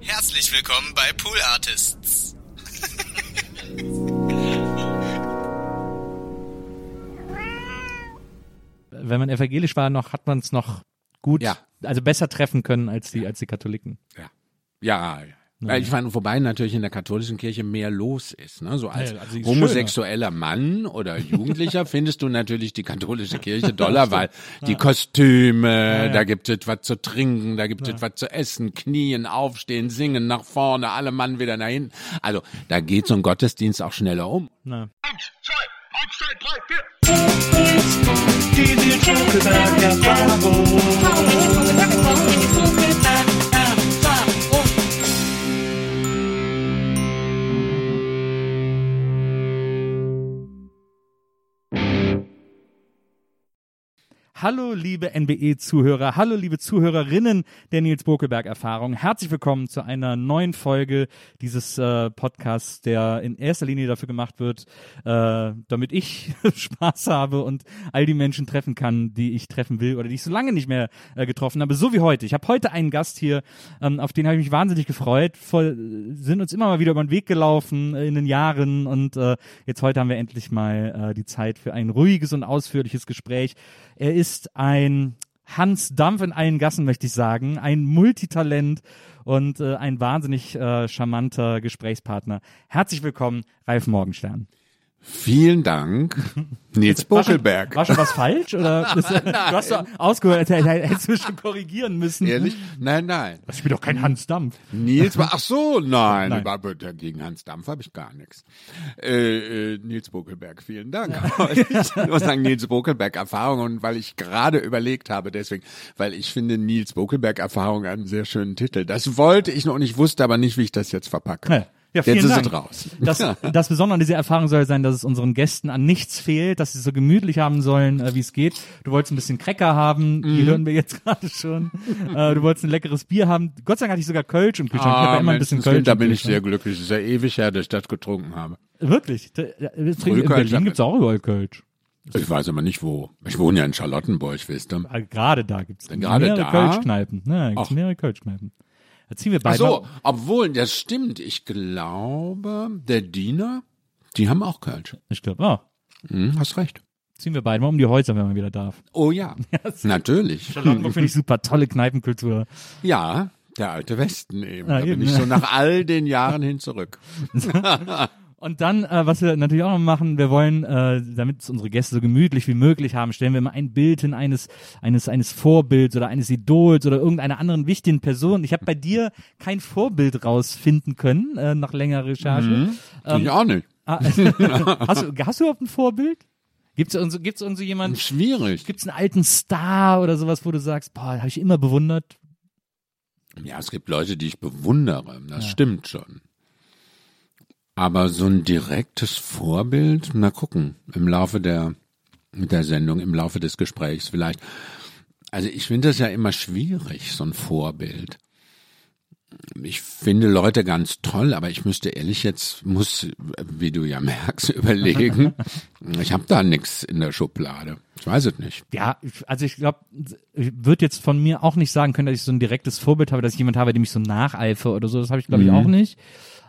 Herzlich willkommen bei Pool Artists. Wenn man evangelisch war, noch hat man es noch gut, Ja. also besser treffen können als die als die Katholiken. Ja. Ja, ja. Weil ich meine, wobei natürlich in der katholischen Kirche mehr los ist. Ne? So als Ja, also homosexueller Mann oder Jugendlicher findest du natürlich die katholische Kirche doller, weil die Kostüme, da gibt es was zu trinken, da gibt es was zu essen, knien, aufstehen, singen, nach vorne, alle Mann wieder nach hinten. Also da geht so ein Gottesdienst auch schneller um. Na. Hallo liebe NBE-Zuhörer, hallo liebe Zuhörerinnen der Nils Bokelberg-Erfahrung. Herzlich willkommen zu einer neuen Folge dieses äh, Podcasts, der in erster Linie dafür gemacht wird, äh, damit ich Spaß habe und all die Menschen treffen kann, die ich treffen will oder die ich so lange nicht mehr äh, getroffen habe, so wie heute. Ich habe heute einen Gast hier, ähm, auf den habe ich mich wahnsinnig gefreut. Voll, sind uns immer mal wieder über den Weg gelaufen äh, in den Jahren und äh, jetzt heute haben wir endlich mal äh, die Zeit für ein ruhiges und ausführliches Gespräch. Er ist ein Hans Dampf in allen Gassen, möchte ich sagen, ein Multitalent und äh, ein wahnsinnig äh, charmanter Gesprächspartner. Herzlich willkommen, Ralf Morgenstern. Vielen Dank, Nils Buckelberg. War schon was falsch? Oder das, du hast doch ausgehört, hättest du schon korrigieren müssen. Ehrlich? Nein, nein. Das spielt doch kein Hans Dampf. Nils war, ach so, nein, Nein. Aber gegen Hans Dampf habe ich gar nichts. Äh, äh, Nils Buckelberg, vielen Dank. Ich muss sagen, Nils Buckelberg Erfahrung und weil ich gerade überlegt habe, deswegen, weil ich finde Nils Buckelberg Erfahrung einen sehr schönen Titel. Das wollte ich noch und ich wusste aber nicht, wie ich das jetzt verpacke. Ja. Ja, vielen jetzt ist Dank. es raus. Das, das Besondere an dieser Erfahrung soll sein, dass es unseren Gästen an nichts fehlt, dass sie so gemütlich haben sollen, äh, wie es geht. Du wolltest ein bisschen Cracker haben, die Mhm. hören wir jetzt gerade schon. äh, du wolltest ein leckeres Bier haben. Gott sei Dank hatte ich sogar Kölsch im Kühlschrank. ich habe ja immer ein bisschen Kölsch. da bin ich sehr glücklich. Es ist ja ewig her, dass ich das getrunken habe. Wirklich? Da- da- In Berlin gibt's auch überall Kölsch. Ich weiß aber nicht wo. Ich wohne ja in Charlottenburg, wisst ihr. Ah, Gerade da gibt's Gerade mehrere da? Kölschkneipen. Ne, da gibt's Ach. mehrere Kölschkneipen. Da ziehen wir Ach beide. so, obwohl, das stimmt. Ich glaube, der Diener, die haben auch Kölsch. Ich glaube, ah, Hm, hast recht. ziehen wir beide mal um die Häuser, wenn man wieder darf. Oh ja, natürlich. Charlottenburg finde ich super, tolle Kneipenkultur. Ja, der alte Westen eben. Ah, da eben. bin ich so nach all den Jahren hin zurück. Und dann, äh, was wir natürlich auch noch machen, wir wollen, äh, damit es unsere Gäste so gemütlich wie möglich haben, stellen wir mal ein Bild hin eines eines eines Vorbilds oder eines Idols oder irgendeiner anderen wichtigen Person. Ich habe bei dir kein Vorbild rausfinden können äh, nach längerer Recherche. Ähm, ich auch nicht. Hast, du, hast du überhaupt ein Vorbild? Gibt's irgend gibt's irgend so jemand? Schwierig. Gibt's einen alten Star oder sowas, wo du sagst, boah, habe ich immer bewundert? Ja, es gibt Leute, die ich bewundere. Das stimmt schon. Aber so ein direktes Vorbild, na gucken, im Laufe der, der Sendung, im Laufe des Gesprächs vielleicht. Also ich finde das ja immer schwierig, so ein Vorbild. Ich finde Leute ganz toll, aber ich müsste ehrlich jetzt, muss, wie du ja merkst, überlegen. Ich habe da nichts in der Schublade. Ich weiß es nicht. Ja, also ich glaube, ich würde jetzt von mir auch nicht sagen können, dass ich so ein direktes Vorbild habe, dass ich jemand habe, dem ich so nacheifere oder so. Das habe ich, glaube ich, Mhm. auch nicht.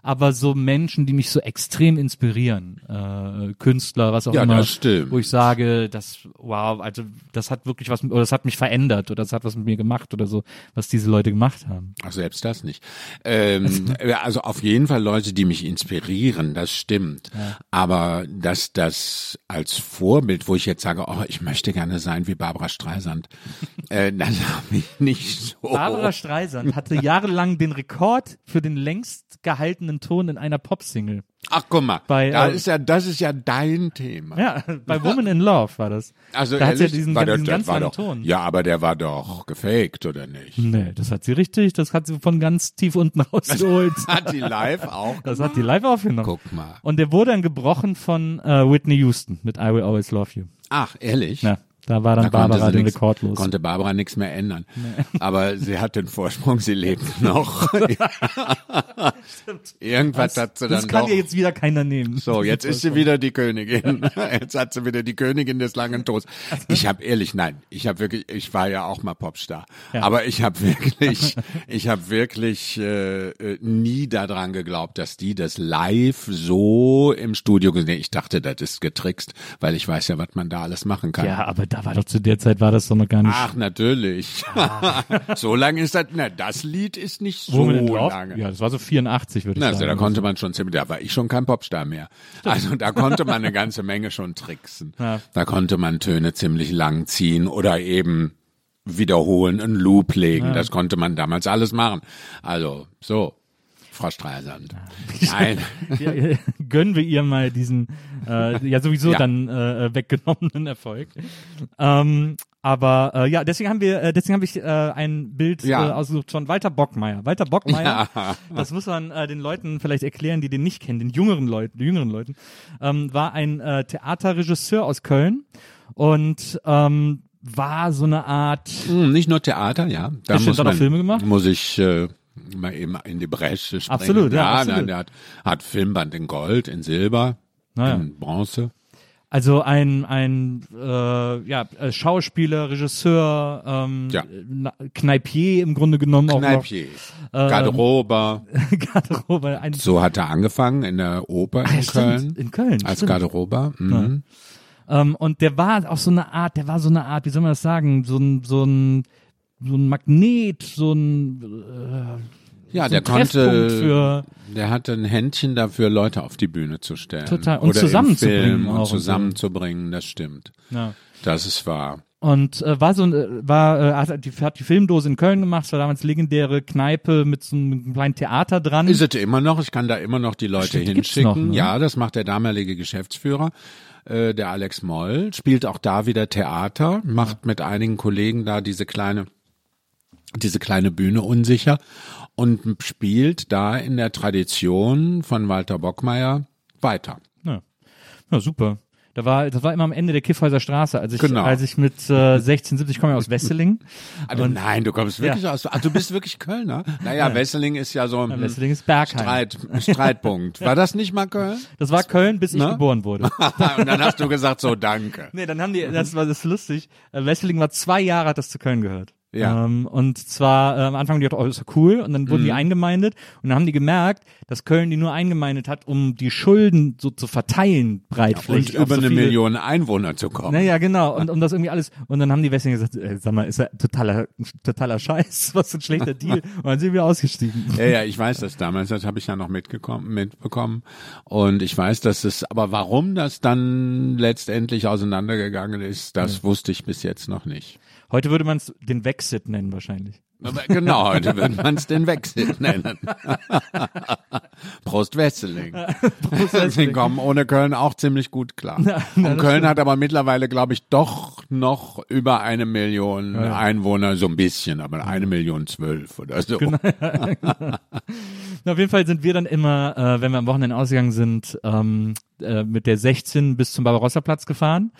Aber so Menschen, die mich so extrem inspirieren, äh, Künstler, was auch Ja, immer, das stimmt. wo ich sage, das, wow, also das hat wirklich was, oder das hat mich verändert oder das hat was mit mir gemacht oder so, was diese Leute gemacht haben. Ach, selbst das nicht. Ähm, ja, also auf jeden Fall Leute, die mich inspirieren, das stimmt. Aber dass das als Vorbild, wo ich jetzt sage, oh, ich möchte gerne sein wie Barbara Streisand, äh, das habe ich nicht so. Barbara Streisand hatte jahrelang den Rekord für den längst gehaltenen Ton in einer Popsingle. Ach, guck mal, Bei, da äh, ist ja, das ist ja dein Thema. Ja, bei Woman in Love war das. Also da hat sie ja ehrlich, diesen, war diesen der, ganz langen doch, Ton. Ja, aber der war doch gefaked, oder nicht? Nee, das hat sie richtig, das hat sie von ganz tief unten rausgeholt. Hat die live auch? Das hat die live aufgenommen. Guck mal. Und der wurde dann gebrochen von äh, Whitney Houston mit I Will Always Love You. Ach, ehrlich? Ja, Da war dann Da Barbara den nix- Rekord los. Konnte Barbara nichts mehr ändern. Aber sie hat den Vorsprung, sie lebt noch. Irgendwas hat sie das dann kann doch. dir jetzt wieder keiner nehmen. So, jetzt ist sie wieder die Königin. Jetzt hat sie wieder die Königin des langen Todes. Ich habe ehrlich, nein, ich habe wirklich, ich war ja auch mal Popstar, Ja. aber ich habe wirklich, ich habe wirklich äh, äh, nie daran geglaubt, dass die das live so im Studio gesehen. Ich dachte, das ist getrickst, weil ich weiß ja, was man da alles machen kann. Ja, aber da war doch zu der Zeit war das doch noch gar nicht. Ach, natürlich. so lange ist das, na, das Lied ist nicht so lange. Ja, das war so 84, würde ich Na, also sagen. da konnte man schon ziemlich, da war ich schon kein Popstar mehr. Also da konnte man eine ganze Menge schon tricksen. Ja. Da konnte man Töne ziemlich lang ziehen oder eben wiederholen, einen Loop legen. Das konnte man damals alles machen. Also so, Frau Streisand. Nein. ja, gönnen wir ihr mal diesen äh, ja sowieso Ja. dann äh, weggenommenen Erfolg. Ähm, aber äh, ja, deswegen haben wir, äh, deswegen habe ich äh, ein Bild Ja. äh, ausgesucht von Walter Bockmeier. Walter Bockmeier, Ja. das muss man äh, den Leuten vielleicht erklären, die den nicht kennen, den jüngeren Leuten, den jüngeren Leuten, ähm, war ein äh, Theaterregisseur aus Köln und ähm, war so eine Art Hm, Nicht nur Theater, ja. Da muss man, Filme gemacht? Muss ich äh, mal eben in die Bresche springen. Absolut, ja, ja absolut. Nein, der hat, hat Filmband in Gold, in Silber, Naja. in Bronze. Also ein ein äh, ja äh, Schauspieler, Regisseur, ähm, Ja. Kneipier im Grunde genommen auch Kneipier, Garderober. noch. Garderobe, ein So hat er angefangen in der Oper in stimmt, Köln. in Köln Als stimmt. Garderober. Mhm. ähm, und der war auch so eine Art, der war so eine Art, wie soll man das sagen, so ein so ein so ein Magnet, so ein Ja, so der konnte, für der hatte ein Händchen dafür, Leute auf die Bühne zu stellen. Total. Und zusammenzubringen Und zusammenzubringen, das stimmt. ja. Das ist wahr. Und äh, war so ein, äh, war äh, hat die, hat die Filmdose in Köln gemacht, es war damals legendäre Kneipe mit so einem kleinen Theater dran. Ist es immer noch? Ich kann da immer noch die Leute Stimmt, hinschicken. noch, ne? Ja, das macht der damalige Geschäftsführer, äh, der Alex Moll, spielt auch da wieder Theater, macht mit einigen Kollegen da diese kleine, diese kleine Bühne unsicher und spielt da in der Tradition von Walter Bockmeier weiter. Ja, ja super. Da war, das war immer am Ende der Kiffhäuser Straße, als ich, Genau. als ich mit äh, 16, 17, ich komme ja aus Wesseling. Also nein, du kommst wirklich aus, ach, du bist wirklich Kölner? Naja, Wesseling ist ja so ein Wesseling ist Bergheim. Streit, Streitpunkt. War das nicht mal Köln? Das war Köln, bis ich Na? geboren wurde. Und dann hast du gesagt so, danke. nee, dann haben die, das war das ist lustig. Äh, Wesseling war zwei Jahre, hat das zu Köln gehört. Ja. Ähm, und zwar äh, am Anfang haben die gedacht, oh, das ist ja cool. Und dann wurden Mhm. die eingemeindet. Und dann haben die gemerkt, dass Köln die nur eingemeindet hat, um die Schulden so zu verteilen, Und breitflächig. auf über so eine viele- Million Einwohner zu kommen. Naja, genau. Und um das irgendwie alles. Und dann haben die Wesslinger gesagt, äh, sag mal, ist ja totaler, totaler Scheiß, was für ein schlechter Deal. Und dann sind wir ausgestiegen. Ja, ja, ich weiß das damals, das habe ich ja noch mitgekommen, mitbekommen. Und ich weiß, dass es, aber warum das dann letztendlich auseinandergegangen ist, das wusste ich bis jetzt noch nicht. Heute würde man es den Wexit nennen wahrscheinlich. Genau, heute würde man es den Wechsel nennen. Prost Wesseling. Sie kommen ohne Köln auch ziemlich gut klar. Und Köln hat aber mittlerweile, glaube ich, doch noch über eine Million Einwohner, so ein bisschen, aber eine Million zwölf oder so. Na, auf jeden Fall sind wir dann immer, äh, wenn wir am Wochenende ausgegangen sind, ähm, äh, mit der 16 bis zum Barbarossa-Platz gefahren,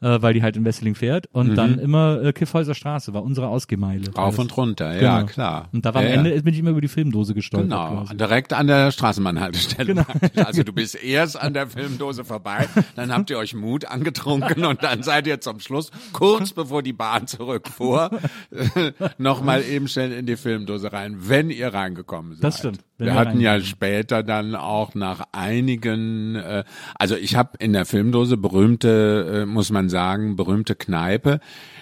äh, weil die halt in Wesseling fährt. Und dann immer äh, Kiffhäuser Straße war unsere Ausgehmeile. Rauf und runter, ja, Genau. klar. Und da war am ja, Ende Ja. bin ich immer über die Filmdose gestolpert. Genau, quasi. direkt an der Straßenbahnhaltestelle. Genau. Also du bist erst an der Filmdose vorbei, dann habt ihr euch Mut angetrunken und dann seid ihr zum Schluss, kurz bevor die Bahn zurückfuhr, nochmal eben schnell in die Filmdose rein, wenn ihr reingekommen seid. Das stimmt, Wir hatten ja später dann auch nach einigen, äh, also ich habe in der Filmdose berühmte, äh, muss man sagen, berühmte Kneipe,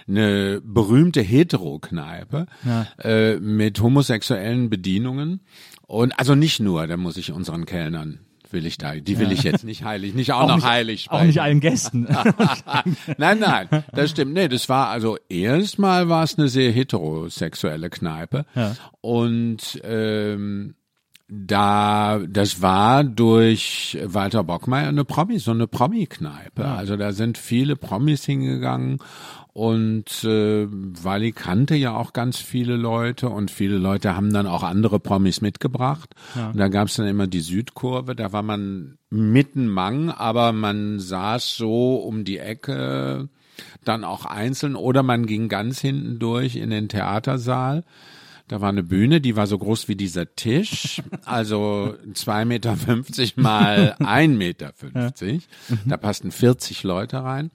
eine berühmte Hetero-Kneipe Ja. äh, mit homosexuellen Bedienungen und also nicht nur, da muss ich unseren Kellnern will ich da, die will ich jetzt nicht heilig, nicht auch, noch nicht, heilig Auch nicht sprechen. allen Gästen. nein, nein, das stimmt. Nee, das war also erstmal war es eine sehr heterosexuelle Kneipe. Ja. Und ähm, da, das war durch Walter Bockmeier eine Promi, so eine Promi-Kneipe. Also da sind viele Promis hingegangen und äh, Wally kannte ja auch ganz viele Leute und viele Leute haben dann auch andere Promis mitgebracht. Und da gab's dann immer die Südkurve, da war man mitten Mang, aber man saß so um die Ecke dann auch einzeln oder man ging ganz hinten durch in den Theatersaal. Da war eine Bühne, die war so groß wie dieser Tisch, also zwei Meter fünfzig mal ein Meter. fünfzig. Da passten 40 Leute rein.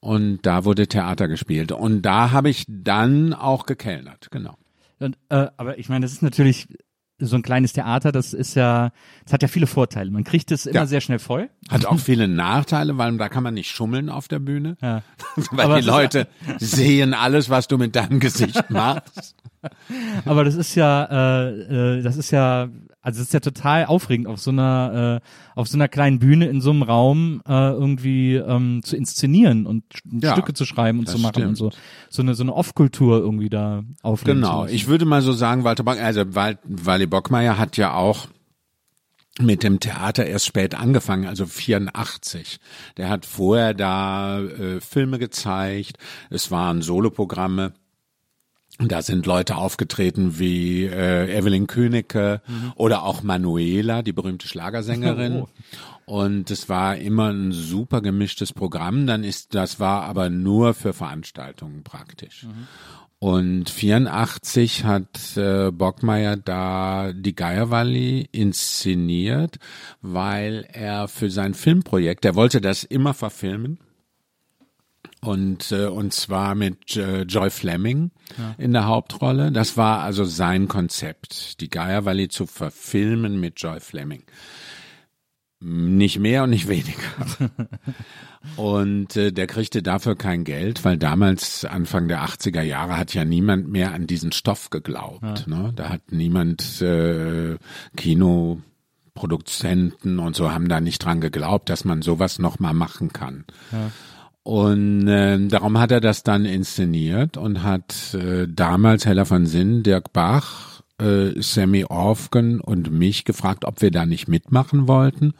Und da wurde Theater gespielt. Und da habe ich dann auch gekellnert, genau. Und, äh, aber ich meine, das ist natürlich so ein kleines Theater, das ist ja, das hat ja viele Vorteile. Man kriegt es immer Ja. sehr schnell voll. Hat auch viele Nachteile, weil da kann man nicht schummeln auf der Bühne. Ja. weil Aber die Leute sehen alles, was du mit deinem Gesicht machst. Aber das ist ja, äh, äh, das ist ja, also das ist ja total aufregend, auf so einer, äh, auf so einer kleinen Bühne in so einem Raum äh, irgendwie ähm, zu inszenieren und Ja, Stücke zu schreiben und zu machen und stimmt. so. So eine, so eine Off-Kultur irgendwie da aufnehmen Genau. Ich würde mal so sagen, Walter Bock, also Wal Wally Bockmeier hat ja auch mit dem Theater erst spät angefangen, also 84. Der hat vorher da äh, Filme gezeigt, es waren Soloprogramme. Und Da sind Leute aufgetreten wie äh, Evelyn Königke oder auch Manuela, die berühmte Schlagersängerin. Oh. Und es war immer ein super gemischtes Programm. Dann ist, das war aber nur für Veranstaltungen praktisch. Und 84 hat äh, Bockmeier da die Geierwalli inszeniert, weil er für sein Filmprojekt, er wollte das immer verfilmen. Und, äh, und zwar mit äh, Joy Fleming in der Hauptrolle. Das war also sein Konzept, die Geierwalli zu verfilmen mit Joy Fleming. Nicht mehr und nicht weniger. Und äh, der kriegte dafür kein Geld, weil damals, Anfang der 80er Jahre, hat ja niemand mehr an diesen Stoff geglaubt. Ne? Da hat niemand äh, Kinoproduzenten und so haben da nicht dran geglaubt, dass man sowas noch mal machen kann. Und äh, darum hat er das dann inszeniert und hat äh, damals Hella von Sinn, Dirk Bach, äh, Sammy Orfgen und mich gefragt, ob wir da nicht mitmachen wollten.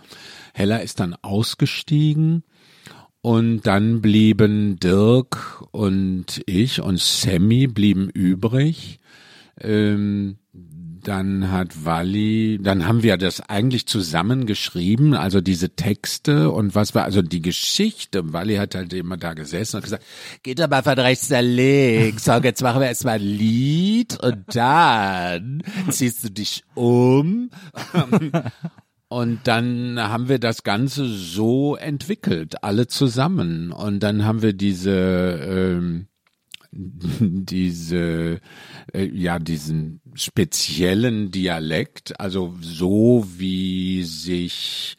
Hella ist dann ausgestiegen und dann blieben Dirk und ich und Sammy blieben übrig. Ähm, dann hat Wally, dann haben wir das eigentlich zusammen geschrieben, also diese Texte und was war, also die Geschichte. Wally hat halt immer da gesessen und gesagt, geht aber von rechts nach links, so, jetzt machen wir erstmal ein Lied und dann ziehst du dich um. Und dann haben wir das Ganze so entwickelt, alle zusammen. Und dann haben wir diese, ähm, diese, äh, ja, diesen speziellen Dialekt, also so wie sich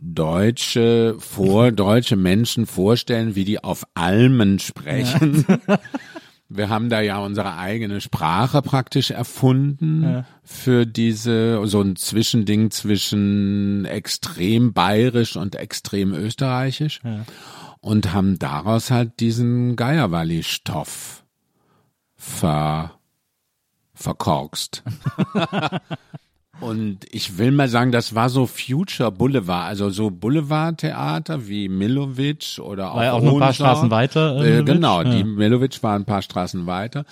deutsche vor deutsche Menschen vorstellen, wie die auf Almen sprechen. Wir haben da ja unsere eigene Sprache praktisch erfunden für diese, so ein Zwischending zwischen extrem bayerisch und extrem österreichisch. Und haben daraus halt diesen Geierwalli-Stoff ver, verkorkst. Und ich will mal sagen, das war so Future Boulevard, also so Boulevardtheater wie Milovic oder auch War ja auch ein paar. Straßen weiter, äh, Äh, genau, Ja. die Milovic war ein paar Straßen weiter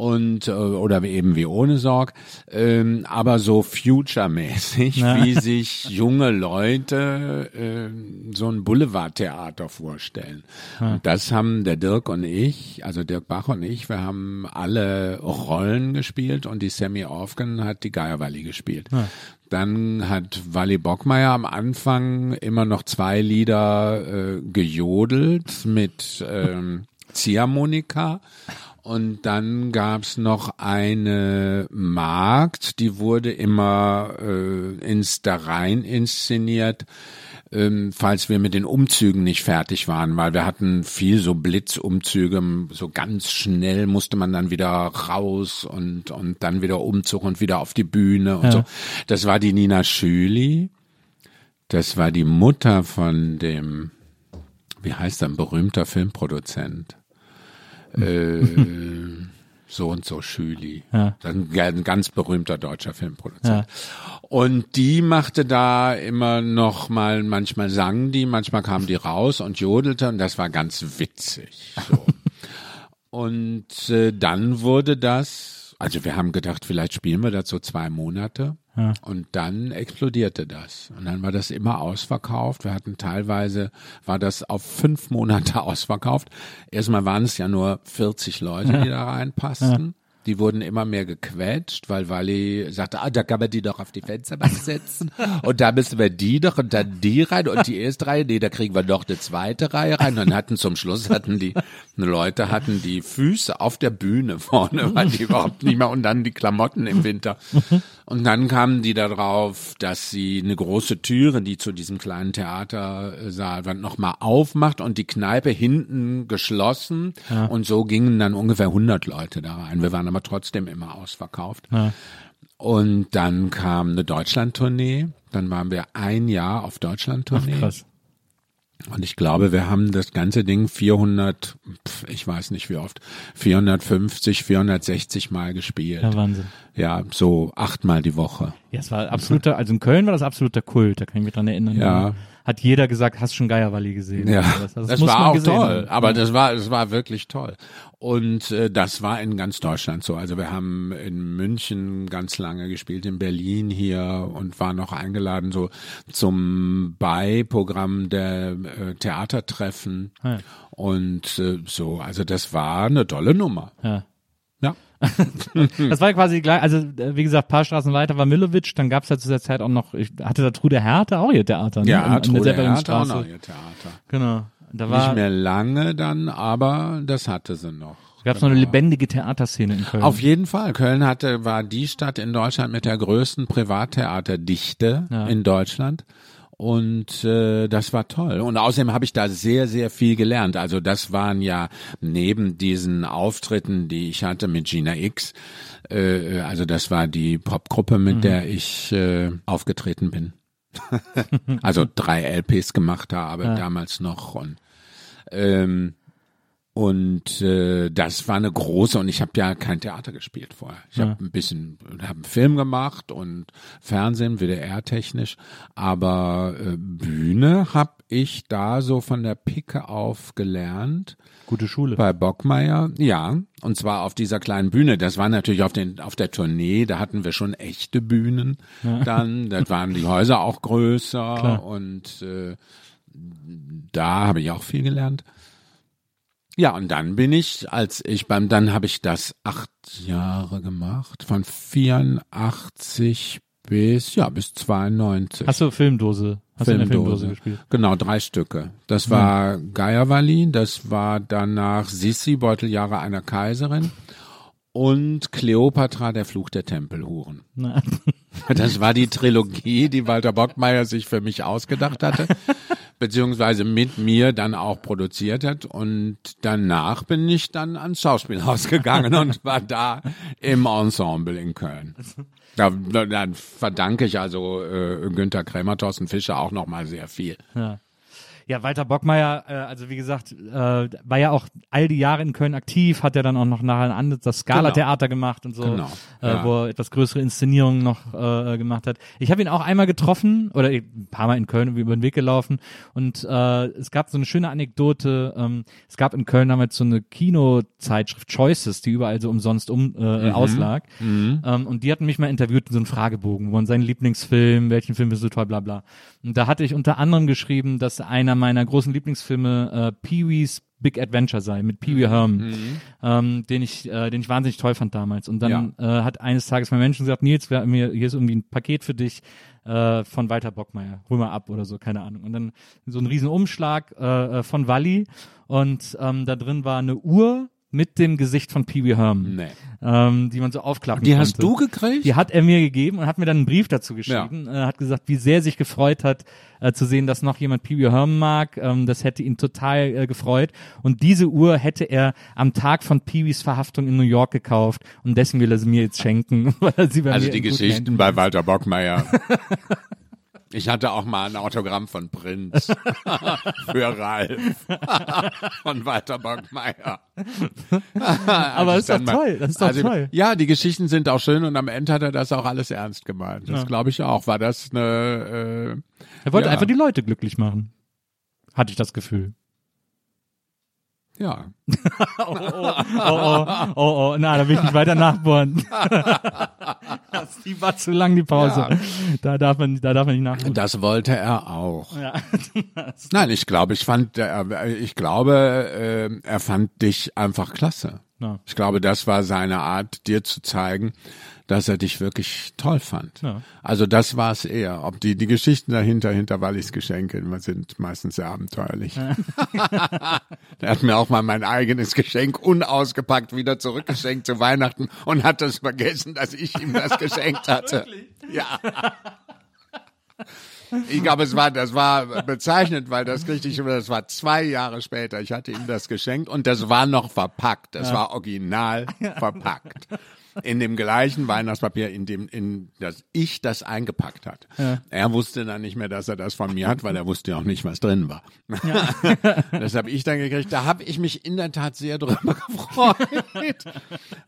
und äh, oder eben wie ohne Sorg, ähm, aber so future-mäßig, Ja. wie sich junge Leute äh, so ein Boulevardtheater vorstellen. Und das haben der Dirk und ich, also Dirk Bach und ich, wir haben alle Rollen gespielt und die Sammy Orfgen hat die Geierwalli gespielt. Dann hat Wally Bockmeier am Anfang immer noch zwei Lieder äh, gejodelt mit ähm, Ziehharmonika. Und dann gab's noch eine Magd, die wurde immer äh, ins Darein inszeniert, ähm, falls wir mit den Umzügen nicht fertig waren, weil wir hatten viel so Blitzumzüge, so ganz schnell musste man dann wieder raus und, und dann wieder Umzug und wieder auf die Bühne und Ja. so. Das war die Nina Schüli. Das war die Mutter von dem, wie heißt er, ein berühmter Filmproduzent. Äh, so und so Schüli. Ja. Ein, ein ganz berühmter deutscher Filmproduzent. Ja. Und die machte da immer noch mal, manchmal sang die, manchmal kam die raus und jodelte und das war ganz witzig. So. und äh, dann wurde das, also wir haben gedacht, vielleicht spielen wir so zwei Monate. Ja. Und dann explodierte das. Und dann war das immer ausverkauft. Wir hatten teilweise, war das auf fünf Monate ausverkauft. Erstmal waren es ja nur 40 Leute, die da reinpassten. Die wurden immer mehr gequetscht, weil Wally sagte, ah, da kann man die doch auf die Fensterbank setzen. und da müssen wir die doch und dann die rein und die erste Reihe, nee, da kriegen wir noch eine zweite Reihe rein. Und hatten zum Schluss hatten die Leute hatten die Füße auf der Bühne vorne, weil die überhaupt nicht mehr und dann die Klamotten im Winter. Und dann kamen die darauf, dass sie eine große Türe, die zu diesem kleinen Theatersaal nochmal aufmacht und die Kneipe hinten geschlossen. Und so gingen dann ungefähr 100 Leute da rein. Wir waren aber trotzdem immer ausverkauft. Ja. Und dann kam eine Deutschlandtournee. Dann waren wir ein Jahr auf Deutschlandtournee. Krass. Und ich glaube, wir haben das ganze Ding 400, pf, ich weiß nicht wie oft, 450, 460 Mal gespielt. Ja, Wahnsinn. Ja, so achtmal die Woche. Ja, es war absoluter, also in Köln war das absoluter Kult, da kann ich mich dran erinnern. Ja. Hat jeder gesagt, hast schon Geierwalli gesehen. Ja, Also das, das muss war man auch toll. haben. Aber das war, das war wirklich toll. Und äh, das war in ganz Deutschland so. Also wir haben in München ganz lange gespielt, in Berlin hier und waren noch eingeladen so zum Beiprogramm der äh, Theatertreffen. Ja. Und äh, so, also das war eine tolle Nummer. Ja. Das war quasi gleich, also äh, wie gesagt, paar Straßen weiter war Milovic, dann gab's ja zu der Zeit auch noch, ich hatte da Trude Härte auch ihr Theater, ne? Ja, der Trude Hertha auch noch ihr Theater. Genau. Da Nicht war, mehr lange dann, aber das hatte sie noch. gab's noch eine lebendige Theaterszene in Köln. Auf jeden Fall. Köln hatte, war die Stadt in Deutschland mit der größten Privattheaterdichte Ja. in Deutschland. Und äh, das war toll. Und außerdem habe ich da sehr, sehr viel gelernt. Also das waren ja neben diesen Auftritten, die ich hatte mit Gina X, äh, also das war die Popgruppe, mit Mhm. der ich äh, aufgetreten bin. also drei LPs gemacht habe Ja. damals noch. Und ähm, und äh, das war eine große und ich habe ja kein Theater gespielt vorher. Ich Ja. habe ein bisschen, habe einen Film gemacht und Fernsehen, WDR-technisch, aber äh, Bühne habe ich da so von der Picke auf gelernt Gute Schule. bei Bockmeier. Ja, und zwar auf dieser kleinen Bühne. Das war natürlich auf den auf der Tournee. Da hatten wir schon echte Bühnen. Dann, das waren die Häuser auch größer Klar. und äh, da habe ich auch viel gelernt. Ja, und dann bin ich, als ich beim, dann habe ich das acht Jahre gemacht, von 84 bis, ja, bis 92. Hast du Filmdose? Hast du in der Filmdose Filmdose. gespielt? Genau, drei Stücke. Das war Geierwalli, das war danach Sissi, Beuteljahre einer Kaiserin und Kleopatra, der Fluch der Tempelhuren. Na, Das war die Trilogie, die Walter Bockmeier sich für mich ausgedacht hatte, beziehungsweise mit mir dann auch produziert hat. Und danach bin ich dann ans Schauspielhaus gegangen und war da im Ensemble in Köln. Da, da, da verdanke ich also äh, Günther Krämer, Thorsten Fischer auch nochmal sehr viel. ja. Ja, Walter Bockmeier, äh, also wie gesagt, äh, war ja auch all die Jahre in Köln aktiv, hat ja dann auch noch nachher ein anderes, das Scala-Theater gemacht und so, Genau, äh, ja. wo er etwas größere Inszenierungen noch äh, gemacht hat. Ich habe ihn auch einmal getroffen oder ein paar Mal in Köln über den Weg gelaufen und äh, es gab so eine schöne Anekdote. Ähm, es gab in Köln damals so eine Kinozeitschrift Choices, die überall so umsonst um äh, Mhm. auslag ähm, und die hatten mich mal interviewt in so einem Fragebogen, wo man seinen Lieblingsfilm, welchen Film findest du toll, bla bla. Und da hatte ich unter anderem geschrieben, dass einer meiner großen Lieblingsfilme äh, Pee-wee's Big Adventure sei mit Pee Wee Herman, ähm, den ich, äh, den ich wahnsinnig toll fand damals. Und dann äh, hat eines Tages mein Mensch gesagt, Nils, wir, mir, hier ist irgendwie ein Paket für dich äh, von Walter Bockmeier, hol mal ab oder so, keine Ahnung. Und dann so ein riesen Umschlag äh, äh, von Walli und ähm, da drin war eine Uhr mit dem Gesicht von Pee Wee Herman, Nee. ähm, die man so aufklappen Die konnte. hast du gekriegt? Die hat er mir gegeben und hat mir dann einen Brief dazu geschrieben. Äh, hat gesagt, wie sehr er sich gefreut hat, äh, zu sehen, dass noch jemand Pee Wee Herman mag. Ähm, das hätte ihn total äh, gefreut. Und diese Uhr hätte er am Tag von Pee Wees Verhaftung in New York gekauft und deswegen will er sie mir jetzt schenken. Weil er sie bei Also mir die Geschichten bei Walter Bockmeier. Ich hatte auch mal ein Autogramm von Prinz für Ralf von Walter Bockmeier. Aber das ist doch mal- toll, das ist doch also, toll. Ja, die Geschichten sind auch schön und am Ende hat er das auch alles ernst gemeint. Das Ja. glaube ich auch. War das eine Er wollte Ja. einfach die Leute glücklich machen. Hatte ich das Gefühl. Ja. Oh, oh, oh, oh, oh, na, da will ich nicht weiter nachbohren. die war zu lang, die Pause. Ja. Da darf man, da darf man nicht nachgucken. Das wollte er auch. Ja. Nein, ich glaube, ich fand, äh, ich glaube, äh, er fand dich einfach klasse. Ja. Ich glaube, das war seine Art, dir zu zeigen, dass er dich wirklich toll fand. Ja. Also das war es eher. Ob die, die Geschichten dahinter, hinter Wallis Geschenke, sind meistens sehr abenteuerlich. er hat mir auch mal mein eigenes Geschenk unausgepackt wieder zurückgeschenkt zu Weihnachten und hat das vergessen, dass ich ihm das geschenkt hatte. Ja. Ich glaube, es war, das war bezeichnet, weil das kriegte ich, das war zwei Jahre später. Ich hatte ihm das geschenkt und das war noch verpackt. Das war original verpackt. In dem gleichen Weihnachtspapier, in dem, in das ich das eingepackt hat. Er wusste dann nicht mehr, dass er das von mir hat, weil er wusste ja auch nicht, was drin war. das habe ich dann gekriegt. Da habe ich mich in der Tat sehr drüber gefreut.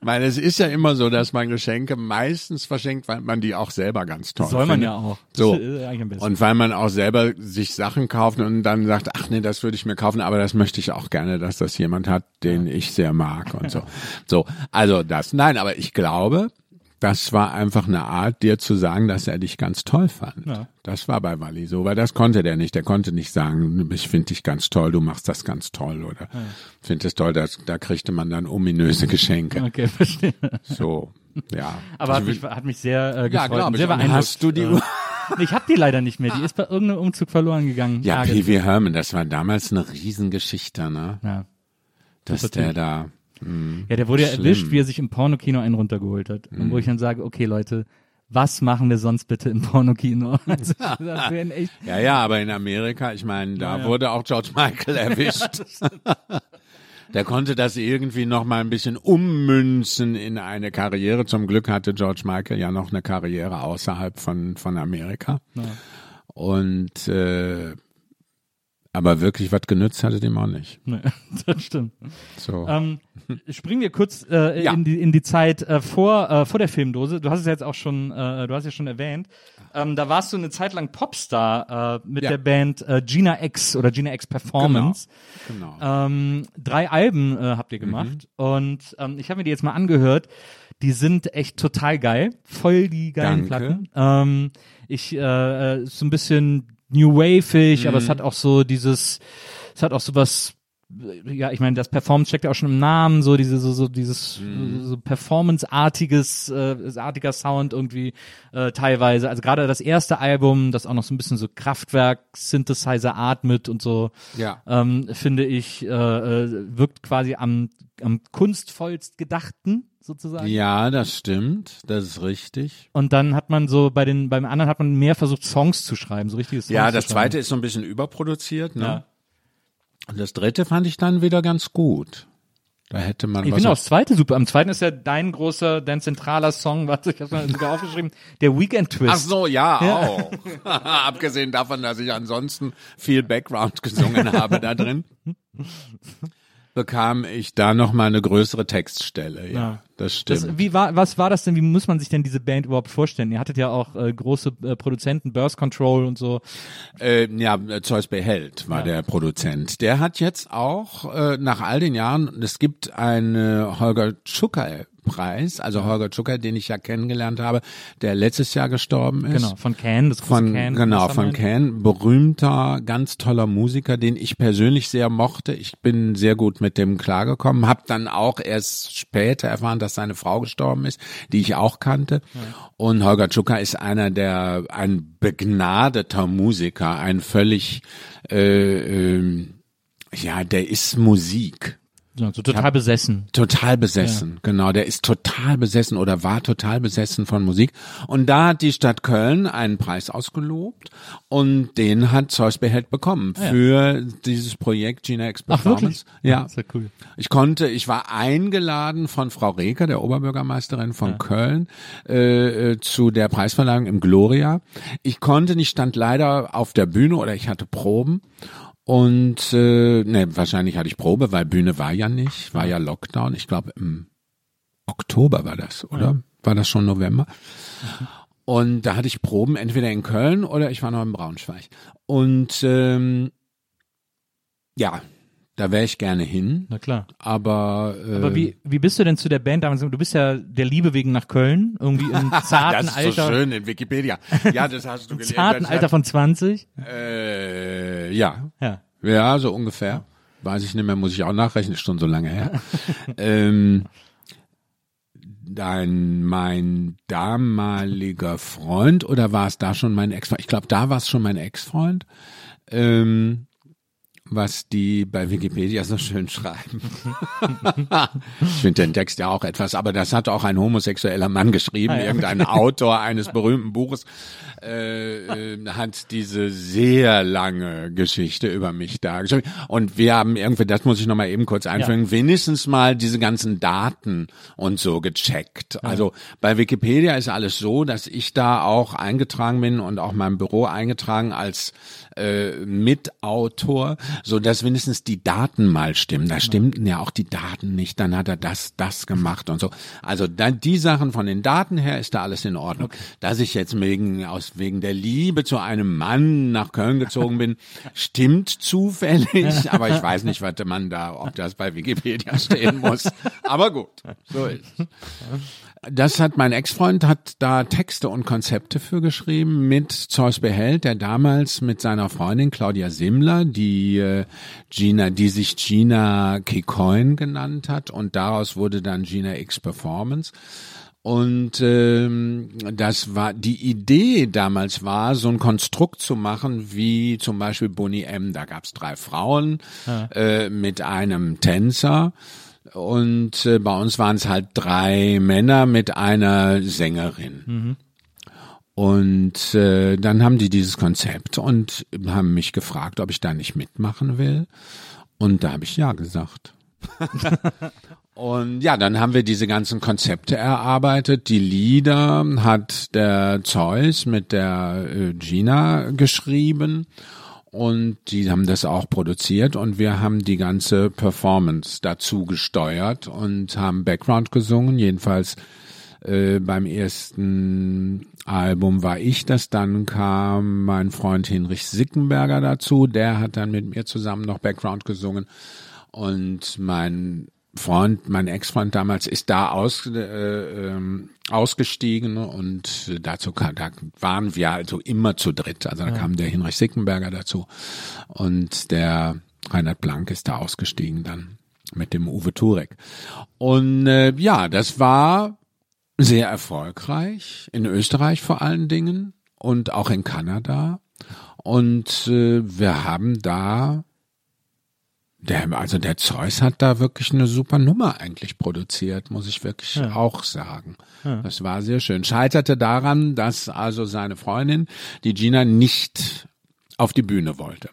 weil es ist ja immer so, dass man Geschenke meistens verschenkt, weil man die auch selber ganz toll Soll man findet. ja auch. So. Besten. Und weil man auch selber sich Sachen kauft und dann sagt, ach nee, das würde ich mir kaufen, aber das möchte ich auch gerne, dass das jemand hat, den ich sehr mag und so. So, also das. Nein, aber ich glaube, das war einfach eine Art, dir zu sagen, dass er dich ganz toll fand. Ja. Das war bei Wally so, weil das konnte der nicht. Der konnte nicht sagen, ich finde dich ganz toll, du machst das ganz toll oder finde es toll. Das, da kriegte man dann ominöse Geschenke. Okay, verstehe. So, ja. Aber hat Ich mich, hat mich sehr äh, Ja, gefreut. glaub und ich. sehr beeindruckt. hast du die Uhr? Ich habe die leider nicht mehr. Die ist bei irgendeinem Umzug verloren gegangen. Ja, Wee Herman, das war damals eine Riesengeschichte, ne? Ja. Dass Super der da. Hm. ja, der wurde ja Schlimm. erwischt, wie er sich im Pornokino einen runtergeholt hat. Und wo ich dann sage, okay Leute, was machen wir sonst bitte im Pornokino? Also, Ja, ja, aber in Amerika, ich meine, da Ja, ja. wurde auch George Michael erwischt. Der konnte das irgendwie noch mal ein bisschen ummünzen in eine Karriere. Zum Glück hatte George Michael ja noch eine Karriere außerhalb von von Amerika. Und äh, aber wirklich was genützt hatte dem auch nicht. Ne, das stimmt. So. Ähm, springen wir kurz äh, Ja. in, die, in die Zeit äh, vor, äh, vor der Filmdose. Du hast es jetzt auch schon, äh, du hast ja schon erwähnt. Ähm, da warst du eine Zeit lang Popstar äh, mit Ja. der Band äh, Gina X oder Gina X Performance. genau. Ähm, drei Alben äh, habt ihr gemacht und ähm, ich habe mir die jetzt mal angehört. Die sind echt total geil, voll die geilen Danke. Platten. Ähm, ich äh, äh, so ein bisschen New Wave-ig, aber es hat auch so dieses, es hat auch so was ja, ich meine, das Performance steckt ja auch schon im Namen, so diese, so, so dieses so Performance-artiges, äh, artiger Sound irgendwie äh, teilweise. Also gerade das erste Album, das auch noch so ein bisschen so Kraftwerk-Synthesizer atmet und so, Ja. ähm, finde ich, äh, äh, wirkt quasi am, am kunstvollst gedachten sozusagen. Ja, das stimmt. Das ist richtig. Und dann hat man so bei den, beim anderen hat man mehr versucht, Songs zu schreiben, so richtige Songs Ja, das zweite ist so ein bisschen überproduziert, ne? Ja. Und das dritte fand ich dann wieder ganz gut. Da hätte man Ich finde auch das zweite super. Am zweiten ist ja dein großer, dein zentraler Song, warte, ich habe mal sogar aufgeschrieben, der Weekend Twist. Ach so, ja, auch. Abgesehen davon, dass ich ansonsten viel Background gesungen habe da drin, bekam ich da noch mal eine größere Textstelle. Ja, Ja. das stimmt. Das, wie war, was war das denn? Wie muss man sich denn diese Band überhaupt vorstellen? Ihr hattet ja auch äh, große äh, Produzenten, Burst Control und so. Äh, ja, Zeus Beheld war der Produzent. Der hat jetzt auch äh, nach all den Jahren, es gibt einen Holger Tschucker Preis, also Holger Tschucker, den ich ja kennengelernt habe, der letztes Jahr gestorben ist. Genau, von Can, das große Von, Can. genau, von. Can, berühmter, ganz toller Musiker, den ich persönlich sehr mochte. Ich bin sehr gut mit dem klargekommen, habe dann auch erst später erfahren, dass seine Frau gestorben ist, die ich auch kannte. Und Holger Tschucker ist einer der, ein begnadeter Musiker, ein völlig, äh, ähm, ja, der ist Musik. Ja, so total besessen. Total besessen, genau. Der ist total besessen oder war total besessen von Musik. Und da hat die Stadt Köln einen Preis ausgelobt und den hat Zeus Beheld bekommen für dieses Projekt Gina X Ach, wirklich? Performance. Ja. Sehr cool. Ich konnte, ich war eingeladen von Frau Reker, der Oberbürgermeisterin von Köln, äh, äh, zu der Preisverleihung im Gloria. Ich konnte nicht, stand leider auf der Bühne oder ich hatte Proben. Und äh, ne, wahrscheinlich hatte ich Probe, weil Bühne war ja nicht, war ja Lockdown. Ich glaube im Oktober war das, oder? War das schon November? Und da hatte ich Proben entweder in Köln oder ich war noch in Braunschweig. Und ähm, ja, Da wäre ich gerne hin. Na klar. Aber, äh, Aber wie, wie bist du denn zu der Band damals? Du bist ja der Liebe wegen nach Köln, irgendwie im zarten das ist Alter. so schön in Wikipedia. Ja, das hast du gelesen. zarten Alter von 20. hat- Äh, ja. Ja. Ja, so ungefähr. Weiß ich nicht mehr, muss ich auch nachrechnen, ist schon so lange her. ähm, dein, mein damaliger Freund, oder war es da schon mein Ex-Freund? Ich glaube, da war es schon mein Ex-Freund. Ähm, was die bei Wikipedia so schön schreiben. ich finde den Text ja auch etwas, aber das hat auch ein homosexueller Mann geschrieben, Ah, ja. irgendein Autor eines berühmten Buches, äh, äh, hat diese sehr lange Geschichte über mich dargestellt. Und wir haben irgendwie, das muss ich nochmal eben kurz einfügen, wenigstens mal diese ganzen Daten und so gecheckt. Also bei Wikipedia ist alles so, dass ich da auch eingetragen bin und auch mein Büro eingetragen als äh, Mitautor, so dass wenigstens die Daten mal stimmen. Da stimmten ja auch die Daten nicht. Dann hat er das, das gemacht und so. Also dann die Sachen von den Daten her ist da alles in Ordnung. Dass ich jetzt wegen aus wegen der Liebe zu einem Mann nach Köln gezogen bin, stimmt zufällig. Aber ich weiß nicht, was man da, ob das bei Wikipedia stehen muss. Aber gut, so ist. Das hat mein Ex-Freund hat da Texte und Konzepte für geschrieben mit Zeus Behält, der damals mit seiner Freundin Claudia Simmler, die äh, Gina, die sich Gina Kikoin genannt hat und daraus wurde dann Gina X Performance. Und ähm, das war die Idee damals war, so ein Konstrukt zu machen wie zum Beispiel Bonnie M. Da gab's drei Frauen äh, mit einem Tänzer. Und äh, bei uns waren es halt drei Männer mit einer Sängerin. Und äh, dann haben die dieses Konzept und haben mich gefragt, ob ich da nicht mitmachen will. Und da habe ich ja gesagt. Und ja, dann haben wir diese ganzen Konzepte erarbeitet. Die Lieder hat der Zeus mit der äh, Gina geschrieben und die haben das auch produziert und wir haben die ganze Performance dazu gesteuert und haben Background gesungen. Jedenfalls äh, beim ersten Album war ich das, dann kam mein Freund Hinrich Sickenberger dazu, der hat dann mit mir zusammen noch Background gesungen. Und mein Freund, mein Ex-Freund damals ist da aus, äh, ähm, ausgestiegen und dazu kam, da waren wir also immer zu dritt. Also da kam der Hinrich Sickenberger dazu und der Reinhard Blank ist da ausgestiegen dann mit dem Uwe Turek. Und äh, ja, das war sehr erfolgreich in Österreich vor allen Dingen und auch in Kanada. Und äh, wir haben da der, also der Zeus hat da wirklich eine super Nummer eigentlich produziert, muss ich wirklich auch sagen. Das war sehr schön. Scheiterte daran, dass also seine Freundin, die Gina, nicht auf die Bühne wollte.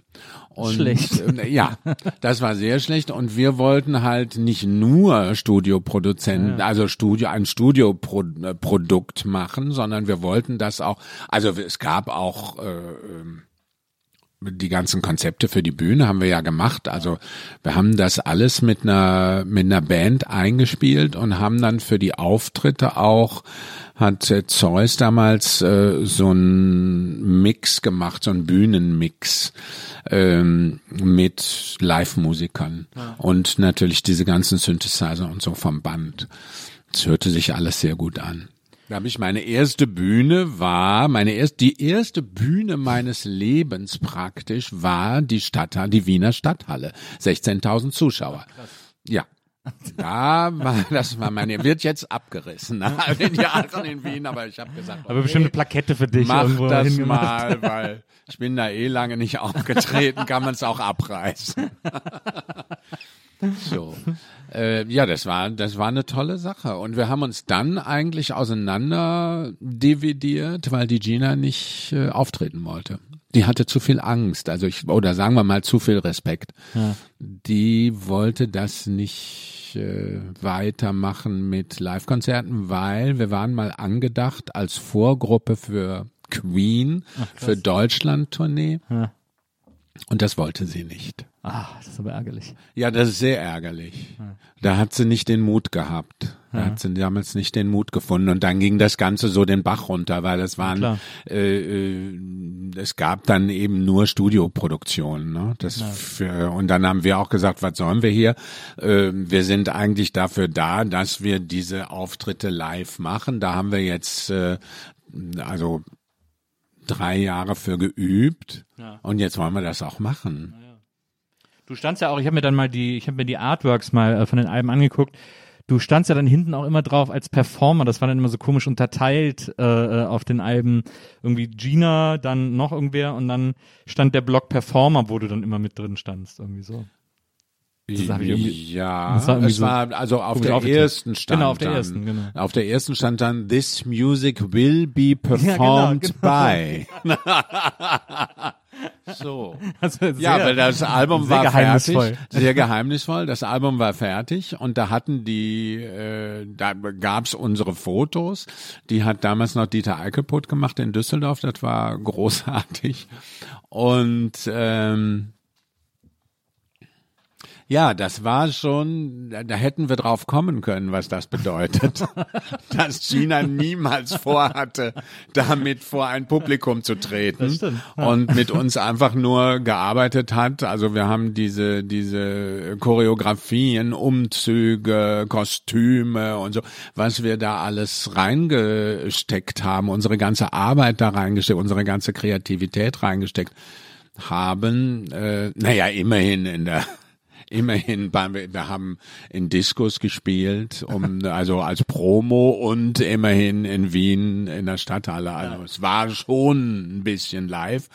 Und, Schlecht. äh, Ja, das war sehr schlecht. Und wir wollten halt nicht nur Studioproduzenten, also Studio, ein Studioprodukt machen, sondern wir wollten das auch, also es gab auch, äh, ähm, die ganzen Konzepte für die Bühne haben wir ja gemacht. Also wir haben das alles mit einer mit einer Band eingespielt und haben dann für die Auftritte auch hat Zeus damals äh, so einen Mix gemacht, so einen Bühnenmix ähm, mit Live-Musikern und natürlich diese ganzen Synthesizer und so vom Band. Es hörte sich alles sehr gut an. Da habe ich meine erste Bühne war, meine erst, die erste Bühne meines Lebens praktisch war die Stadthalle, die Wiener Stadthalle. 16.000 Zuschauer. Ja. Da war, das war meine, wird jetzt abgerissen nach all den Jahren in Wien, aber ich habe gesagt, Aber bestimmt eine Plakette für dich mach das hingemacht. mal, weil ich bin da eh lange nicht aufgetreten, kann man es auch abreißen. So. Äh, ja, das war, das war eine tolle Sache. Und wir haben uns dann eigentlich auseinander dividiert, weil die Gina nicht äh, auftreten wollte. Die hatte zu viel Angst, also ich, oder sagen wir mal zu viel Respekt. Die wollte das nicht äh, weitermachen mit Live-Konzerten, weil wir waren mal angedacht als Vorgruppe für Queen, für Deutschland-Tournee. Ja. Und das wollte sie nicht. Ah, das ist aber ärgerlich. Ja, das ist sehr ärgerlich. Da hat sie nicht den Mut gehabt. Er hat sie damals nicht den Mut gefunden und dann ging das Ganze so den Bach runter, weil es waren, äh, äh, es gab dann eben nur Studioproduktionen. Ne? Das für, und dann haben wir auch gesagt, was sollen wir hier? Äh, wir sind eigentlich dafür da, dass wir diese Auftritte live machen. Da haben wir jetzt äh, also drei Jahre für geübt Ja. und jetzt wollen wir das auch machen. Du standst ja auch, ich habe mir dann mal die, ich habe mir die Artworks mal äh, von den Alben angeguckt. Du standst ja dann hinten auch immer drauf als Performer. Das war dann immer so komisch unterteilt äh, äh, auf den Alben. Irgendwie Gina, dann noch irgendwer und dann stand der Block Performer, wo du dann immer mit drin standst. Irgendwie so. Das ja, das war es war also auf der ersten stand Genau, auf der dann, ersten, genau. Auf der ersten stand dann This music will be performed genau. by. so. Also Ja, sehr- weil das Album sehr war geheimnisvoll. fertig, sehr geheimnisvoll. Das Album war fertig und da hatten die, äh, da gab's unsere Fotos. Die hat damals noch Dieter Eickelput gemacht in Düsseldorf. Das war großartig und ähm, ja, das war schon, da hätten wir drauf kommen können, was das bedeutet. dass China niemals vorhatte, damit vor ein Publikum zu treten stimmt, und mit uns einfach nur gearbeitet hat. Also wir haben diese, diese Choreografien, Umzüge, Kostüme und so, was wir da alles reingesteckt haben, unsere ganze Arbeit da reingesteckt, unsere ganze Kreativität reingesteckt haben, äh, naja, immerhin in der Immerhin, beim, wir haben in Discos gespielt, um also als Promo und immerhin in Wien in der Stadthalle. Also es war schon ein bisschen live.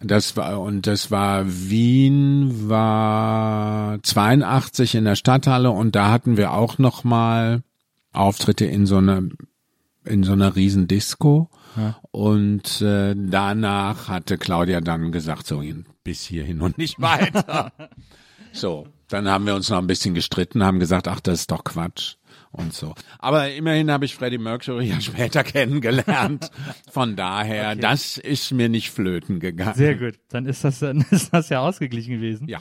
Das war und das war Wien war 82 in der Stadthalle und da hatten wir auch noch mal Auftritte in so einer in so einer riesen Disco und äh, danach hatte Claudia dann gesagt so bis hierhin und nicht weiter. So, dann haben wir uns noch ein bisschen gestritten, haben gesagt, ach, das ist doch Quatsch und so. Aber immerhin habe ich Freddie Mercury ja später kennengelernt. Von daher, das ist mir nicht flöten gegangen. Sehr gut. Dann ist das, dann ist das ja ausgeglichen gewesen. Ja.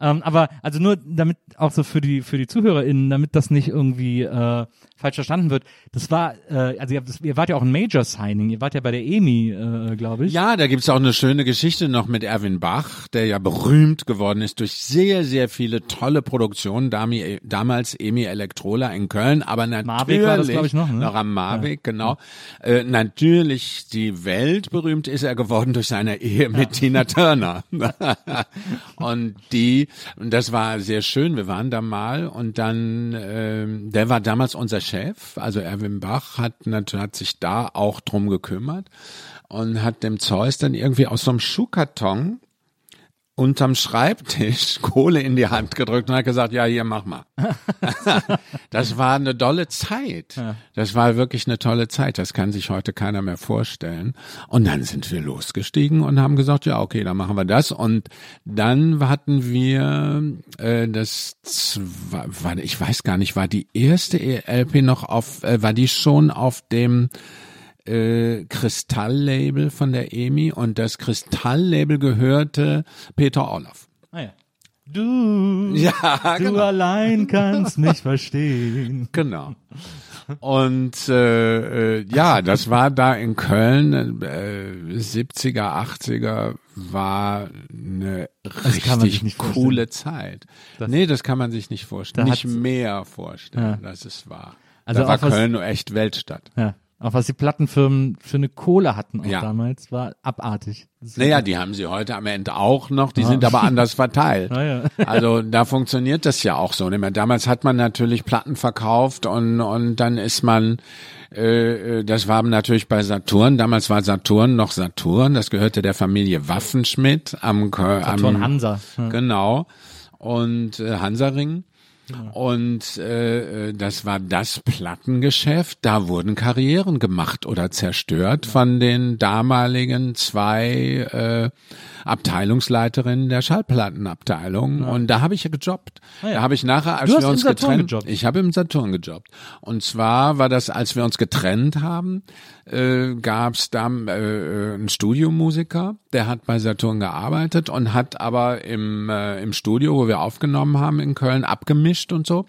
Ähm, aber also nur damit auch so für die für die ZuhörerInnen, damit das nicht irgendwie äh, falsch verstanden wird. Das war, äh, also ihr, das, ihr wart ja auch ein Major Signing. Ihr wart ja bei der EMI, äh, glaube ich. Ja, da gibt's auch eine schöne Geschichte noch mit Erwin Bach, der ja berühmt geworden ist durch sehr, sehr viele tolle Produktionen, Dami, damals Emi Elektrola in Köln, aber natürlich, war das, ich, noch, ne? am Marwick, genau. Äh, natürlich, die Welt berühmt ist er geworden durch seine Ehe mit Tina Turner. und die, und das war sehr schön, wir waren da mal und dann, ähm, der war damals unser Chef, also Erwin Bach hat, hat sich da auch drum gekümmert und hat dem Zeus dann irgendwie aus so einem Schuhkarton unterm Schreibtisch Kohle in die Hand gedrückt und hat gesagt, ja, hier, mach mal. das war eine tolle Zeit. Das war wirklich eine tolle Zeit. Das kann sich heute keiner mehr vorstellen. Und dann sind wir losgestiegen und haben gesagt, ja, okay, dann machen wir das. Und dann hatten wir äh, das, war, ich weiß gar nicht, war die erste LP noch auf, äh, war die schon auf dem äh, Kristalllabel von der EMI und das Kristalllabel gehörte Peter Orloff. Ah, ja. Du, Ja, du allein kannst mich verstehen. Genau. Und äh, äh, ja, das war da in Köln, äh, 70er, 80er, war eine richtig coole Zeit. Das- nee, das kann man sich nicht vorstellen. Nicht mehr vorstellen, Ja. dass es war. Also da war Köln echt Weltstadt. Ja. Auch was die Plattenfirmen für eine Kohle hatten auch Ja. damals, war abartig. Naja, die haben sie heute am Ende auch noch, die Ah. sind aber anders verteilt. Ah, ja. Also da funktioniert das ja auch so nicht mehr. Damals hat man natürlich Platten verkauft und, und dann ist man, äh, äh, das war natürlich bei Saturn, damals war Saturn noch Saturn, das gehörte der Familie Waffenschmidt am, Saturn am Hansa. Ja. Genau. Und äh, Hansaring. Und äh, äh, das war das Plattengeschäft. Da wurden Karrieren gemacht oder zerstört von den damaligen zwei äh, Abteilungsleiterinnen der Schallplattenabteilung. Und da habe ich ja gejobbt. Ah, ja. Da habe ich nachher, als Du wir uns getrennt, gejobbt? ich habe im Saturn gejobbt. Und zwar war das, als wir uns getrennt haben, äh, gab es da äh, einen Studiomusiker, der hat bei Saturn gearbeitet und hat aber im, äh, im Studio, wo wir aufgenommen haben in Köln, abgemischt und so.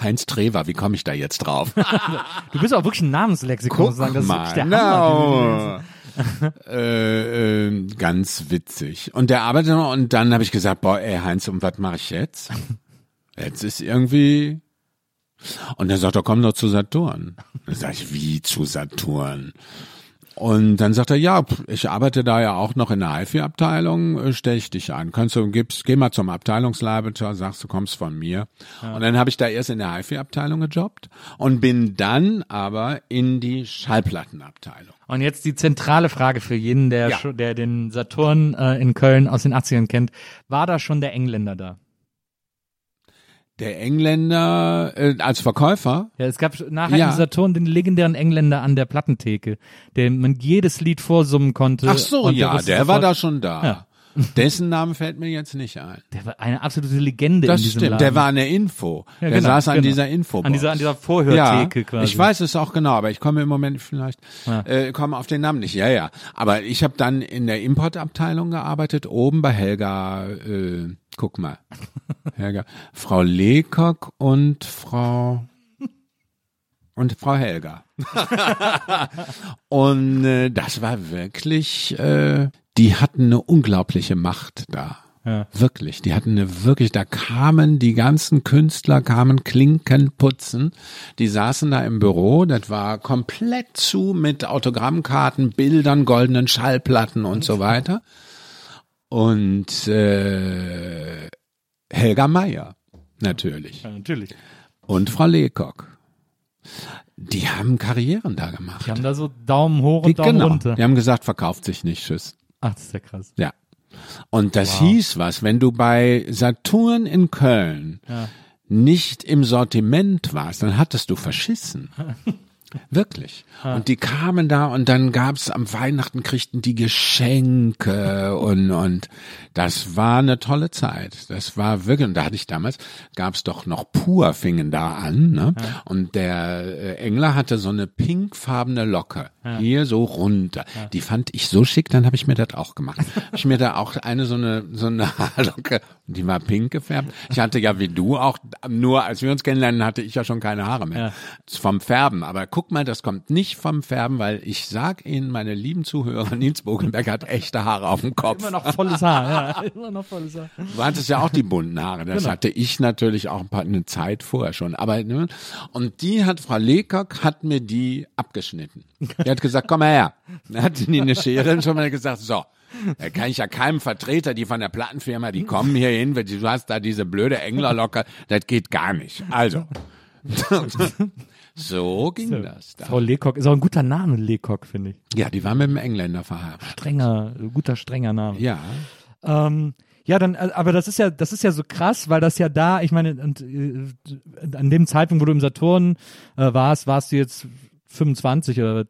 Heinz Trever, wie komme ich da jetzt drauf? Du bist auch wirklich ein Namenslexikon. sozusagen. Das ist wirklich der no. Äh, äh, ganz witzig. Und der arbeitet noch und dann habe ich gesagt, boah, ey Heinz, und was mache ich jetzt? Jetzt ist irgendwie und dann sagt er, komm doch zu Saturn. Dann sag ich, wie zu Saturn? Und dann sagt er, ja, ich arbeite da ja auch noch in der HIFI-Abteilung, äh, stell ich dich an. Kannst du, gibst, geh mal zum Abteilungsleiter, sagst du kommst von mir. Und dann habe ich da erst in der HIFI-Abteilung gejobbt und bin dann aber in die Schallplattenabteilung. Und jetzt die zentrale Frage für jeden, der, Ja. der den Saturn äh, in Köln aus den 80ern kennt. War da schon der Engländer da? Der Engländer äh, als Verkäufer, Ja, es gab nachher Ja. im Saturn den legendären Engländer an der Plattentheke, dem man jedes Lied vorsummen konnte. ach so, ja, wusste der war da schon da. Ja. Dessen Name fällt mir jetzt nicht ein. Der war eine absolute Legende Das in diesem stimmt, Laden. der war eine Info. Ja, der genau, saß an genau. dieser Info. An dieser, an dieser Vorhörtheke quasi. Ich weiß es auch genau, aber ich komme im Moment vielleicht, Ja. äh, komme auf den Namen nicht. Ja, ja. Aber ich habe dann in der Importabteilung gearbeitet, oben bei Helga, äh, guck mal. Helga, Frau Lecock und Frau und Frau Helga. und äh, das war wirklich, äh, die hatten eine unglaubliche Macht da. Ja. Wirklich, die hatten eine wirklich, da kamen die ganzen Künstler, kamen Klinken putzen, die saßen da im Büro, das war komplett zu mit Autogrammkarten, Bildern, goldenen Schallplatten und so weiter. Und äh, Helga Meier, natürlich. Ja, natürlich. Und Frau Lecock. Die haben Karrieren da gemacht. Die haben da so Daumen hoch Die, und Daumen genau, runter. die haben gesagt, verkauft sich nicht, tschüss. Ach, das ist ja krass. Ja. Und das hieß was, wenn du bei Saturn in Köln Ja. nicht im Sortiment warst, dann hattest du verschissen. Wirklich. Und die kamen da und dann gab's am Weihnachten kriegten die Geschenke und und das war eine tolle Zeit. Das war wirklich und da hatte ich damals gab's doch noch pur fingen da an, ne? Und der äh, Engler hatte so eine pinkfarbene Locke hier so runter. Die fand ich so schick, dann habe ich mir das auch gemacht. Ich mir da auch eine so eine so eine Haarlocke, die war pink gefärbt. Ich hatte ja wie du auch nur als wir uns kennenlernen, hatte ich ja schon keine Haare mehr Ja. vom Färben. Aber guck mal, das kommt nicht vom Färben, weil ich sag Ihnen, meine lieben Zuhörer, Nils Bogenberg hat echte Haare auf dem Kopf. Immer noch volles Haar, ja. Immer noch volles Haar. Du hattest ja auch die bunten Haare. Das Genau. hatte ich natürlich auch ein paar, eine Zeit vorher schon. Aber ne, und die hat Frau Lecock hat mir die abgeschnitten. Die hat gesagt, komm mal her. Dann hat die eine Schere schon mal gesagt, so. Da kann ich ja keinem Vertreter, die von der Plattenfirma, die kommen hier hin, du hast da diese blöde Englerlocke, das geht gar nicht. Also. so ging das. Da. Frau Lecock ist auch ein guter Name, Lecock, finde ich. Ja, die war mit dem Engländer verheiratet. Strenger, guter, strenger Name. Ja. Ähm, ja, dann, äh, aber das ist ja, das ist ja so krass, weil das ja da, ich meine, und, äh, an dem Zeitpunkt, wo du im Saturn äh, warst, warst du jetzt 25 oder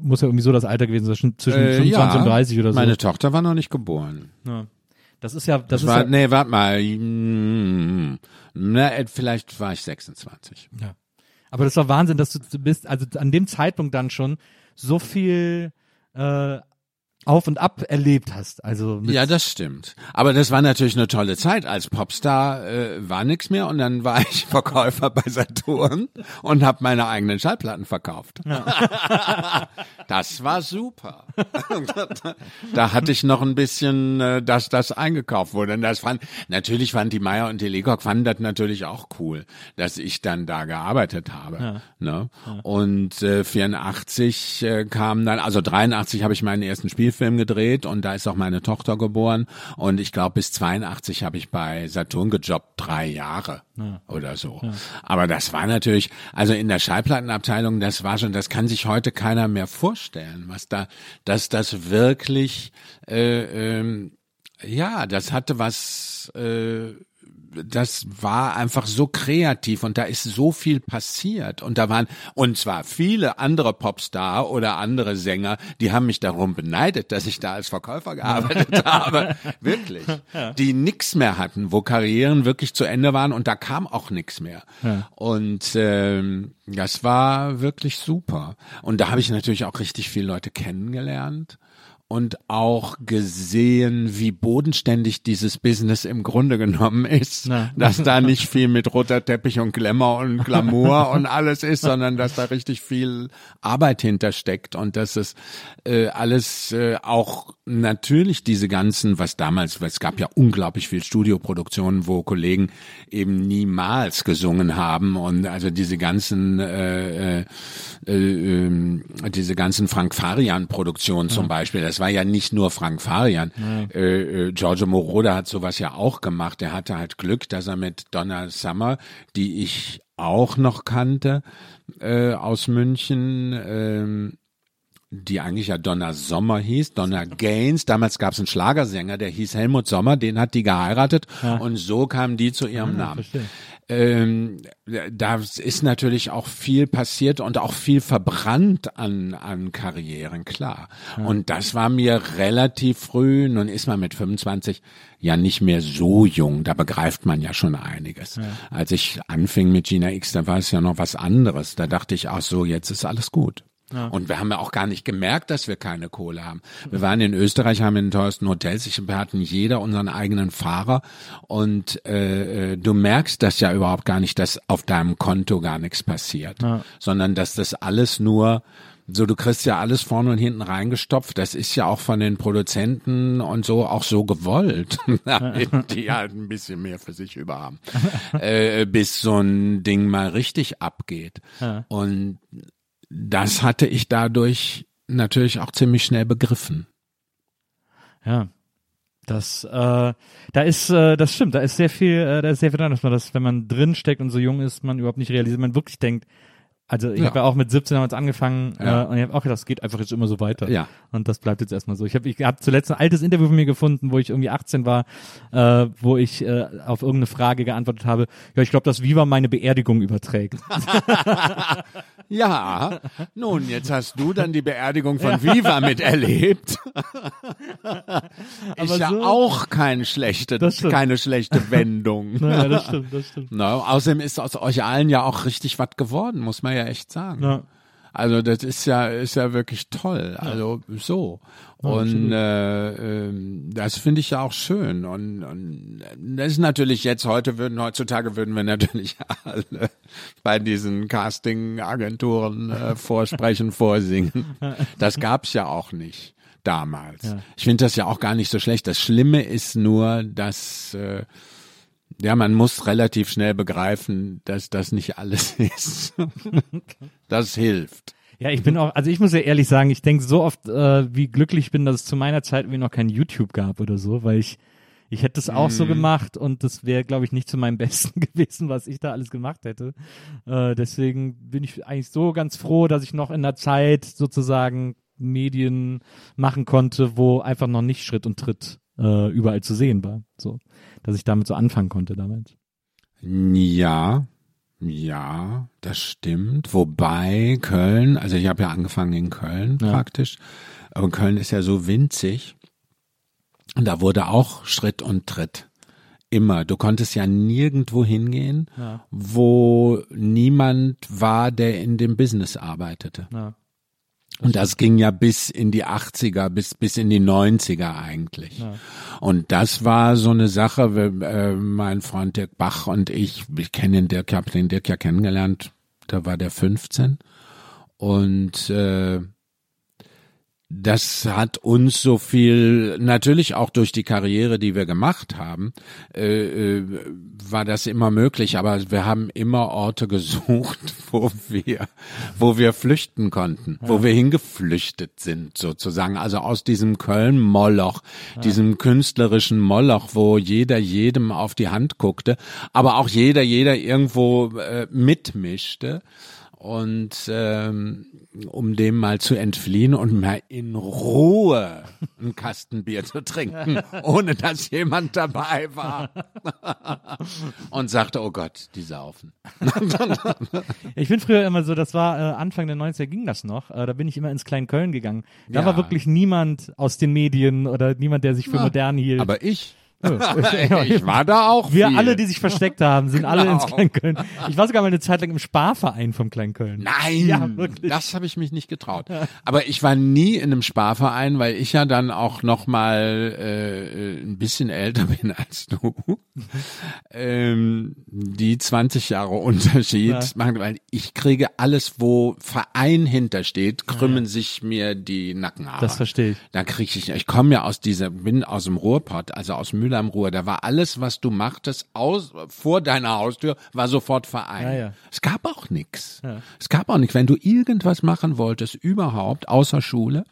muss ja irgendwie so das Alter gewesen sein, zwischen Äh, 25 ja. und 30 oder so. Meine Tochter war noch nicht geboren. ja. Das ist ja, das, Das ist war, ja, nee, warte mal. mm, Na, äh, vielleicht war ich 26. Ja. Aber das war Wahnsinn, dass du bist, also an dem Zeitpunkt dann schon so viel äh, auf und ab erlebt hast. Also Ja, das stimmt. Aber das war natürlich eine tolle Zeit. Als Popstar äh, war nix mehr und dann war ich Verkäufer bei Saturn und habe meine eigenen Schallplatten verkauft. das war super. da hatte ich noch ein bisschen, äh, dass das eingekauft wurde. Und das fand, natürlich fand die Meier und die Lecoq fanden das natürlich auch cool, dass ich dann da gearbeitet habe. Ne? Und äh, 84 äh, kam dann, also 83 habe ich meinen ersten Spielfilm gedreht und da ist auch meine Tochter geboren. Und ich glaube, bis 82 habe ich bei Saturn gejobbt, drei Jahre oder so. Aber das war natürlich, also in der Schallplattenabteilung, das war schon, das kann sich heute keiner mehr vorstellen, was da, dass das wirklich, äh, ähm, ja, das hatte was, äh, das war einfach so kreativ und da ist so viel passiert. Und da waren und zwar viele andere Popstar oder andere Sänger, die haben mich darum beneidet, dass ich da als Verkäufer gearbeitet habe, wirklich, die nix mehr hatten, wo Karrieren wirklich zu Ende waren und da kam auch nix mehr. Und ähm, das war wirklich super. Und da habe ich natürlich auch richtig viele Leute kennengelernt und auch gesehen, wie bodenständig dieses Business im Grunde genommen ist, Na. dass da nicht viel mit roter Teppich und Glamour und Glamour und alles ist, sondern dass da richtig viel Arbeit hintersteckt und dass es äh, alles äh, auch natürlich diese ganzen, was damals, weil es gab ja unglaublich viel Studioproduktionen, wo Kollegen eben niemals gesungen haben und also diese ganzen äh, äh, äh, ähm, diese ganzen Frank Farian Produktionen zum Beispiel, das war ja nicht nur Frank Farian. Äh, äh, Giorgio Moroder hat sowas ja auch gemacht. Er hatte halt Glück, dass er mit Donna Summer, die ich auch noch kannte äh, aus München, ähm, die eigentlich ja Donna Sommer hieß, Donna Gaines. Damals gab es einen Schlagersänger, der hieß Helmut Sommer, den hat die geheiratet und so kam die zu ihrem Namen. verstehe. Ähm, da ist natürlich auch viel passiert und auch viel verbrannt an, an Karrieren, klar. Und das war mir relativ früh, nun ist man mit 25 ja nicht mehr so jung, da begreift man ja schon einiges. Als ich anfing mit Gina X, da war es ja noch was anderes. Da dachte ich, ach so, jetzt ist alles gut. Und wir haben ja auch gar nicht gemerkt, dass wir keine Kohle haben. Wir waren in Österreich, haben in den teuersten Hotels, ich, wir hatten jeder unseren eigenen Fahrer. Und äh, äh, du merkst das ja überhaupt gar nicht, dass auf deinem Konto gar nichts passiert, sondern dass das alles nur so, du kriegst ja alles vorne und hinten reingestopft. Das ist ja auch von den Produzenten und so auch so gewollt, damit die halt ein bisschen mehr für sich über haben, äh, bis so ein Ding mal richtig abgeht. Und das hatte ich dadurch natürlich auch ziemlich schnell begriffen. Ja. Das, äh, da ist, äh, das stimmt, da ist sehr viel, äh, da ist sehr viel dran, dass man das, wenn man drin steckt und so jung ist, man überhaupt nicht realisiert, man wirklich denkt, also ich Ja. habe ja auch mit 17 damals angefangen Ja. äh, und ich habe auch gedacht, es geht einfach jetzt immer so weiter. Ja. Und das bleibt jetzt erstmal so. Ich habe ich hab zuletzt ein altes Interview von mir gefunden, wo ich irgendwie 18 war, äh, wo ich äh, auf irgendeine Frage geantwortet habe, ja, ich glaube, dass Viva meine Beerdigung überträgt. Ja, nun, jetzt hast du dann die Beerdigung von Viva miterlebt. ist ja so- auch kein schlechte, keine schlechte Wendung. naja, das stimmt, das stimmt. Na, außerdem ist aus euch allen ja auch richtig was geworden, muss man ja echt sagen. Ja. Also das ist ja ist ja wirklich toll. Also so und äh, ähm, das finde ich ja auch schön und, und das ist natürlich jetzt heute würden heutzutage würden wir natürlich alle bei diesen Casting-Agenturen äh, vorsprechen, vorsingen. Das gab's ja auch nicht damals. Ich finde das ja auch gar nicht so schlecht. Das Schlimme ist nur, dass äh, ja, man muss relativ schnell begreifen, dass das nicht alles ist. Das hilft. Ja, ich bin auch, also ich muss ja ehrlich sagen, ich denke so oft, äh, wie glücklich ich bin, dass es zu meiner Zeit irgendwie noch kein YouTube gab oder so, weil ich, ich hätte es auch so Mhm. gemacht und das wäre, glaube ich, nicht zu meinem Besten gewesen, was ich da alles gemacht hätte. Äh, deswegen bin ich eigentlich so ganz froh, dass ich noch in der Zeit sozusagen Medien machen konnte, wo einfach noch nicht Schritt und Tritt äh, überall zu sehen war. So, dass ich damit so anfangen konnte damals. Ja, ja, das stimmt. Wobei Köln, also ich habe ja angefangen in Köln Ja. praktisch, aber Köln ist ja so winzig. Und da wurde auch Schritt und Tritt. Immer. Du konntest ja nirgendwo hingehen, Ja. wo niemand war, der in dem Business arbeitete. Ja. Und das ging ja bis in die 80er, bis, bis in die 90er eigentlich. Und das war so eine Sache, wir, äh, mein Freund Dirk Bach und ich, ich kenne den Dirk, ich habe den Dirk ja kennengelernt, da war der 15. Und äh, das hat uns so viel, natürlich auch durch die Karriere, die wir gemacht haben, äh, äh, war das immer möglich. Aber wir haben immer Orte gesucht, wo wir, wo wir flüchten konnten, wo wir hingeflüchtet sind sozusagen. Also aus diesem Köln-Moloch, diesem künstlerischen Moloch, wo jeder jedem auf die Hand guckte, aber auch jeder jeder irgendwo äh, mitmischte. Und ähm, um dem mal zu entfliehen und mal in Ruhe ein Kastenbier zu trinken, ohne dass jemand dabei war. und sagte, oh Gott, die saufen. Ich bin früher immer so, das war äh, Anfang der 90er ging das noch, äh, da bin ich immer ins Köln gegangen. Da Ja. war wirklich niemand aus den Medien oder niemand, der sich für Ja, modern hielt. Aber ich, ich war da auch Wir viel. alle, die sich versteckt haben, sind alle ins Genau. Kleinköln. Ich war sogar mal eine Zeit lang im Sparverein vom Kleinköln. Nein, Ja, wirklich. das habe ich mich nicht getraut. Aber ich war nie in einem Sparverein, weil ich ja dann auch noch mal äh, ein bisschen älter bin als du. ähm, die 20 Jahre Unterschied Ja. machen, weil ich kriege alles, wo Verein hintersteht, krümmen sich mir die Nackenhaare. Das verstehe ich. Da kriege ich, ich komme ja aus dieser, bin aus dem Ruhrpott, also aus Mühle am Ruhr. Da war alles, was du machtest, aus, vor deiner Haustür, war sofort Verein. Ja, ja. Es gab auch nix. Es gab auch nichts. Wenn du irgendwas machen wolltest, überhaupt, außer Schule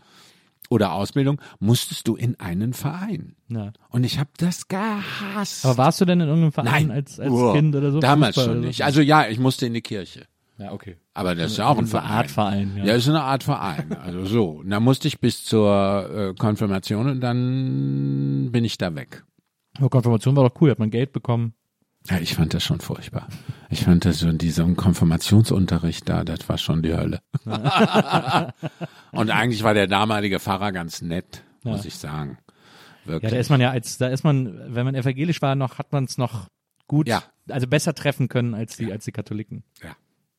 oder Ausbildung, musstest du in einen Verein. Ja. Und ich habe das gehasst. Aber warst du denn in irgendeinem Verein Nein, als, als Uah. Kind oder so? Damals Fußball schon nicht. so? Also ja, ich musste in die Kirche. Ja, okay. Aber das ist ja auch ein Verein. Art Verein, ja. Ja, ist eine Art Verein. Also so. Und da musste ich bis zur äh, Konfirmation und dann bin ich da weg. Aber Konfirmation war doch cool, hat man Geld bekommen. Ja, ich fand das schon furchtbar. Ich fand das schon, dieser Konfirmationsunterricht da, das war schon die Hölle. und eigentlich war der damalige Pfarrer ganz nett, muss ich sagen. Ja, Wirklich. da ist man ja als, da ist man, wenn man evangelisch war, noch, hat man es noch gut, Ja. also besser treffen können als die, als die Katholiken. ja.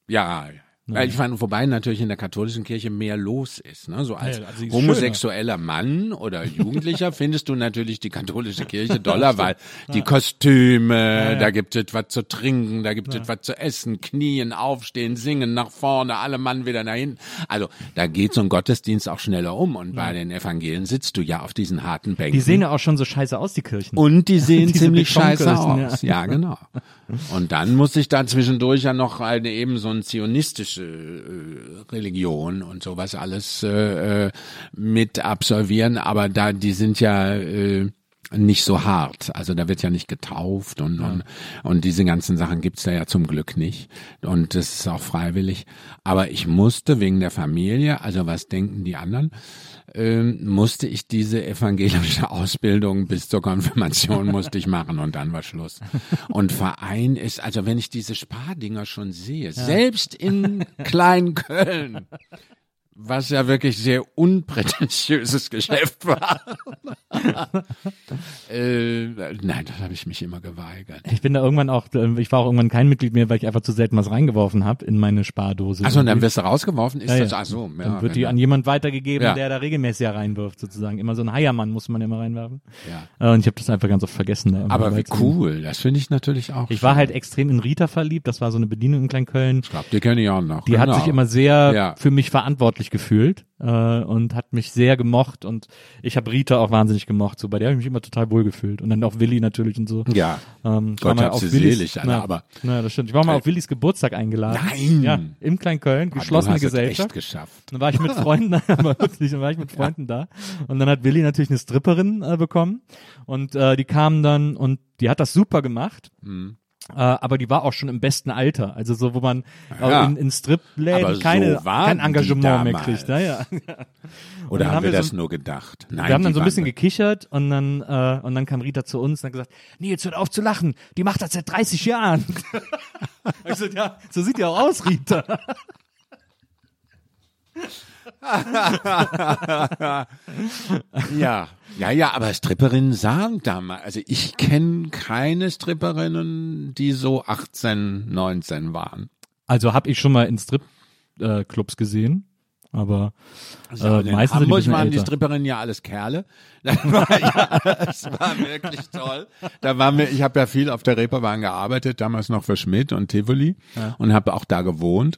Ja, ja. Ja, Ich fand, wobei natürlich in der katholischen Kirche mehr los ist. Ne? So als Ja, also homosexueller Mann oder Jugendlicher findest du natürlich die katholische Kirche doller, weil die Kostüme, da gibt es was zu trinken, da gibt es was zu essen, knien, aufstehen, singen, nach vorne, alle Mann wieder nach hinten. Also da geht so ein Gottesdienst auch schneller um. Und bei den Evangelien sitzt du ja auf diesen harten Bänken. Die sehen ja auch schon so scheiße aus, die Kirchen. Und die sehen ziemlich scheiße aus. Ja. genau. Und dann muss ich da zwischendurch ja noch eine eben so eine äh, Religion und sowas alles äh, äh, mit absolvieren, aber da die sind ja äh, nicht so hart. Also da wird ja nicht getauft und, und, und diese ganzen Sachen gibt's da ja zum Glück nicht. Und das ist auch freiwillig. Aber ich musste wegen der Familie, also was denken die anderen, ähm, musste ich diese evangelische Ausbildung bis zur Konfirmation musste ich machen und dann war Schluss. Und Verein ist, also wenn ich diese Spardinger schon sehe, selbst in Kleinköln, was ja wirklich sehr unprätentiöses Geschäft war. äh, nein, das habe ich mich immer geweigert. Ich bin da irgendwann auch, äh, ich war auch irgendwann kein Mitglied mehr, weil ich einfach zu selten was reingeworfen habe in meine Spardose. Achso, und dann wirst du rausgeworfen? Ist Ja, das, ja. ach so, ja, Dann wird die wenn- an jemand weitergegeben, Ja. der da regelmäßig reinwirft, sozusagen. Immer so ein Heiermann muss man immer reinwerfen. ja. Äh, Und ich habe das einfach ganz oft vergessen. Da immer Aber wie cool, das finde ich natürlich auch. Ich war halt extrem in Rita verliebt, das war so eine Bedienung in Kleinköln. Ich glaube, die kenne ich auch noch. Die genau. hat sich immer sehr für mich verantwortlich gefühlt äh, und hat mich sehr gemocht und ich habe Rita auch wahnsinnig gemocht. So bei der habe ich mich immer total wohl gefühlt und dann auch Willi natürlich und so. Ja. Ähm, Gott war mal hab auf sie Willis- selig, Alter, na, aber- na, das stimmt. Ich war mal auf Willis Geburtstag eingeladen. Nein! Ja, im Kleinköln, Ah, geschlossene du hast es Gesellschaft. echt geschafft. Dann war ich mit Freunden, aber wirklich, dann war ich mit Freunden da. Und dann hat Willi natürlich eine Stripperin äh, bekommen. Und äh, die kam dann und die hat das super gemacht. Mhm. Äh, aber die war auch schon im besten Alter. Also so, wo man Ja. in, in Stripläden so keine, waren kein Engagement mehr kriegt. Ja, ja. Oder haben wir das so- nur gedacht? Nein, Wir haben dann so ein bisschen gekichert und dann, äh, und dann kam Rita zu uns und hat gesagt, nee, jetzt hört auf zu lachen. Die macht das seit 30 Jahren. ich so, ja, so sieht die auch aus, Rita. Ja, ja, ja, aber Stripperinnen sagen damals, also ich kenne keine Stripperinnen, die so 18, 19 waren. Also habe ich schon mal in Strip-Clubs gesehen, aber Also äh, meistens die Hamburg bisschen waren die älter. Stripperinnen ja alles Kerle. Das war, ja, das war wirklich toll. Da waren wir, ich habe ja viel auf der Reeperbahn gearbeitet, damals noch für Schmidt und Tivoli und habe auch da gewohnt.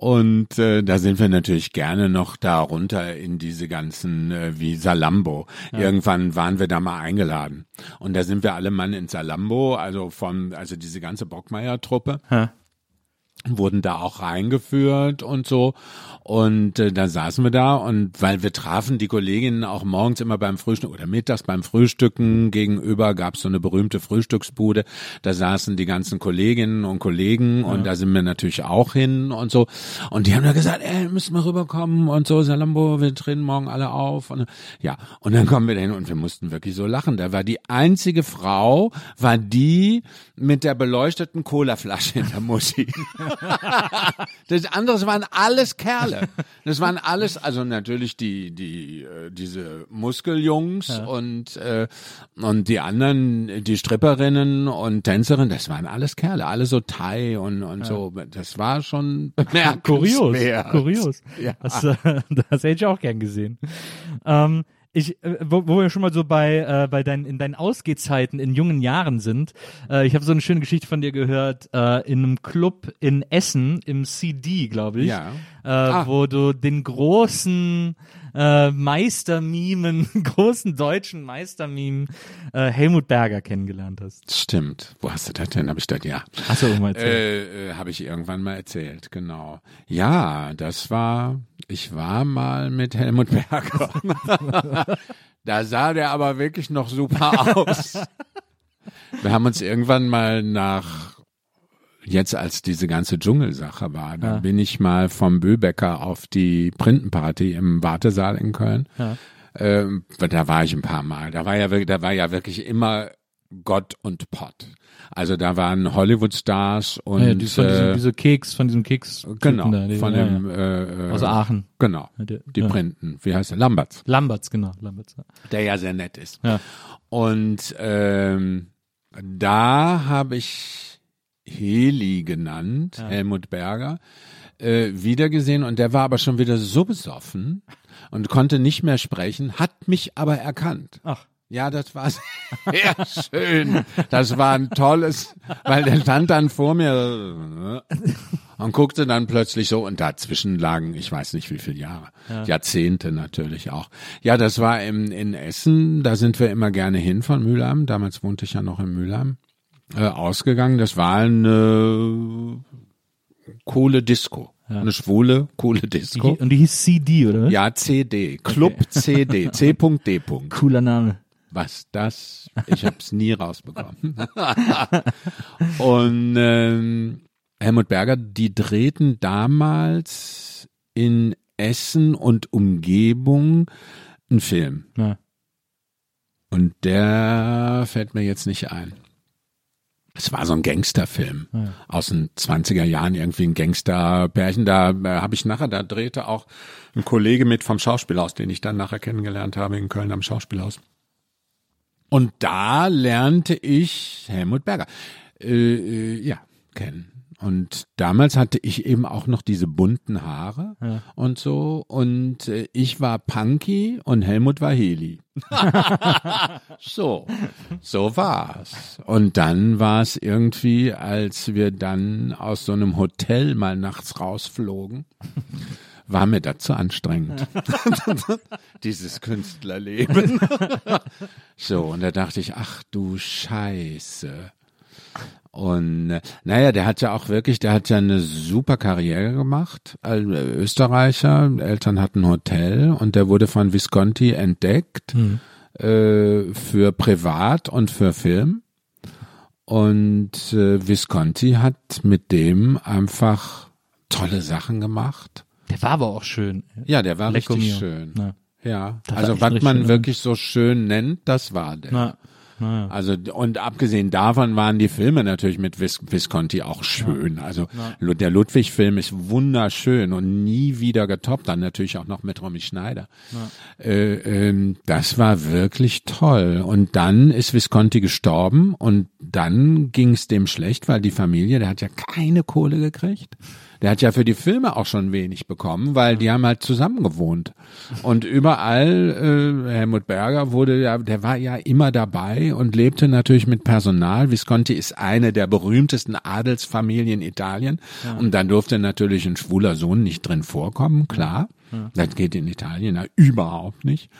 Und äh, da sind wir natürlich gerne noch da runter in diese ganzen äh, wie Salambo. Irgendwann waren wir da mal eingeladen und da sind wir alle Mann in Salambo, also von also diese ganze Bockmeier-Truppe Ja. Wurden da auch reingeführt und so. Und äh, da saßen wir da und weil wir trafen die Kolleginnen auch morgens immer beim Frühstück oder mittags beim Frühstücken gegenüber gab es so eine berühmte Frühstücksbude. Da saßen die ganzen Kolleginnen und Kollegen und da sind wir natürlich auch hin und so. Und die haben da gesagt, ey, müssen wir rüberkommen und so, Salambo, wir treten morgen alle auf. Und, ja, und dann kommen wir dahin und wir mussten wirklich so lachen. Da war die einzige Frau, war die mit der beleuchteten Colaflasche in der Muschi. das andere waren alles Kerle. Das waren alles, also natürlich die, die, äh, diese Muskeljungs ja. und, äh, und die anderen, die Stripperinnen und Tänzerinnen, das waren alles Kerle, alle so Thai und, und ja. so. Das war schon kurios. Kurios. Ja. Das, äh, das hätte ich auch gern gesehen. Ähm, ich, äh, wo, wo wir schon mal so bei, äh, bei deinen, in deinen Ausgehzeiten in jungen Jahren sind, äh, ich habe so eine schöne Geschichte von dir gehört, äh, in einem Club in Essen, im CD, glaube ich, ja. äh, ah. wo du den großen äh, Meistermimen, großen deutschen Meistermimen äh, Helmut Berger kennengelernt hast. Stimmt. Wo hast du das denn? Habe ich das ja. Hast du mal erzählt? Äh, äh, Habe ich irgendwann mal erzählt, genau. Ja, das war, ich war mal mit Helmut Berger. da sah der aber wirklich noch super aus. Wir haben uns irgendwann mal nach jetzt als diese ganze Dschungelsache war, da ja. bin ich mal vom Böbecker auf die Printenparty im Wartesaal in Köln. Ja. Ähm, da war ich ein paar Mal. Da war ja wirklich, da war ja wirklich immer Gott und Pott. Also da waren Hollywood-Stars und ja, die, von diesem, äh, diese Keks, von diesem Keks. Genau, da, die, von ja, dem äh, aus Aachen. Genau, die ja. Printen. Wie heißt er? Lamberts. Lamberts, genau, Lamberts. Ja. Der ja sehr nett ist. Ja. Und ähm, da habe ich Heli genannt, ja. Helmut Berger, äh, wiedergesehen und der war aber schon wieder so besoffen und konnte nicht mehr sprechen, hat mich aber erkannt. Ach. Ja, das war sehr schön. Das war ein tolles, weil der stand dann vor mir und guckte dann plötzlich so und dazwischen lagen, ich weiß nicht wie viele Jahre, ja. Jahrzehnte natürlich auch. Ja, das war im, in Essen, da sind wir immer gerne hin von Mülheim. Damals wohnte ich ja noch in Mülheim äh, ausgegangen. Das war eine coole Disco. Ja. Eine schwule, coole Disco. Die, und die hieß CD, oder? Ja, CD. Club okay. CD. C.D. Cooler Name. Was das? Ich hab's nie rausbekommen. und ähm, Helmut Berger, die drehten damals in Essen und Umgebung einen Film. Ja. Und der fällt mir jetzt nicht ein. Es war so ein Gangsterfilm ja. aus den 20er Jahren, irgendwie ein Gangsterpärchen. Da äh, habe ich nachher, da drehte auch ein Kollege mit vom Schauspielhaus, den ich dann nachher kennengelernt habe in Köln am Schauspielhaus. Und da lernte ich Helmut Berger äh, äh, ja kennen. Und damals hatte ich eben auch noch diese bunten Haare ja. und so. Und äh, ich war Punky und Helmut war Heli. so, so war's. Und dann war es irgendwie, als wir dann aus so einem Hotel mal nachts rausflogen, war mir das zu anstrengend. Dieses Künstlerleben. so, und da dachte ich, ach du Scheiße. Und äh, naja, der hat ja auch wirklich, der hat ja eine super Karriere gemacht. Als Österreicher, Eltern hatten ein Hotel und der wurde von Visconti entdeckt hm. äh, für Privat und für Film. Und äh, Visconti hat mit dem einfach tolle Sachen gemacht. Der war aber auch schön. Ja, der war Lecco richtig mio. schön. Ja, ja. also was man schön. wirklich so schön nennt, das war der. Na. Naja. Also und abgesehen davon waren die Filme natürlich mit Vis Visconti auch schön. Ja. Also ja. der Ludwig-Film ist wunderschön und nie wieder getoppt. Dann natürlich auch noch mit Romy Schneider. Ja. Äh, äh, das war wirklich toll. Und dann ist Visconti gestorben und dann ging es dem schlecht, weil die Familie, der hat ja keine Kohle gekriegt. Der hat ja für die Filme auch schon wenig bekommen, weil die haben halt zusammen gewohnt. Und überall, äh, Helmut Berger wurde ja, der war ja immer dabei und lebte natürlich mit Personal. Visconti ist eine der berühmtesten Adelsfamilien Italien. Ja. Und dann durfte natürlich ein schwuler Sohn nicht drin vorkommen, klar. Ja. Das geht in Italien ja überhaupt nicht.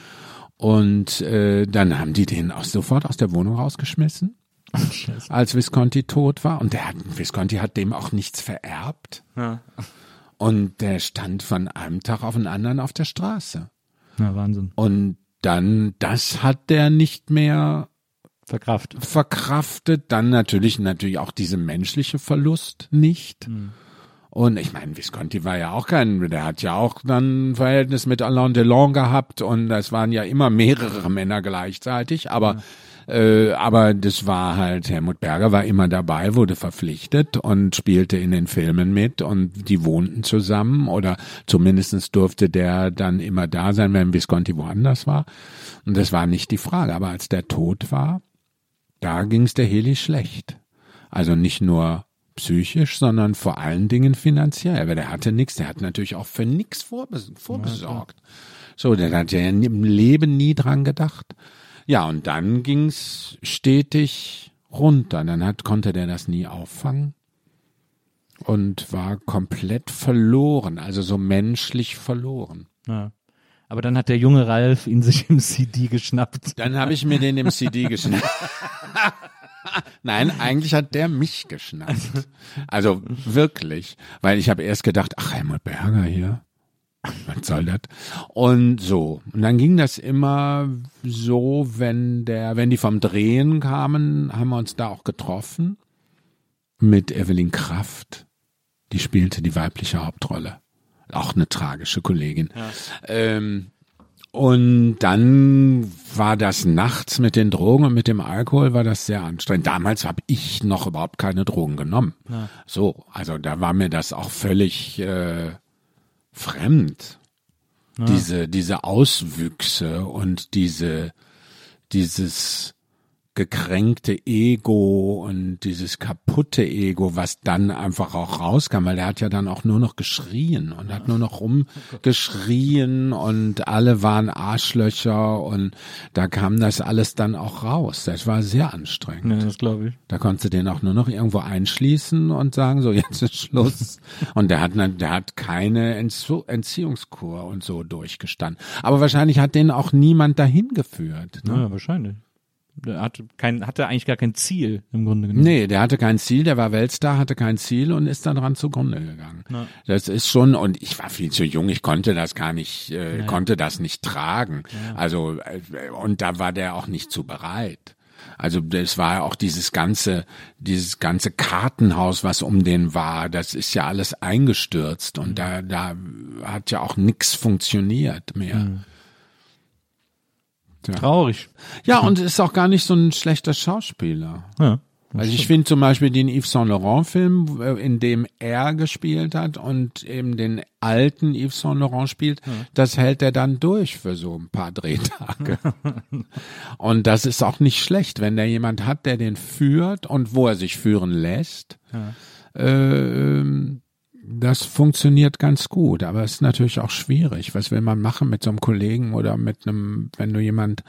Und äh, dann haben die den auch sofort aus der Wohnung rausgeschmissen als Visconti tot war. Und der hat, Visconti hat dem auch nichts vererbt. Ja. Und der stand von einem Tag auf den anderen auf der Straße. Ja, Wahnsinn. Und dann, das hat der nicht mehr verkraftet. Verkraftet. Dann natürlich, natürlich auch diese menschliche Verlust nicht. Mhm. Und ich meine, Visconti war ja auch kein, der hat ja auch dann ein Verhältnis mit Alain Delon gehabt und es waren ja immer mehrere Männer gleichzeitig, aber ja Äh, aber das war halt, Helmut Berger war immer dabei, wurde verpflichtet und spielte in den Filmen mit und die wohnten zusammen oder zumindestens durfte der dann immer da sein, wenn Visconti woanders war. Und das war nicht die Frage. Aber als der tot war, da ging es der Heli schlecht. Also nicht nur psychisch, sondern vor allen Dingen finanziell, weil der hatte nichts, der hat natürlich auch für nichts vorbes vorbesorgt. So, der hat ja im Leben nie dran gedacht. Ja, und dann ging's stetig runter. Dann hat, konnte der das nie auffangen und war komplett verloren, also so menschlich verloren. Ja. Aber dann hat der junge Ralf ihn sich im CD geschnappt. Dann habe ich mir den im CD geschnappt. Nein, eigentlich hat der mich geschnappt. Also wirklich, weil ich habe erst gedacht, ach Helmut Berger hier, was soll das? Und so. Und dann ging das immer so, wenn der, wenn die vom Drehen kamen, haben wir uns da auch getroffen mit Evelyn Kraft. Die spielte die weibliche Hauptrolle. Auch eine tragische Kollegin. Ja. Ähm, und dann war das nachts mit den Drogen und mit dem Alkohol war das sehr anstrengend. Damals habe ich noch überhaupt keine Drogen genommen. Ja. So, also da war mir das auch völlig äh, fremd. Ja. Diese diese Auswüchse und diese dieses gekränkte Ego und dieses kaputte Ego, was dann einfach auch rauskam, weil er hat ja dann auch nur noch geschrien und hat nur noch rumgeschrien und alle waren Arschlöcher und da kam das alles dann auch raus. Das war sehr anstrengend. Ja, das glaube ich. Da konntest du den auch nur noch irgendwo einschließen und sagen, so jetzt ist Schluss. und der hat, der hat keine Entziehungskur und so durchgestanden. Aber wahrscheinlich hat den auch niemand dahin geführt. Ne? Ja, wahrscheinlich. Der hatte, kein, hatte eigentlich gar kein Ziel im Grunde genommen. Nee, der hatte kein Ziel, der war Weltstar, hatte kein Ziel und ist dann dran zugrunde gegangen. Ja. Das ist schon, und ich war viel zu jung, ich konnte das gar nicht, äh, ja. konnte das nicht tragen. Ja. Also, äh, und da war der auch nicht zu bereit. Also das war auch dieses ganze, dieses ganze Kartenhaus, was um den war, das ist ja alles eingestürzt und mhm. da, da hat ja auch nichts funktioniert mehr. Mhm. Ja. Traurig. Ja, und ist auch gar nicht so ein schlechter Schauspieler. Ja. Also ich finde zum Beispiel den Yves Saint Laurent Film, äh, in dem er gespielt hat und eben den alten Yves Saint Laurent spielt, ja. das hält er dann durch für so ein paar Drehtage. und das ist auch nicht schlecht, wenn der jemand hat, der den führt und wo er sich führen lässt. Ja. Äh, das funktioniert ganz gut, aber es ist natürlich auch schwierig. Was will man machen mit so einem Kollegen oder mit einem, wenn du jemand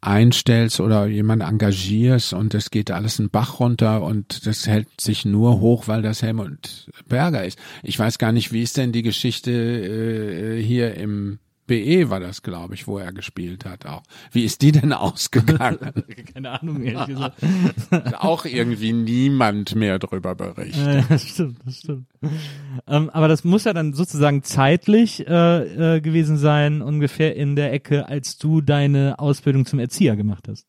einstellst oder jemand engagierst und es geht alles einen Bach runter und das hält sich nur hoch, weil das Helmut Berger ist. Ich weiß gar nicht, wie ist denn die Geschichte äh, hier im BE war das, glaube ich, wo er gespielt hat auch. Wie ist die denn ausgegangen? Keine Ahnung, ehrlich gesagt. auch irgendwie niemand mehr drüber berichtet. Ja, das stimmt, das stimmt. Ähm, aber das muss ja dann sozusagen zeitlich äh, äh, gewesen sein, ungefähr in der Ecke, als du deine Ausbildung zum Erzieher gemacht hast.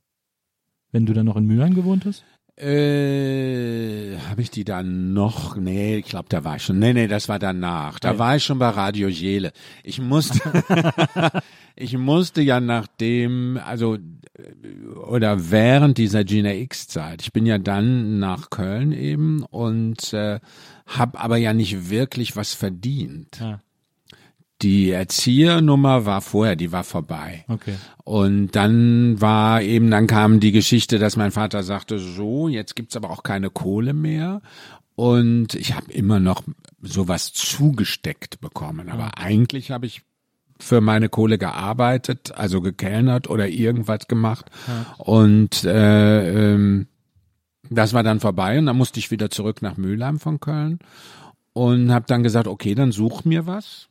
Wenn du dann noch in Mülheim gewohnt hast? Äh, habe ich die dann noch? Nee, ich glaube, da war ich schon. Nee, nee, das war danach. Da war ich schon bei Radio Jele. Ich musste, ich musste ja nachdem, also äh, oder während dieser Gina X Zeit. Ich bin ja dann nach Köln eben und äh, habe aber ja nicht wirklich was verdient. Ja. Die Erziehernummer war vorher, die war vorbei. Okay. Und dann war eben, dann kam die Geschichte, dass mein Vater sagte, so, jetzt gibt's aber auch keine Kohle mehr. Und ich habe immer noch sowas zugesteckt bekommen. Aber ja. eigentlich habe ich für meine Kohle gearbeitet, also gekellnert oder irgendwas gemacht. Ja. Und äh, ähm, das war dann vorbei und dann musste ich wieder zurück nach Mülheim von Köln und habe dann gesagt, okay, dann such mir was.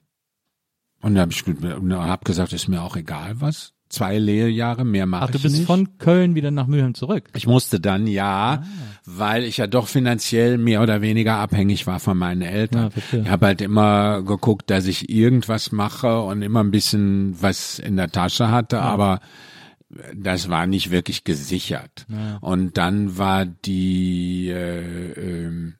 Und da habe ich hab gesagt, ist mir auch egal was. Zwei Lehrjahre, mehr mache ich nicht. Ach, du bist nicht. von Köln wieder nach Mülheim zurück. Ich musste dann, ja, ah. weil ich ja doch finanziell mehr oder weniger abhängig war von meinen Eltern. Ja, ich habe halt immer geguckt, dass ich irgendwas mache und immer ein bisschen was in der Tasche hatte, ja. aber das war nicht wirklich gesichert. Ja. Und dann war die äh, äh,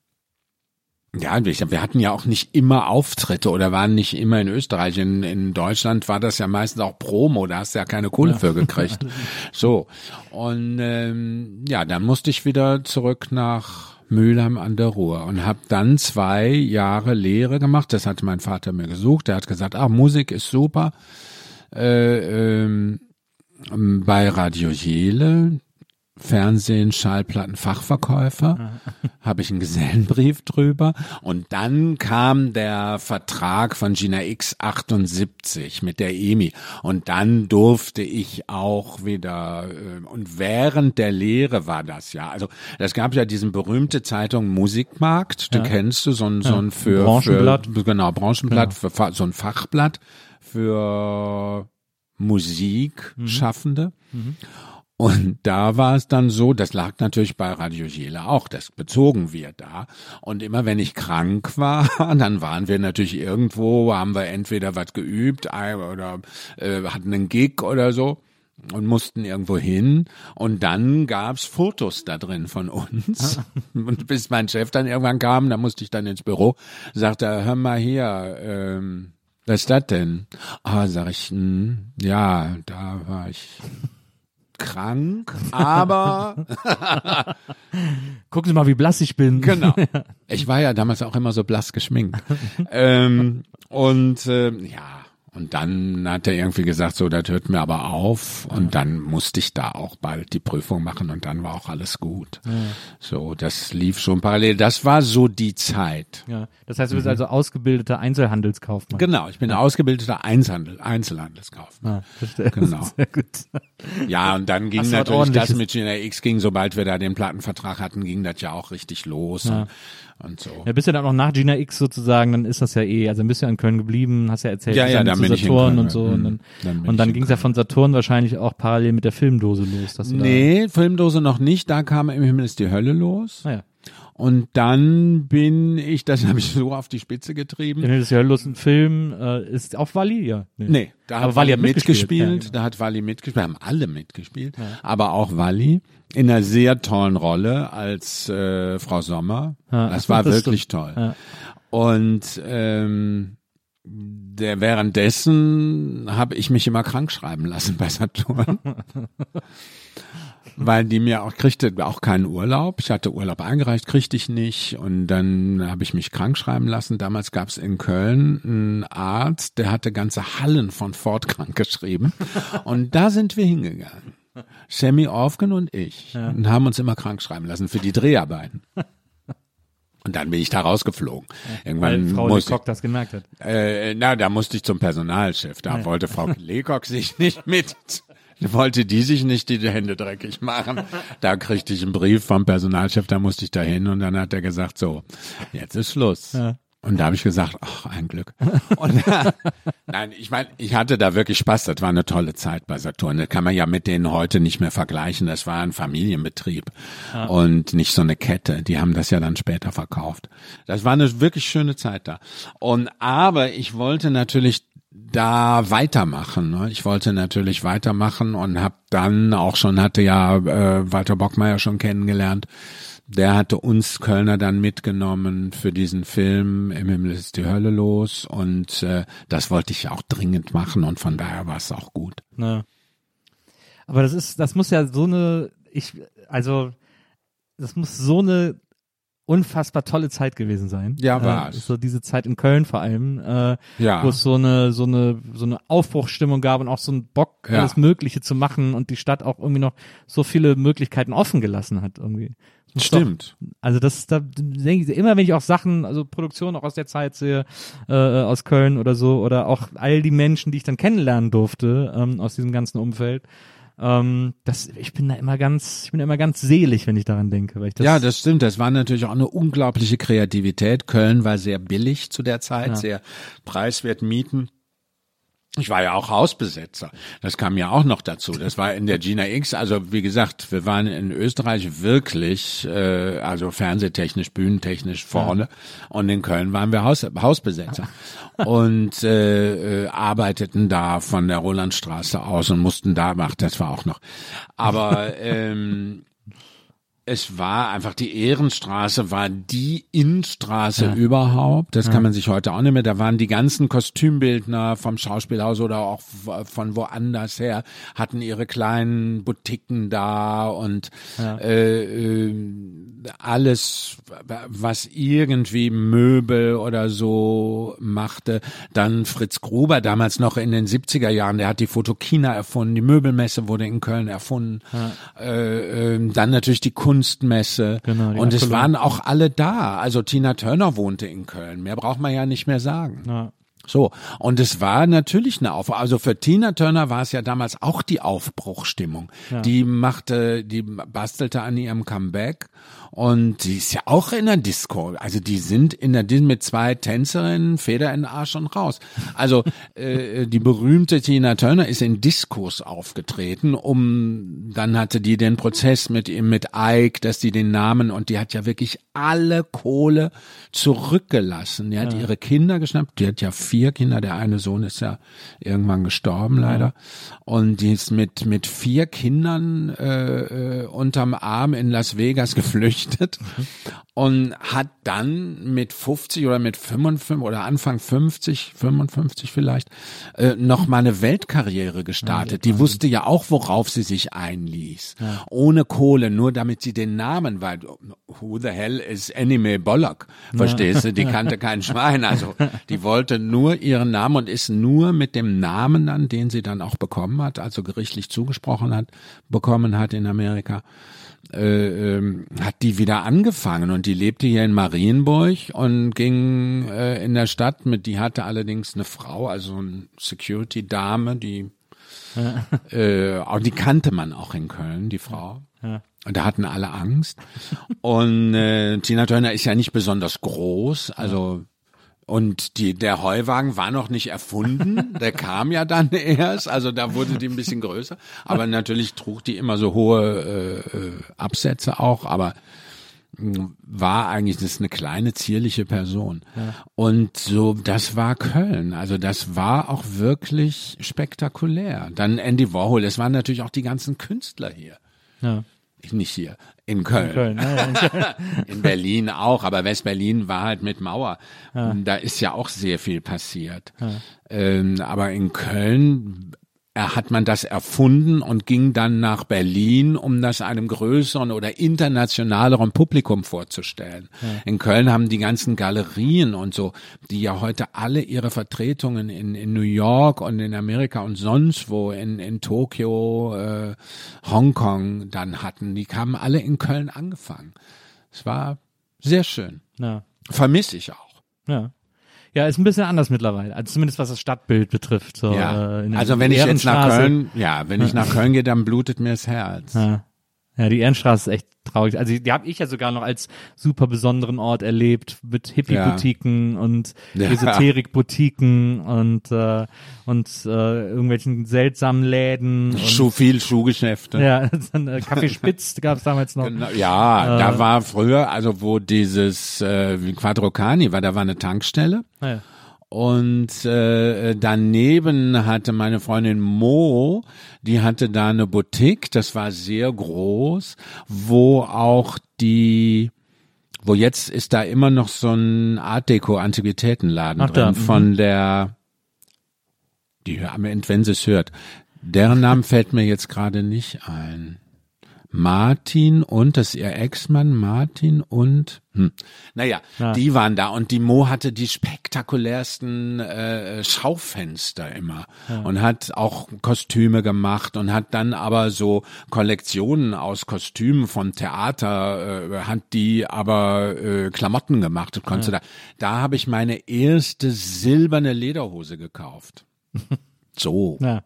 Ja, wir wir hatten ja auch nicht immer Auftritte oder waren nicht immer in Österreich. In, in Deutschland war das ja meistens auch Promo, da hast du ja keine Kohle für gekriegt. So. Und ähm, ja, dann musste ich wieder zurück nach Mülheim an der Ruhr und habe dann zwei Jahre Lehre gemacht. Das hatte mein Vater mir gesucht. Er hat gesagt, ah, Musik ist super. Äh, ähm, bei Radio Jele, Fernsehen, Schallplatten, Fachverkäufer, habe ich einen Gesellenbrief drüber. Und dann kam der Vertrag von Gina X 78 mit der EMI. Und dann durfte ich auch wieder, äh, und während der Lehre war das ja. Also, das gab ja diesen berühmte Zeitung Musikmarkt, Ja. kennst du, so ein, so ein für, Branchenblatt. für, genau, Branchenblatt, für, Fa- so ein Fachblatt für Musikschaffende. Und da war es dann so, das lag natürlich bei Radio Jele auch, das bezogen wir da. Und immer wenn ich krank war, dann waren wir natürlich irgendwo, haben wir entweder was geübt oder äh, hatten einen Gig oder so und mussten irgendwo hin. Und dann gab's Fotos da drin von uns. Und bis mein Chef dann irgendwann kam, da musste ich dann ins Büro, sagte er, hör mal hier, ähm, was ist das denn? Ah, sag ich, hm, ja, da war ich krank, aber Gucken Sie mal, wie blass ich bin. genau. Ich war ja damals auch immer so blass geschminkt. ähm, und äh, ja, und dann hat er irgendwie gesagt, so, das hört mir aber auf. Und dann musste ich da auch bald die Prüfung machen und dann war auch alles gut. So, das lief schon parallel. Das war so die Zeit. Ja. Das heißt, du bist also ausgebildeter Einzelhandelskaufmann. Genau, ich bin ausgebildeter Einzelhandel, Einzelhandelskaufmann. Ja, verstehe. Genau. Sehr gut. Ja, und dann ging natürlich das mit Gina X ging, sobald wir da den Plattenvertrag hatten, ging das ja auch richtig los und, und so. Ja, bist ja dann auch nach Gina X sozusagen, dann ist das ja eh, also bist du ja in Köln geblieben, hast ja erzählt, Ja, ja, dann zu Saturn und so. ja. Und dann, Hm, dann und dann in ging es ja von Saturn wahrscheinlich auch parallel mit der Filmdose los. Dass du Nee, Filmdose noch nicht, da kam im Himmel ist die Hölle los. Da, naja, Und dann bin ich, das habe ich so auf die Spitze getrieben. Himmel ist ja ein Film, äh, ist auch Wally, ja. Nee, da Aber hat Wally mitgespielt, mitgespielt, ja, genau. da hat Wally mitgespielt, haben alle mitgespielt, aber auch Wally in einer sehr tollen Rolle als äh, Frau Sommer. Ja, das war das wirklich stimmt. toll. Ja. Und ähm, der währenddessen habe ich mich immer krank schreiben lassen bei Saturn. Weil die mir auch kriegte auch keinen Urlaub. Ich hatte Urlaub eingereicht, kriegte ich nicht. Und dann habe ich mich krank schreiben lassen. Damals gab es in Köln einen Arzt, der hatte ganze Hallen von Ford krank geschrieben. Und da sind wir hingegangen. Sammy Orfgen und ich. Und haben uns immer krank schreiben lassen für die Dreharbeiten. Und dann bin ich da rausgeflogen. Weil Irgendwann Frau musste das gemerkt hat. äh, na, da musste ich zum Personalchef. Da wollte Frau Lecoq sich nicht mit, wollte die sich nicht die Hände dreckig machen. Da kriegte ich einen Brief vom Personalchef, da musste ich da hin und dann hat er gesagt, so, jetzt ist Schluss. Und da habe ich gesagt, ach, ein Glück. Und, nein, ich meine, ich hatte da wirklich Spaß. Das war eine tolle Zeit bei Saturn. Das kann man ja mit denen heute nicht mehr vergleichen. Das war ein Familienbetrieb und nicht so eine Kette. Die haben das ja dann später verkauft. Das war eine wirklich schöne Zeit da. Und aber ich wollte natürlich da weitermachen. Ne? Ich wollte natürlich weitermachen und habe dann auch schon hatte ja äh, Walter Bockmeier schon kennengelernt. Der hatte uns Kölner dann mitgenommen für diesen Film Im Himmel ist die Hölle los und äh, das wollte ich auch dringend machen und von daher war es auch gut. Ne. Aber das ist, das muss ja so eine, ich, also, das muss so eine unfassbar tolle Zeit gewesen sein. Ja, war's. Äh, so diese Zeit in Köln vor allem, äh, Ja. wo es so eine, so eine, so eine Aufbruchsstimmung gab und auch so ein Bock, Ja. alles Mögliche zu machen und die Stadt auch irgendwie noch so viele Möglichkeiten offen gelassen hat irgendwie. Das Stimmt. Doch, also das, da denke ich, immer wenn ich auch Sachen, also Produktionen auch aus der Zeit sehe, äh, aus Köln oder so, oder auch all die Menschen, die ich dann kennenlernen durfte, ähm, aus diesem ganzen Umfeld, ähm, das, ich bin da immer ganz, ich bin immer ganz selig, wenn ich daran denke, weil ich das, ja, das stimmt. Das war natürlich auch eine unglaubliche Kreativität. Köln war sehr billig zu der Zeit, Ja. sehr preiswert Mieten. Ich war ja auch Hausbesetzer. Das kam ja auch noch dazu. Das war in der Gina X. Also wie gesagt, wir waren in Österreich wirklich, äh, also fernsehtechnisch, bühnentechnisch vorne. Und in Köln waren wir Haus, Hausbesetzer und äh, äh, arbeiteten da von der Rolandstraße aus und mussten da machen. Das war auch noch. Aber ähm, es war einfach die Ehrenstraße war die Innenstraße überhaupt. Das kann man sich heute auch nicht mehr. Da waren die ganzen Kostümbildner vom Schauspielhaus oder auch von woanders her hatten ihre kleinen Boutiquen da und äh, äh, alles, was irgendwie Möbel oder so machte. Dann Fritz Gruber, damals noch in den 70er Jahren, der hat die Fotokina erfunden. Die Möbelmesse wurde in Köln erfunden. Äh, äh, dann natürlich die Kunstmesse. Genau, und es waren auch alle da. Also Tina Turner wohnte in Köln. Mehr braucht man ja nicht mehr sagen. Ja. So, und es war natürlich eine Aufbruch. Also für Tina Turner war es ja damals auch die Aufbruchstimmung. Die machte, die bastelte an ihrem Comeback und die ist ja auch in der Disco. Also die sind in der Disco mit zwei Tänzerinnen, Feder in Arsch und raus. Also äh, die berühmte Tina Turner ist in Diskos aufgetreten, um dann hatte die den Prozess mit ihm mit Ike, dass die den Namen und die hat ja wirklich alle Kohle zurückgelassen. Die hat ihre Kinder geschnappt. Die hat ja vier Kinder. Der eine Sohn ist ja irgendwann gestorben leider. Und die ist mit mit vier Kindern äh, äh, unterm Arm in Las Vegas geflüchtet und hat dann mit 50 oder mit 55 oder Anfang 50, 55 vielleicht, äh, noch mal eine Weltkarriere gestartet. Die wusste ja auch, worauf sie sich einließ. Ohne Kohle, nur damit sie den Namen, weil who the hell is Anime Bollock? Verstehst du? Die kannte kein Schwein. Also die wollte nur ihren Namen und ist nur mit dem Namen dann, den sie dann auch bekommen hat, also gerichtlich zugesprochen hat, bekommen hat in Amerika, äh, ähm, hat die wieder angefangen und die lebte hier in Marienburg und ging äh, in der Stadt mit, die hatte allerdings eine Frau, also eine Security-Dame, die äh, auch die kannte man auch in Köln, die Frau. Und da hatten alle Angst. Und äh, Tina Turner ist ja nicht besonders groß, also und die, der Heuwagen war noch nicht erfunden, der kam ja dann erst, also da wurde die ein bisschen größer. Aber natürlich trug die immer so hohe äh, äh, Absätze auch, aber mh, war eigentlich das ist eine kleine zierliche Person. Und so das war Köln. Also das war auch wirklich spektakulär. Dann Andy Warhol es waren natürlich auch die ganzen Künstler hier. Ja. nicht hier in Köln, Köln, ja, ja, in Köln. in Berlin auch, aber West-Berlin war halt mit Mauer. Da ist ja auch sehr viel passiert. Ähm, aber in Köln hat man das erfunden und ging dann nach Berlin, um das einem größeren oder internationaleren Publikum vorzustellen. In Köln haben die ganzen Galerien und so, die ja heute alle ihre Vertretungen in, in New York und in Amerika und sonst wo, in, in Tokio, äh, Hongkong dann hatten, die kamen alle in Köln angefangen. Es war sehr schön. ja. Vermisse ich auch. Ja. Ja, ist ein bisschen anders mittlerweile. Also zumindest was das Stadtbild betrifft. So, Ja. äh, also wenn ich jetzt nach. Köln, ja, wenn ich nach Köln gehe, dann blutet mir das Herz. Ja. Ja, die Ehrenstraße ist echt traurig. Also die, die habe ich ja sogar noch als super besonderen Ort erlebt mit Hippie-Boutiquen und Ja. Esoterik-Boutiquen und äh, und äh, irgendwelchen seltsamen Läden. Und, Schuh, viel Schuhgeschäfte. ja, dann äh, Kaffee Spitz gab es damals noch. Genau, Ja, Äh. da war früher, also wo dieses äh, Quadrocani war, da war eine Tankstelle. Ja. Und äh, daneben hatte meine Freundin Mo, die hatte da eine Boutique, das war sehr groß, wo auch die, wo jetzt ist da immer noch so ein Art Deco Antiquitätenladen Ach, drin da, mhm. von der, die am Ende, wenn sie es hört, deren Namen fällt mir jetzt gerade nicht ein. Martin und das ist ihr Ex-Mann Martin und hm. naja, Ja. die waren da und die Mo hatte die spektakulärsten äh, Schaufenster immer und hat auch Kostüme gemacht und hat dann aber so Kollektionen aus Kostümen von Theater äh, hat die aber äh, Klamotten gemacht und konnte da da habe ich meine erste silberne Lederhose gekauft. So. Ja.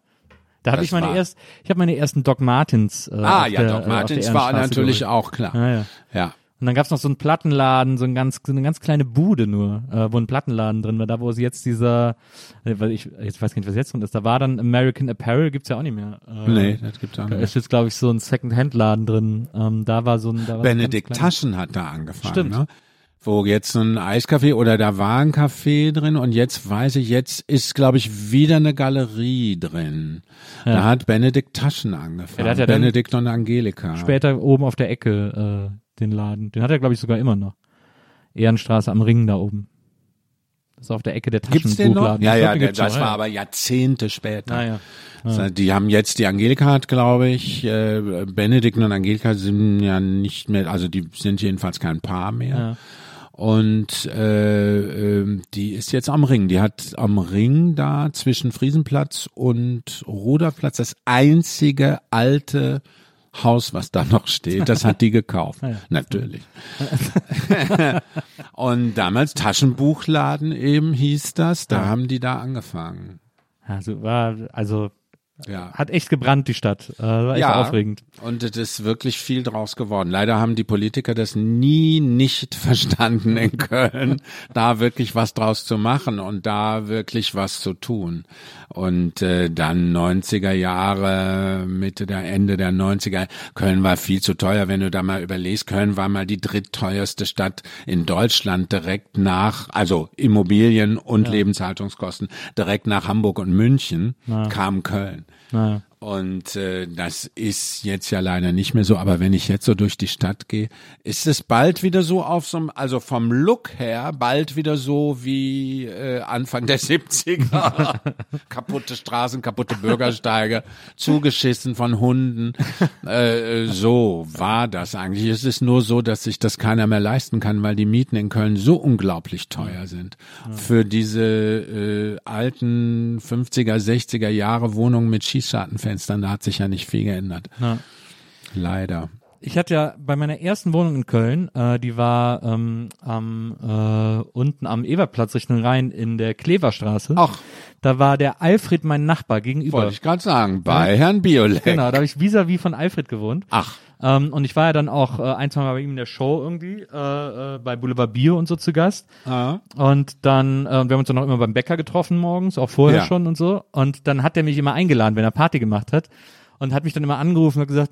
Da habe ich meine war- erst, ich habe meine ersten Doc Martens. Äh, Ah ja, der, Doc äh, der war natürlich geholt. auch klar. Ja, ja. Ja. Und dann gab's noch so einen Plattenladen, so ein ganz, so eine ganz kleine Bude nur, äh, wo ein Plattenladen drin war, da wo es jetzt dieser, äh, weil ich jetzt weiß gar nicht, was jetzt drin ist, da war dann American Apparel, gibt's ja auch nicht mehr. Äh, Nee, das gibt's auch Da nicht. ist jetzt, glaube ich, so ein Second-Hand-Laden drin. Ähm, da war so ein, da war so Benedikt kleines- Taschen hat da angefangen. Stimmt. Ne? Wo jetzt ein Eiskaffee oder da war ein Café drin und jetzt weiß ich, jetzt ist, glaube ich, wieder eine Galerie drin. Da hat Benedikt Taschen angefangen. Ja, ja Benedikt und Angelika. Später oben auf der Ecke äh, den Laden. Den hat er, glaube ich, sogar immer noch. Ehrenstraße am Ring da oben. Das ist auf der Ecke der Gibt's den noch? Taschenbuchladen. Ja, ja, der, das noch, war ja. aber Jahrzehnte später. Ah, ja. So, Die haben jetzt die Angelika hat, glaube ich, äh, Benedikt und Angelika sind ja nicht mehr, also die sind jedenfalls kein Paar mehr. Ja. Und äh, ähm, die ist jetzt am Ring. Die hat am Ring da zwischen Friesenplatz und Ruderplatz das einzige alte Haus, was da noch steht, das hat die gekauft. Natürlich. und damals Taschenbuchladen eben hieß das, da haben die da angefangen. Also, war, also Ja. hat echt gebrannt, die Stadt. Äh, war echt aufregend. Und es ist wirklich viel draus geworden. Leider haben die Politiker das nie nicht verstanden in Köln, da wirklich was draus zu machen und da wirklich was zu tun. Und äh, dann 90er Jahre, Mitte der Ende der 90er, Köln war viel zu teuer, wenn du da mal überlegst. Köln war mal die drittteuerste Stadt in Deutschland direkt nach, also Immobilien und Lebenshaltungskosten, direkt nach Hamburg und München kam Köln. Naja. Und äh, das ist jetzt ja leider nicht mehr so, aber wenn ich jetzt so durch die Stadt gehe, ist es bald wieder so auf so einem, also vom Look her, bald wieder so wie äh, Anfang der 70er. kaputte Straßen, kaputte Bürgersteige, zugeschissen von Hunden. Äh, äh, so war das eigentlich. Es ist nur so, dass sich das keiner mehr leisten kann, weil die Mieten in Köln so unglaublich teuer sind. Für diese äh, alten 50er, 60er Jahre Wohnungen mit Schießschartenfenstern, da hat sich ja nicht viel geändert. Ja. Leider. Ich hatte ja bei meiner ersten Wohnung in Köln, äh, die war ähm, am äh, unten am Ewerplatz Richtung Rhein in der Kleverstraße. Ach. Da war der Alfred mein Nachbar gegenüber. Wollte ich gerade sagen, bei Herrn Biolek. Genau, da habe ich vis-à-vis von Alfred gewohnt. Ach. Ähm, und ich war ja dann auch äh, ein, zwei Mal bei ihm in der Show irgendwie, äh, äh, bei Boulevard Bio und so zu Gast. Ah. Und dann, äh, wir haben uns dann auch immer beim Bäcker getroffen morgens, auch vorher Ja. schon und so. Und dann hat er mich immer eingeladen, wenn er Party gemacht hat. Und hat mich dann immer angerufen und gesagt,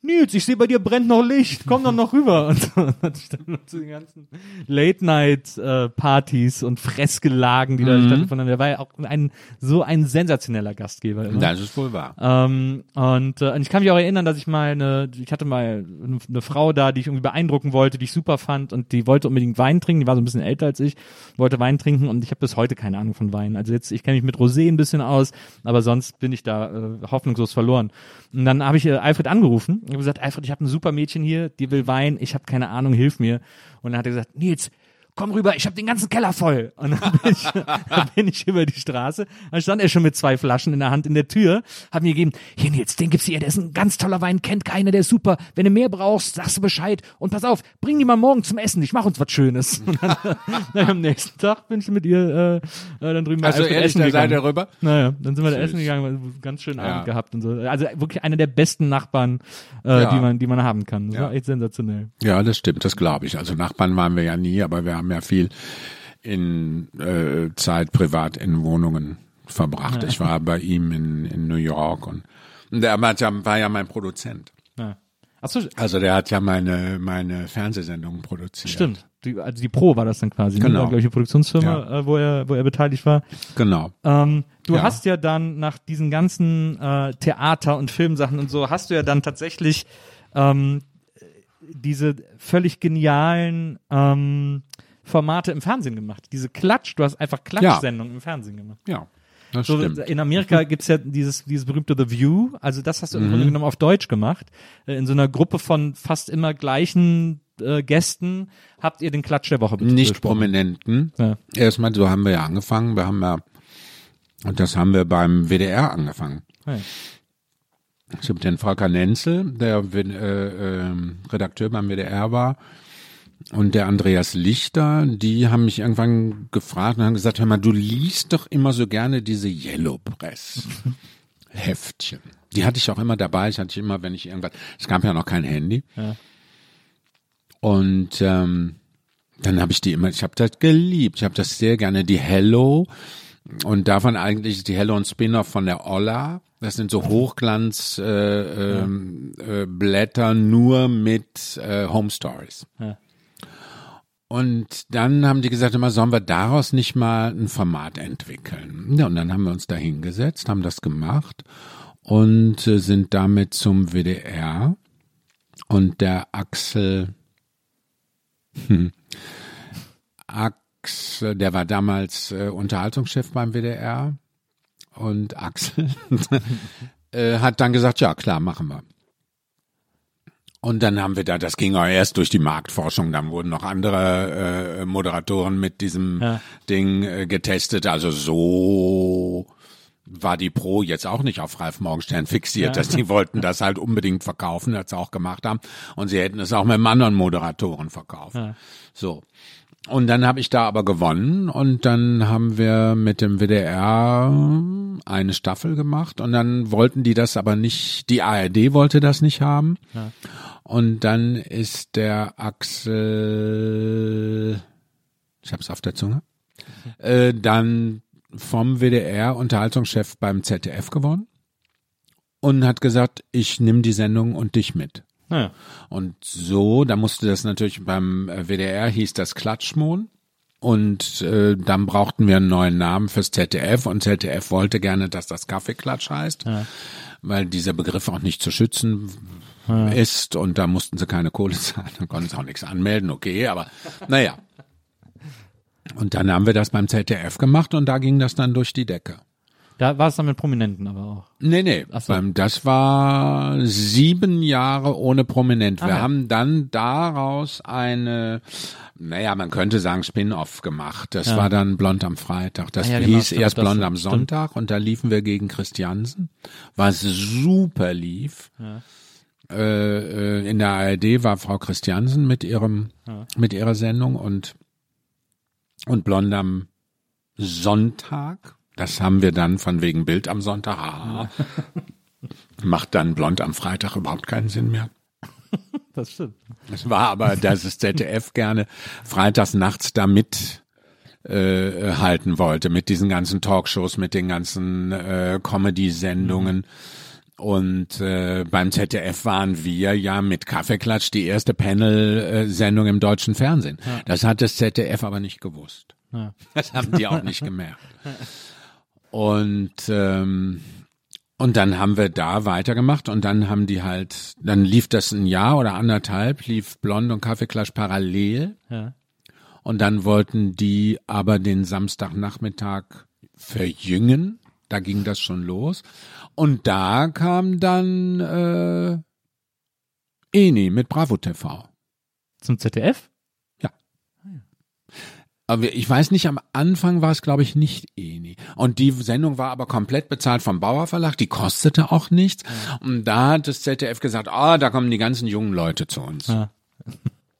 Nils, ich sehe bei dir brennt noch Licht, komm doch noch rüber. Und so hatte ich dann noch zu den ganzen Late-Night-Partys und Fressgelagen, die Mhm. da haben. Der war ja auch ein, so ein sensationeller Gastgeber. Immer. Das ist wohl wahr. Ähm, und, äh, und ich kann mich auch erinnern, dass ich mal eine, ich hatte mal eine, eine Frau da, die ich irgendwie beeindrucken wollte, die ich super fand und die wollte unbedingt Wein trinken, die war so ein bisschen älter als ich, wollte Wein trinken und ich habe bis heute keine Ahnung von Wein. Also jetzt, ich kenne mich mit Rosé ein bisschen aus, aber sonst bin ich da äh, hoffnungslos verloren. Und dann habe ich äh, Alfred angerufen und habe gesagt, Alfred, ich habe ein super Mädchen hier, die will Wein, ich habe keine Ahnung, hilf mir. Und dann hat er gesagt, Nils, komm rüber, ich habe den ganzen Keller voll. Und dann bin ich, dann bin ich über die Straße, dann stand er schon mit zwei Flaschen in der Hand in der Tür, hat mir gegeben, hier Nils, den gibt's hier, der ist ein ganz toller Wein, kennt keiner, der ist super. Wenn du mehr brauchst, sagst du Bescheid. Und pass auf, bring die mal morgen zum Essen, ich mach uns was Schönes. Und dann, dann am nächsten Tag bin ich mit ihr äh, äh, dann drüben Also Alfred ehrlich, essen da gegangen. seid ihr rüber? Naja, dann sind wir da essen gegangen, ganz schönen Ja. Abend gehabt und so. Also wirklich einer der besten Nachbarn, äh, Ja. die man, die man haben kann. Das Ja. war echt sensationell. Ja, das stimmt, das glaube ich. Also Nachbarn waren wir ja nie, aber wir haben ja viel in äh, Zeit privat in Wohnungen verbracht. Ich war bei ihm in, in New York und, und der war ja, war ja mein Produzent. Ja. Achso, Also der hat ja meine meine Fernsehsendungen produziert. Stimmt. Die, also die Pro war das dann quasi. Genau. Ne? Glaube ich, eine Produktionsfirma, äh, wo er, wo er beteiligt war. Genau. Ähm, du Ja. hast ja dann nach diesen ganzen äh, Theater- und Filmsachen und so, hast du ja dann tatsächlich ähm, diese völlig genialen ähm, Formate im Fernsehen gemacht. Diese Klatsch, du hast einfach Klatschsendungen im Fernsehen gemacht. Ja, das So, stimmt. in Amerika gibt's ja dieses, dieses berühmte The View, also das hast du im Mhm. Grunde genommen auf Deutsch gemacht. Äh, In so einer Gruppe von fast immer gleichen äh, Gästen habt ihr den Klatsch der Woche Nicht. Prominenten. Ja. Erstmal, so haben wir ja angefangen. Wir haben ja, und das haben wir beim WDR angefangen. Hey. Ich habe den Volker Nenzel, der äh, äh, Redakteur beim WDR war, und der Andreas Lichter, die haben mich irgendwann gefragt und haben gesagt, hör mal, du liest doch immer so gerne diese Yellow Press Heftchen. Die hatte ich auch immer dabei. Ich hatte ich immer, wenn ich irgendwas, es gab ja noch kein Handy. Ja. Und ähm, dann habe ich die immer, ich habe das geliebt. Ich habe das sehr gerne. Die Hello und davon eigentlich die Hello und Spin-off von der Olla. Das sind so Hochglanz äh, ähm, äh, Blätter nur mit äh, Home Stories. Ja. Und dann haben die gesagt, immer sollen wir daraus nicht mal ein Format entwickeln. Ja, und dann haben wir uns da hingesetzt, haben das gemacht und äh, sind damit zum WDR. Und der Axel, hm, Axel, der war damals äh, Unterhaltungschef beim WDR. Und Axel äh, hat dann gesagt, ja klar, machen wir. Und dann haben wir da, das ging auch erst durch die Marktforschung, dann wurden noch andere äh, Moderatoren mit diesem Ja. Ding äh, getestet. Also so war die Pro jetzt auch nicht auf Ralf Morgenstern fixiert, dass die wollten das halt unbedingt verkaufen, als sie auch gemacht haben. Und sie hätten es auch mit anderen Moderatoren verkauft. Ja. So. Und dann habe ich da aber gewonnen und dann haben wir mit dem WDR eine Staffel gemacht und dann wollten die das aber nicht, die ARD wollte das nicht haben. Ja. Und dann ist der Axel, ich hab's auf der Zunge, äh, dann vom WDR Unterhaltungschef beim ZDF geworden und hat gesagt, ich nehme die Sendung und dich mit. Naja. Und so, da musste das natürlich beim äh, WDR hieß das Klatschmon. Und äh, dann brauchten wir einen neuen Namen fürs ZDF und ZDF wollte gerne, dass das Kaffeeklatsch heißt, weil dieser Begriff auch nicht zu schützen ist und da mussten sie keine Kohle zahlen, da konnten sie auch nichts anmelden, okay, aber naja. Und dann haben wir das beim ZDF gemacht und da ging das dann durch die Decke. Da war es dann mit Prominenten aber auch. Nee, nee. Ach so. Beim, das war sieben Jahre ohne Prominent. Wir Ah, ja. haben dann daraus eine, naja, man könnte sagen Spin-off gemacht. Das Ja. war dann Blond am Freitag. Das Ah, ja, genau, hieß stimmt, erst das Blond am stimmt. Sonntag und da liefen wir gegen Christiansen, was super lief. Ja. Äh, äh, in der ARD war Frau Christiansen mit ihrem, mit ihrer Sendung und, und Blond am Sonntag. Das haben wir dann von wegen Bild am Sonntag. Aha. Macht dann Blond am Freitag überhaupt keinen Sinn mehr. Das stimmt. Es war aber, dass das ZDF gerne freitags nachts da mit äh, halten wollte, mit diesen ganzen Talkshows, mit den ganzen äh, Comedy-Sendungen. Und äh, beim ZDF waren wir ja mit Kaffeeklatsch die erste Panel-Sendung im deutschen Fernsehen. Das hat das ZDF aber nicht gewusst. Ja. Das haben die auch nicht gemerkt. Und ähm, und dann haben wir da weitergemacht und dann haben die halt, dann lief das ein Jahr oder anderthalb, lief Blond und Kaffeeklatsch parallel Ja. und dann wollten die aber den Samstagnachmittag verjüngen. Da ging das schon los. Und da kam dann äh, Eni mit Bravo TV. Zum ZDF? Aber ich weiß nicht, am Anfang war es, glaube ich, nicht Eni. Und die Sendung war aber komplett bezahlt vom Bauer Verlag, die kostete auch nichts. Und da hat das ZDF gesagt, ah, da kommen die ganzen jungen Leute zu uns. Ja.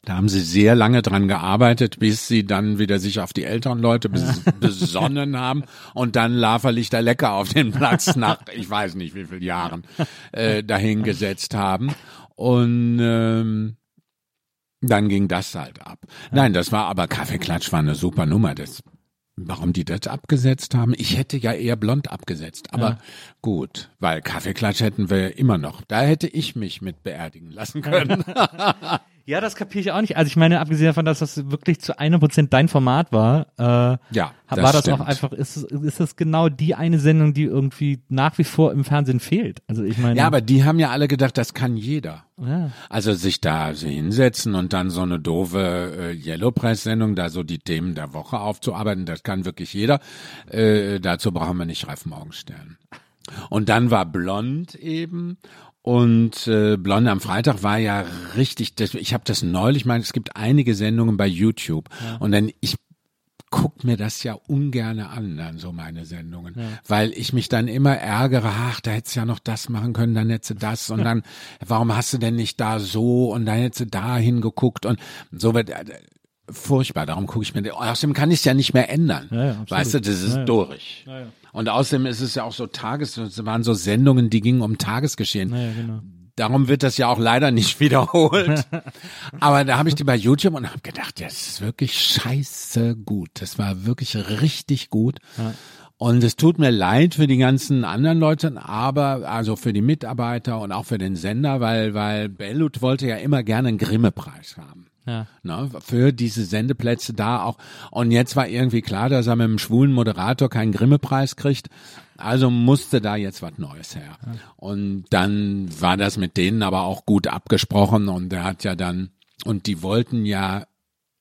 Da haben sie sehr lange dran gearbeitet, bis sie dann wieder sich auf die älteren Leute bes besonnen haben und dann Laferlichter lecker auf den Platz nach, ich weiß nicht wie vielen Jahren, äh, dahingesetzt haben. Und ähm, dann ging das halt ab. Nein, das war aber Kaffeeklatsch war eine super Nummer. Das, warum die das abgesetzt haben? Ich hätte ja eher blond abgesetzt. Aber Ja. gut, weil Kaffeeklatsch hätten wir immer noch. Da hätte ich mich mit beerdigen lassen können. Ja, das kapiere ich auch nicht. Also ich meine, abgesehen davon, dass das wirklich zu einem Prozent dein Format war, äh, ja, war das stimmt. auch einfach, ist, ist das genau die eine Sendung, die irgendwie nach wie vor im Fernsehen fehlt? Also ich meine. Ja, aber die haben ja alle gedacht, das kann jeder. ja, Also sich da so hinsetzen und dann so eine doofe äh, Yellow Press Sendung, da so die Themen der Woche aufzuarbeiten, das kann wirklich jeder. Äh, dazu brauchen wir nicht Ralf Morgenstern. Und dann war Blond eben und äh, Blond am Freitag war ja richtig, das, ich habe das neulich, ich meine, es gibt einige Sendungen bei YouTube. Und dann ich guck mir das ja ungerne an, dann so meine Sendungen, weil ich mich dann immer ärgere, ach, da hättest du ja noch das machen können, dann hättest du das und dann, warum hast du denn nicht da so und dann hättest du da hingeguckt und so wird äh, furchtbar, darum gucke ich mir, außerdem kann ich es ja nicht mehr ändern, Ja, ja, weißt du, das ist Ja, durch. Und außerdem ist es ja auch so Tages, es waren so Sendungen, die gingen um Tagesgeschehen. genau. Darum wird das ja auch leider nicht wiederholt. Aber da habe ich die bei YouTube und habe gedacht, ja, das ist wirklich scheiße gut. Das war wirklich richtig gut. Und es tut mir leid für die ganzen anderen Leute, aber also für die Mitarbeiter und auch für den Sender, weil weil Bellut wollte ja immer gerne einen Grimme-Preis haben. Ja. Ne, für diese Sendeplätze da auch. Und jetzt war irgendwie klar, dass er mit einem schwulen Moderator keinen Grimme-Preis kriegt. Also musste da jetzt was Neues her. Und dann war das mit denen aber auch gut abgesprochen und er hat ja dann, und die wollten ja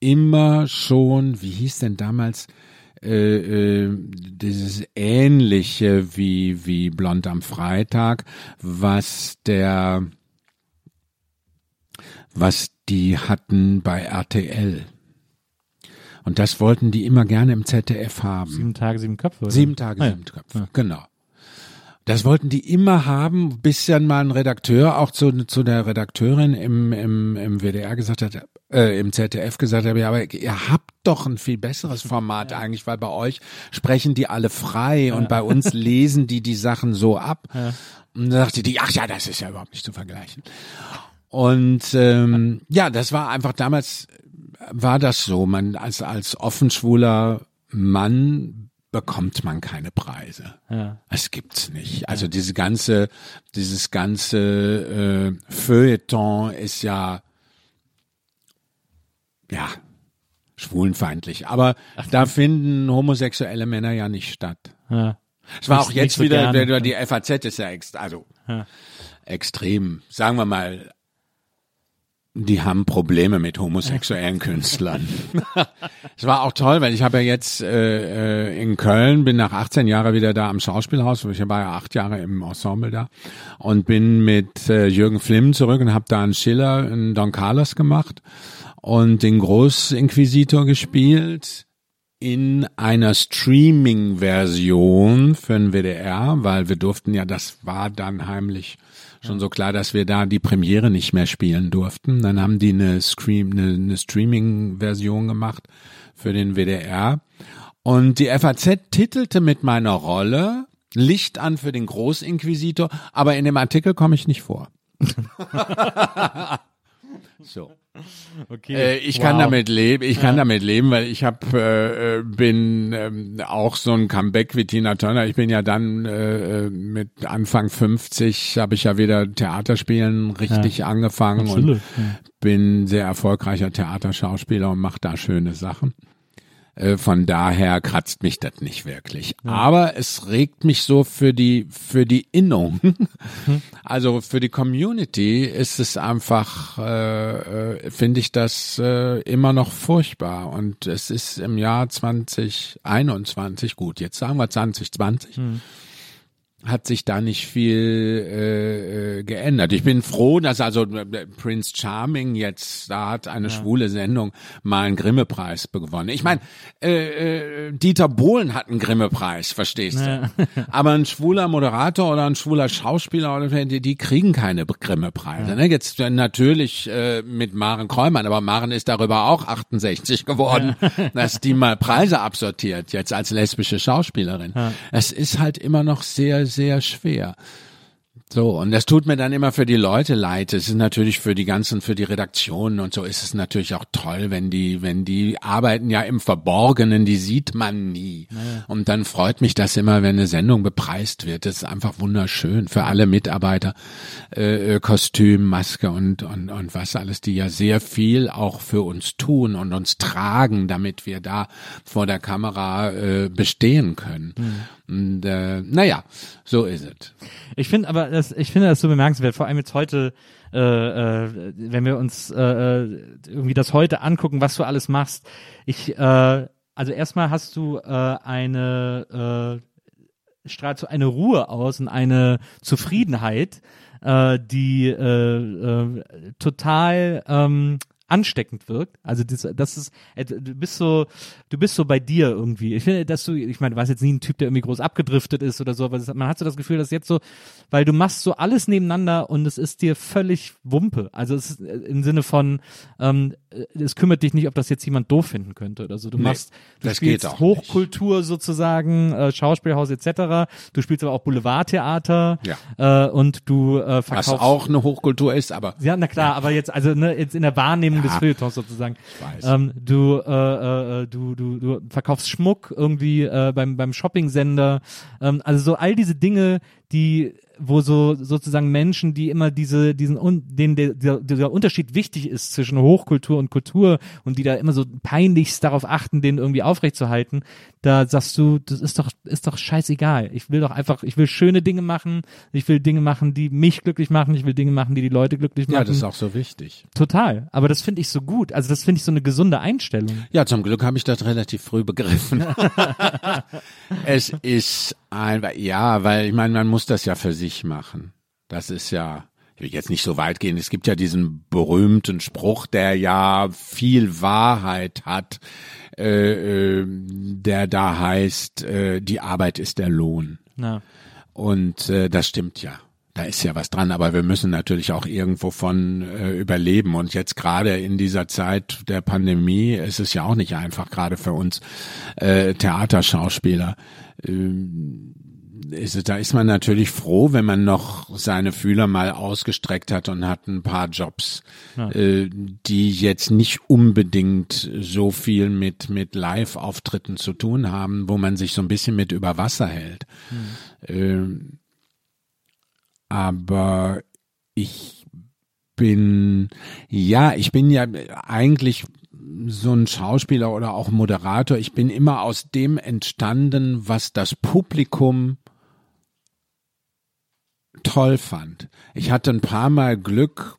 immer schon, wie hieß denn damals, äh, äh, dieses ähnliche wie wie Blond am Freitag, was der was die hatten bei RTL. Und das wollten die immer gerne im ZDF haben. Sieben Tage, sieben Köpfe. Oder? Sieben Tage, Ah, ja. sieben Köpfe. Genau. Das wollten die immer haben, bis dann mal ein Redakteur auch zu, zu der Redakteurin im, im, im WDR gesagt hat, äh, im ZDF gesagt hat, ja, aber ihr habt doch ein viel besseres Format eigentlich, weil bei euch sprechen die alle frei und bei uns lesen die die Sachen so ab. Und dann sagte die, ach ja, das ist ja überhaupt nicht zu vergleichen. Und ähm, ja, das war einfach damals war das so. Man als als offenschwuler Mann bekommt man keine Preise. Ja. Es gibt's nicht. Also diese ganze, dieses ganze äh, Feuilleton ist ja ja schwulenfeindlich. Aber da finden homosexuelle Männer ja nicht statt. Ja. Es war auch jetzt so wieder, gerne. der, die FAZ ist ja ex, also Ja. extrem, sagen wir mal, die haben Probleme mit homosexuellen Künstlern. Es war auch toll, weil ich habe ja jetzt äh, äh, in Köln, bin nach 18 Jahren wieder da am Schauspielhaus, ich war ja acht Jahre im Ensemble da und bin mit äh, Jürgen Flimm zurück und habe da einen Schiller, einen Don Carlos gemacht und den Großinquisitor gespielt in einer Streaming-Version für den WDR, weil wir durften ja, das war dann heimlich schon so klar, dass wir da die Premiere nicht mehr spielen durften. Dann haben die eine, Scream, eine, eine Streaming-Version gemacht für den WDR. Und die FAZ titelte mit meiner Rolle Licht an für den Großinquisitor, aber in dem Artikel komme ich nicht vor. so. Okay. Äh, ich kann Wow. damit leben, ich kann damit leben, weil ich hab, äh, äh, bin ähm, auch so ein Comeback wie Tina Turner. Ich bin ja dann äh, äh, mit Anfang 50 habe ich ja wieder Theaterspielen richtig angefangen und Absolut. Ja. bin sehr erfolgreicher Theaterschauspieler und mache da schöne Sachen. Äh, Von daher kratzt mich das nicht wirklich. Aber es regt mich so für die, für die Innung. Also für die Community ist es einfach, äh, äh, finde ich das äh, immer noch furchtbar. Und es ist im Jahr 2021, gut, jetzt sagen wir 2020, hat sich da nicht viel äh, äh, geändert. Ich bin froh, dass also äh, Prince Charming jetzt, da hat eine schwule Sendung mal einen Grimme-Preis gewonnen. Ich meine, äh, äh, Dieter Bohlen hat einen Grimme-Preis, verstehst du? Aber ein schwuler Moderator oder ein schwuler Schauspieler, oder die, die kriegen keine Grimme-Preise. Ne? Jetzt äh, natürlich äh, mit Maren Kräumann, aber Maren ist darüber auch 68 geworden, dass die mal Preise absortiert, jetzt als lesbische Schauspielerin. Es ist halt immer noch sehr, sehr schwer. So, und das tut mir dann immer für die Leute leid. Es ist natürlich für die ganzen, für die Redaktionen und so ist es natürlich auch toll, wenn die, wenn die arbeiten ja im Verborgenen, die sieht man nie. Und dann freut mich das immer, wenn eine Sendung bepreist wird. Das ist einfach wunderschön für alle Mitarbeiter. Äh, äh, Kostüm, Maske und, und, und was alles, die ja sehr viel auch für uns tun und uns tragen, damit wir da vor der Kamera äh, bestehen können. Und äh, naja, so ist es. Ich finde aber, das, ich finde das so bemerkenswert, vor allem jetzt heute, äh, äh, wenn wir uns äh, äh, irgendwie das heute angucken, was du alles machst. Ich, äh, also erstmal hast du äh, eine äh, strahlt so eine Ruhe aus und eine Zufriedenheit, äh, die äh, äh, total ähm, ansteckend wirkt. Also das, das ist, äh, du bist so, du bist so bei dir irgendwie. Ich finde, dass du, ich meine, du warst jetzt nie ein Typ, der irgendwie groß abgedriftet ist oder so, aber das, man hat so das Gefühl, dass jetzt so, weil du machst so alles nebeneinander und es ist dir völlig Wumpe. Also es ist äh, im Sinne von, ähm, äh, es kümmert dich nicht, ob das jetzt jemand doof finden könnte oder so. Du machst, du das spielst Hochkultur sozusagen, äh, Schauspielhaus etc. Du spielst aber auch Boulevardtheater Ja. äh, und du äh, Was verkaufst auch eine Hochkultur ist, aber ja, na klar, aber jetzt, also ne, jetzt in der Wahrnehmung des Feuilletons sozusagen. Ähm, du, äh, äh, du, du, du verkaufst Schmuck irgendwie äh, beim, beim Shopping-Sender. Ähm, also so all diese Dinge, die wo so sozusagen Menschen, die immer diese diesen un, den der, der, der Unterschied wichtig ist zwischen Hochkultur und Kultur und die da immer so peinlichst darauf achten, den irgendwie aufrechtzuerhalten, da sagst du, das ist doch ist doch scheißegal. Ich will doch einfach, ich will schöne Dinge machen, ich will Dinge machen, die mich glücklich machen, ich will Dinge machen, die die Leute glücklich machen. Ja, das ist auch so wichtig. Total, aber das finde ich so gut. Also das finde ich so eine gesunde Einstellung. Ja, zum Glück habe ich das relativ früh begriffen. es ist ja, weil ich meine, man muss das ja für sich machen. Das ist ja, ich will jetzt nicht so weit gehen. Es gibt ja diesen berühmten Spruch, der ja viel Wahrheit hat, äh, äh, der da heißt, äh, die Arbeit ist der Lohn. Ja. Und äh, das stimmt ja. Da ist ja was dran, aber wir müssen natürlich auch irgendwo von äh, überleben. Und jetzt gerade in dieser Zeit der Pandemie ist es ja auch nicht einfach, gerade für uns äh, Theaterschauspieler. Ähm, ist, da ist man natürlich froh, wenn man noch seine Fühler mal ausgestreckt hat und hat ein paar Jobs, Ja. äh, die jetzt nicht unbedingt so viel mit, mit Live-Auftritten zu tun haben, wo man sich so ein bisschen mit über Wasser hält. Ähm, aber ich bin, ja, ich bin ja eigentlich so ein Schauspieler oder auch Moderator. Ich bin immer aus dem entstanden, was das Publikum toll fand. Ich hatte ein paar Mal Glück,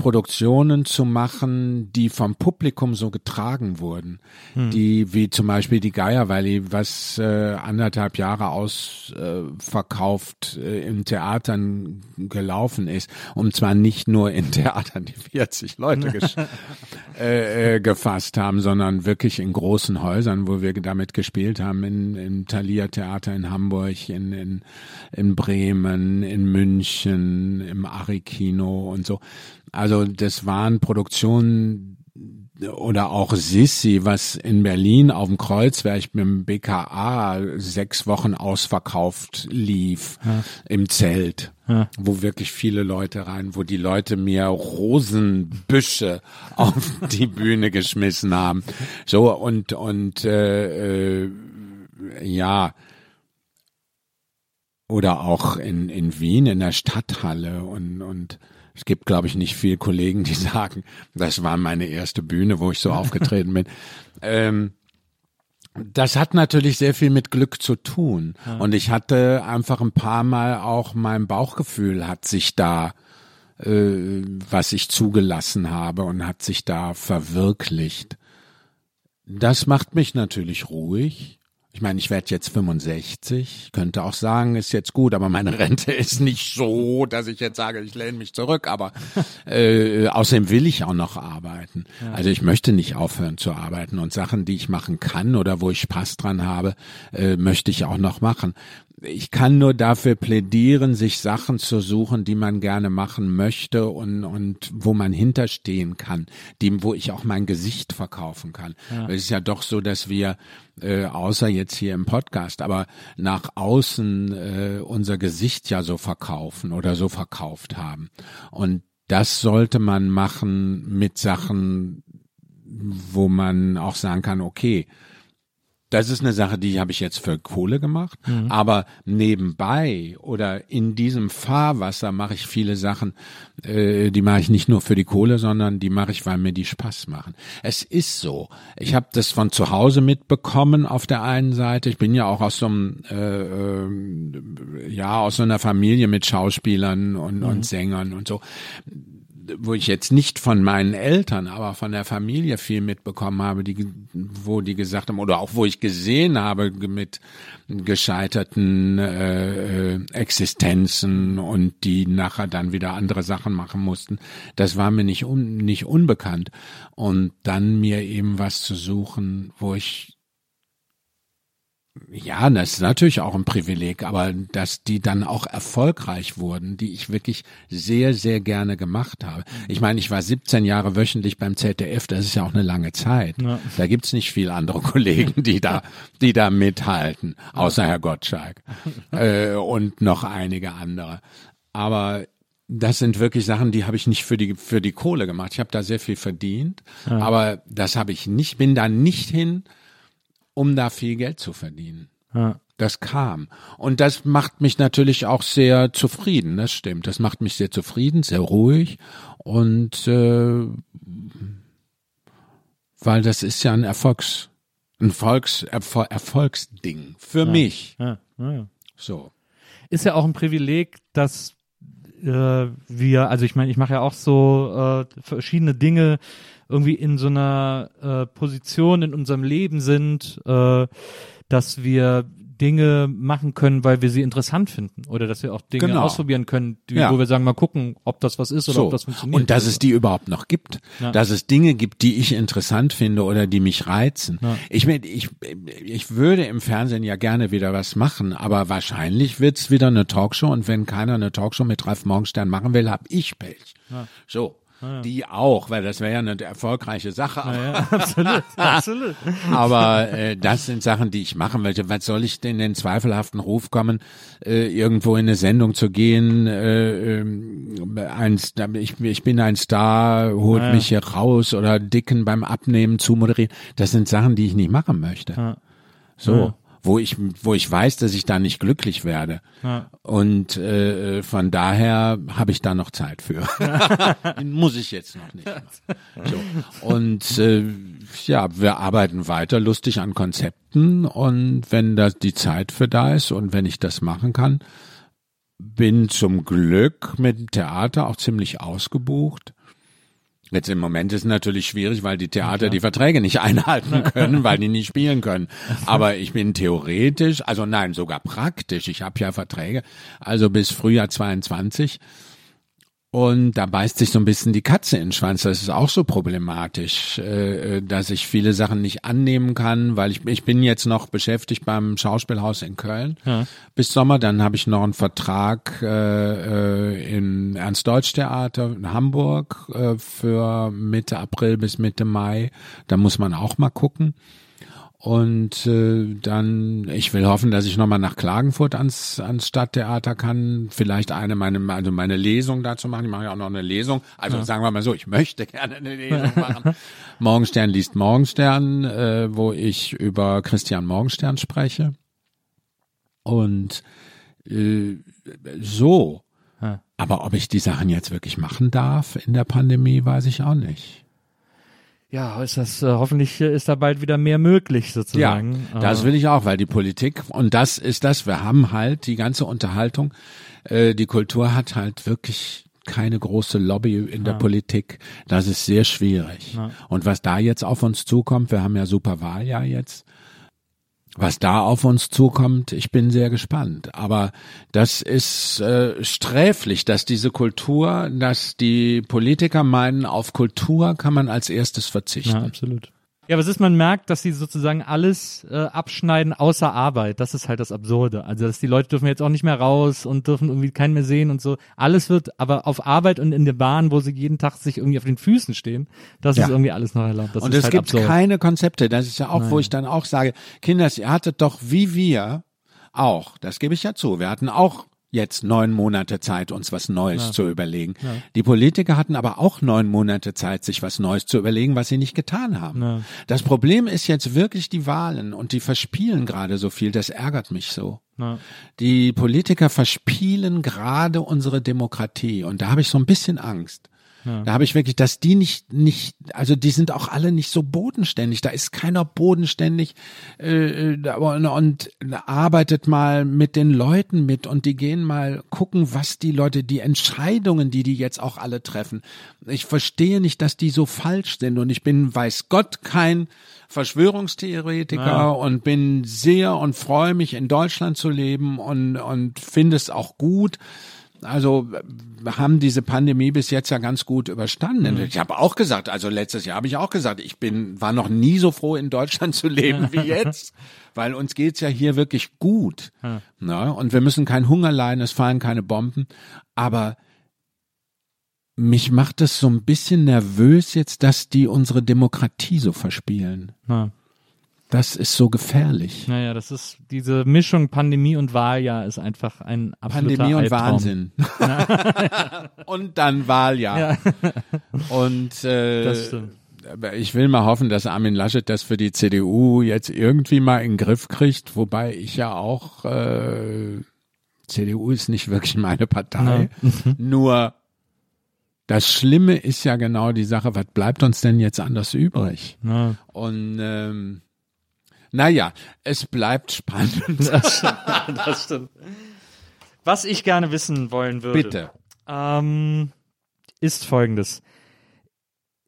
Produktionen zu machen, die vom Publikum so getragen wurden, die wie zum Beispiel die Geierwalli, was äh, anderthalb Jahre ausverkauft äh, in Theatern gelaufen ist. Und zwar nicht nur in Theatern, die 40 Leute äh, äh, gefasst haben, sondern wirklich in großen Häusern, wo wir damit gespielt haben, in, im Thalia Theater in Hamburg, in, in, in Bremen, in München, im Ari-Kino und so. Also das waren Produktionen oder auch Sissi, was in Berlin auf dem Kreuzberg mit dem BKA sechs Wochen ausverkauft lief im Zelt, Ja. wo wirklich viele Leute rein, wo die Leute mir Rosenbüsche auf die Bühne geschmissen haben. So und und äh, äh, ja oder auch in in Wien in der Stadthalle und und es gibt, glaube ich, nicht viele Kollegen, die sagen, das war meine erste Bühne, wo ich so aufgetreten bin. Ähm, das hat natürlich sehr viel mit Glück zu tun. Und ich hatte einfach ein paar Mal auch mein Bauchgefühl hat sich da, äh, was ich zugelassen habe und hat sich da verwirklicht. Das macht mich natürlich ruhig. Ich meine, ich werde jetzt 65, könnte auch sagen, ist jetzt gut, aber meine Rente ist nicht so, dass ich jetzt sage, ich lehne mich zurück, aber äh, außerdem will ich auch noch arbeiten. Also ich möchte nicht aufhören zu arbeiten und Sachen, die ich machen kann oder wo ich Spaß dran habe, äh, möchte ich auch noch machen. Ich kann nur dafür plädieren, sich Sachen zu suchen, die man gerne machen möchte und, und wo man hinterstehen kann, die, wo ich auch mein Gesicht verkaufen kann. Weil Es ist ja doch so, dass wir, äh, außer jetzt hier im Podcast, aber nach außen äh, unser Gesicht ja so verkaufen oder so verkauft haben. Und das sollte man machen mit Sachen, wo man auch sagen kann, okay, das ist eine Sache, die habe ich jetzt für Kohle gemacht, aber nebenbei oder in diesem Fahrwasser mache ich viele Sachen, äh, die mache ich nicht nur für die Kohle, sondern die mache ich, weil mir die Spaß machen. Es ist so. Ich habe das von zu Hause mitbekommen auf der einen Seite. Ich bin ja auch aus so einem äh, äh, ja aus so einer Familie mit Schauspielern und, und Sängern und so wo ich jetzt nicht von meinen Eltern, aber von der Familie viel mitbekommen habe, die, wo die gesagt haben, oder auch wo ich gesehen habe mit gescheiterten äh, äh, Existenzen und die nachher dann wieder andere Sachen machen mussten, das war mir nicht, un, nicht unbekannt. Und dann mir eben was zu suchen, wo ich ja, das ist natürlich auch ein Privileg, aber dass die dann auch erfolgreich wurden, die ich wirklich sehr, sehr gerne gemacht habe. Ich meine, ich war 17 Jahre wöchentlich beim ZDF, das ist ja auch eine lange Zeit. Ja. Da gibt's nicht viele andere Kollegen, die da, die da mithalten, außer Herr Gottschalk äh, und noch einige andere. Aber das sind wirklich Sachen, die habe ich nicht für die für die Kohle gemacht. Ich habe da sehr viel verdient, aber das habe ich nicht, bin da nicht hin, um da viel Geld zu verdienen. Ja. Das kam. Und das macht mich natürlich auch sehr zufrieden, das stimmt. Das macht mich sehr zufrieden, sehr ruhig. Und äh, weil das ist ja ein Erfolgs, ein Volks, Erfol Erfolgsding für mich. Ja, ja, ja. So. Ist ja auch ein Privileg, dass äh, wir, also ich meine, ich mache ja auch so äh, verschiedene Dinge irgendwie in so einer äh, Position in unserem Leben sind, äh, dass wir Dinge machen können, weil wir sie interessant finden oder dass wir auch Dinge Genau. ausprobieren können, die, Ja. wo wir sagen, mal gucken, ob das was ist oder So. ob das funktioniert. Und dass es die überhaupt noch gibt. Ja. Dass es Dinge gibt, die ich interessant finde oder die mich reizen. Ja. Ich, ich, ich würde im Fernsehen ja gerne wieder was machen, aber wahrscheinlich wird's wieder eine Talkshow und wenn keiner eine Talkshow mit Ralf Morgenstern machen will, hab ich Pech. So. Die auch, weil das wäre ja eine erfolgreiche Sache. Aber, ja, absolut, absolut. aber äh, das sind Sachen, die ich machen möchte. Was soll ich denn in den zweifelhaften Ruf kommen, äh, irgendwo in eine Sendung zu gehen? Äh, ähm, ein, ich, ich bin ein Star, holt Ja. mich hier raus oder Dicken beim Abnehmen zu moderieren. Das sind Sachen, die ich nicht machen möchte. Ja. So. Wo ich, wo ich weiß, dass ich da nicht glücklich werde. Ja. Und äh, von daher habe ich da noch Zeit für. Muss ich jetzt noch nicht. machen. So. Und äh, ja, wir arbeiten weiter lustig an Konzepten und wenn da die Zeit für da ist und wenn ich das machen kann, bin zum Glück mit dem Theater auch ziemlich ausgebucht. Jetzt im Moment ist es natürlich schwierig, weil die Theater die Verträge nicht einhalten können, weil die nicht spielen können. Aber ich bin theoretisch, also nein, sogar praktisch. Ich habe ja Verträge, also bis Frühjahr 22. Und da beißt sich so ein bisschen die Katze in den Schwanz. Das ist auch so problematisch, äh, äh, dass ich viele Sachen nicht annehmen kann, weil ich, ich bin jetzt noch beschäftigt beim Schauspielhaus in Köln Ja. bis Sommer. Dann habe ich noch einen Vertrag äh, äh, im Ernst-Deutsch-Theater in Hamburg äh, für Mitte April bis Mitte Mai. Da muss man auch mal gucken. Und äh, dann, ich will hoffen, dass ich nochmal nach Klagenfurt ans, ans Stadttheater kann, vielleicht eine meine, also meine Lesung dazu machen. Ich mache ja auch noch eine Lesung. Also sagen wir mal so, ich möchte gerne eine Lesung machen. Morgenstern liest Morgenstern, äh, wo ich über Christian Morgenstern spreche. Und äh, so. Ja. Aber ob ich die Sachen jetzt wirklich machen darf in der Pandemie, weiß ich auch nicht. Ja, ist das, äh, hoffentlich ist da bald wieder mehr möglich sozusagen. Ja, das will ich auch, weil die Politik, und das ist das, wir haben halt die ganze Unterhaltung, äh, die Kultur hat halt wirklich keine große Lobby in der Politik. Das ist sehr schwierig. Und was da jetzt auf uns zukommt, wir haben ja super Wahljahr jetzt, was da auf uns zukommt, ich bin sehr gespannt. Aber das ist äh, sträflich, dass diese Kultur, dass die Politiker meinen, auf Kultur kann man als erstes verzichten. Ja, absolut. Ja, was ist, man merkt, dass sie sozusagen alles äh, abschneiden außer Arbeit. Das ist halt das Absurde. Also, dass die Leute dürfen jetzt auch nicht mehr raus und dürfen irgendwie keinen mehr sehen und so. Alles wird aber auf Arbeit und in der Bahn, wo sie jeden Tag sich irgendwie auf den Füßen stehen, das Ja. ist irgendwie alles noch erlaubt. Das und es halt gibt absurd. keine Konzepte. Das ist ja auch, wo ich dann auch sage, Kinder, ihr hattet doch wie wir auch, das gebe ich ja zu, wir hatten auch jetzt neun Monate Zeit, uns was Neues zu überlegen. Die Politiker hatten aber auch neun Monate Zeit, sich was Neues zu überlegen, was sie nicht getan haben. Ja. Das Problem ist jetzt wirklich die Wahlen und die verspielen gerade so viel, das ärgert mich so. Ja. Die Politiker verspielen gerade unsere Demokratie und da habe ich so ein bisschen Angst. Da habe ich wirklich, dass die nicht, nicht, also die sind auch alle nicht so bodenständig. Da ist keiner bodenständig äh, da- und, und arbeitet mal mit den Leuten mit und die gehen mal gucken, was die Leute, die Entscheidungen, die die jetzt auch alle treffen. Ich verstehe nicht, dass die so falsch sind und ich bin, weiß Gott, kein Verschwörungstheoretiker Ja. und bin sehr und freue mich in Deutschland zu leben und, und finde es auch gut. Also wir haben diese Pandemie bis jetzt ja ganz gut überstanden. Ich habe auch gesagt, also letztes Jahr habe ich auch gesagt, ich bin war noch nie so froh in Deutschland zu leben wie jetzt, weil uns geht's ja hier wirklich gut. Na, und wir müssen keinen Hunger leiden, es fallen keine Bomben, aber mich macht es so ein bisschen nervös jetzt, dass die unsere Demokratie so verspielen. Ja. Das ist so gefährlich. Naja, das ist diese Mischung Pandemie und Wahljahr ist einfach ein absoluter Pandemie und Albtraum. Wahnsinn. und dann Wahljahr. Ja, Und äh, das stimmt. ich will mal hoffen, dass Armin Laschet das für die CDU jetzt irgendwie mal in den Griff kriegt, wobei ich ja auch äh, CDU ist nicht wirklich meine Partei. Nur das Schlimme ist ja genau die Sache, was bleibt uns denn jetzt anders übrig? Ja. Und ähm, naja, es bleibt spannend. Das, das stimmt. Was ich gerne wissen wollen würde, Bitte. ähm, ist folgendes.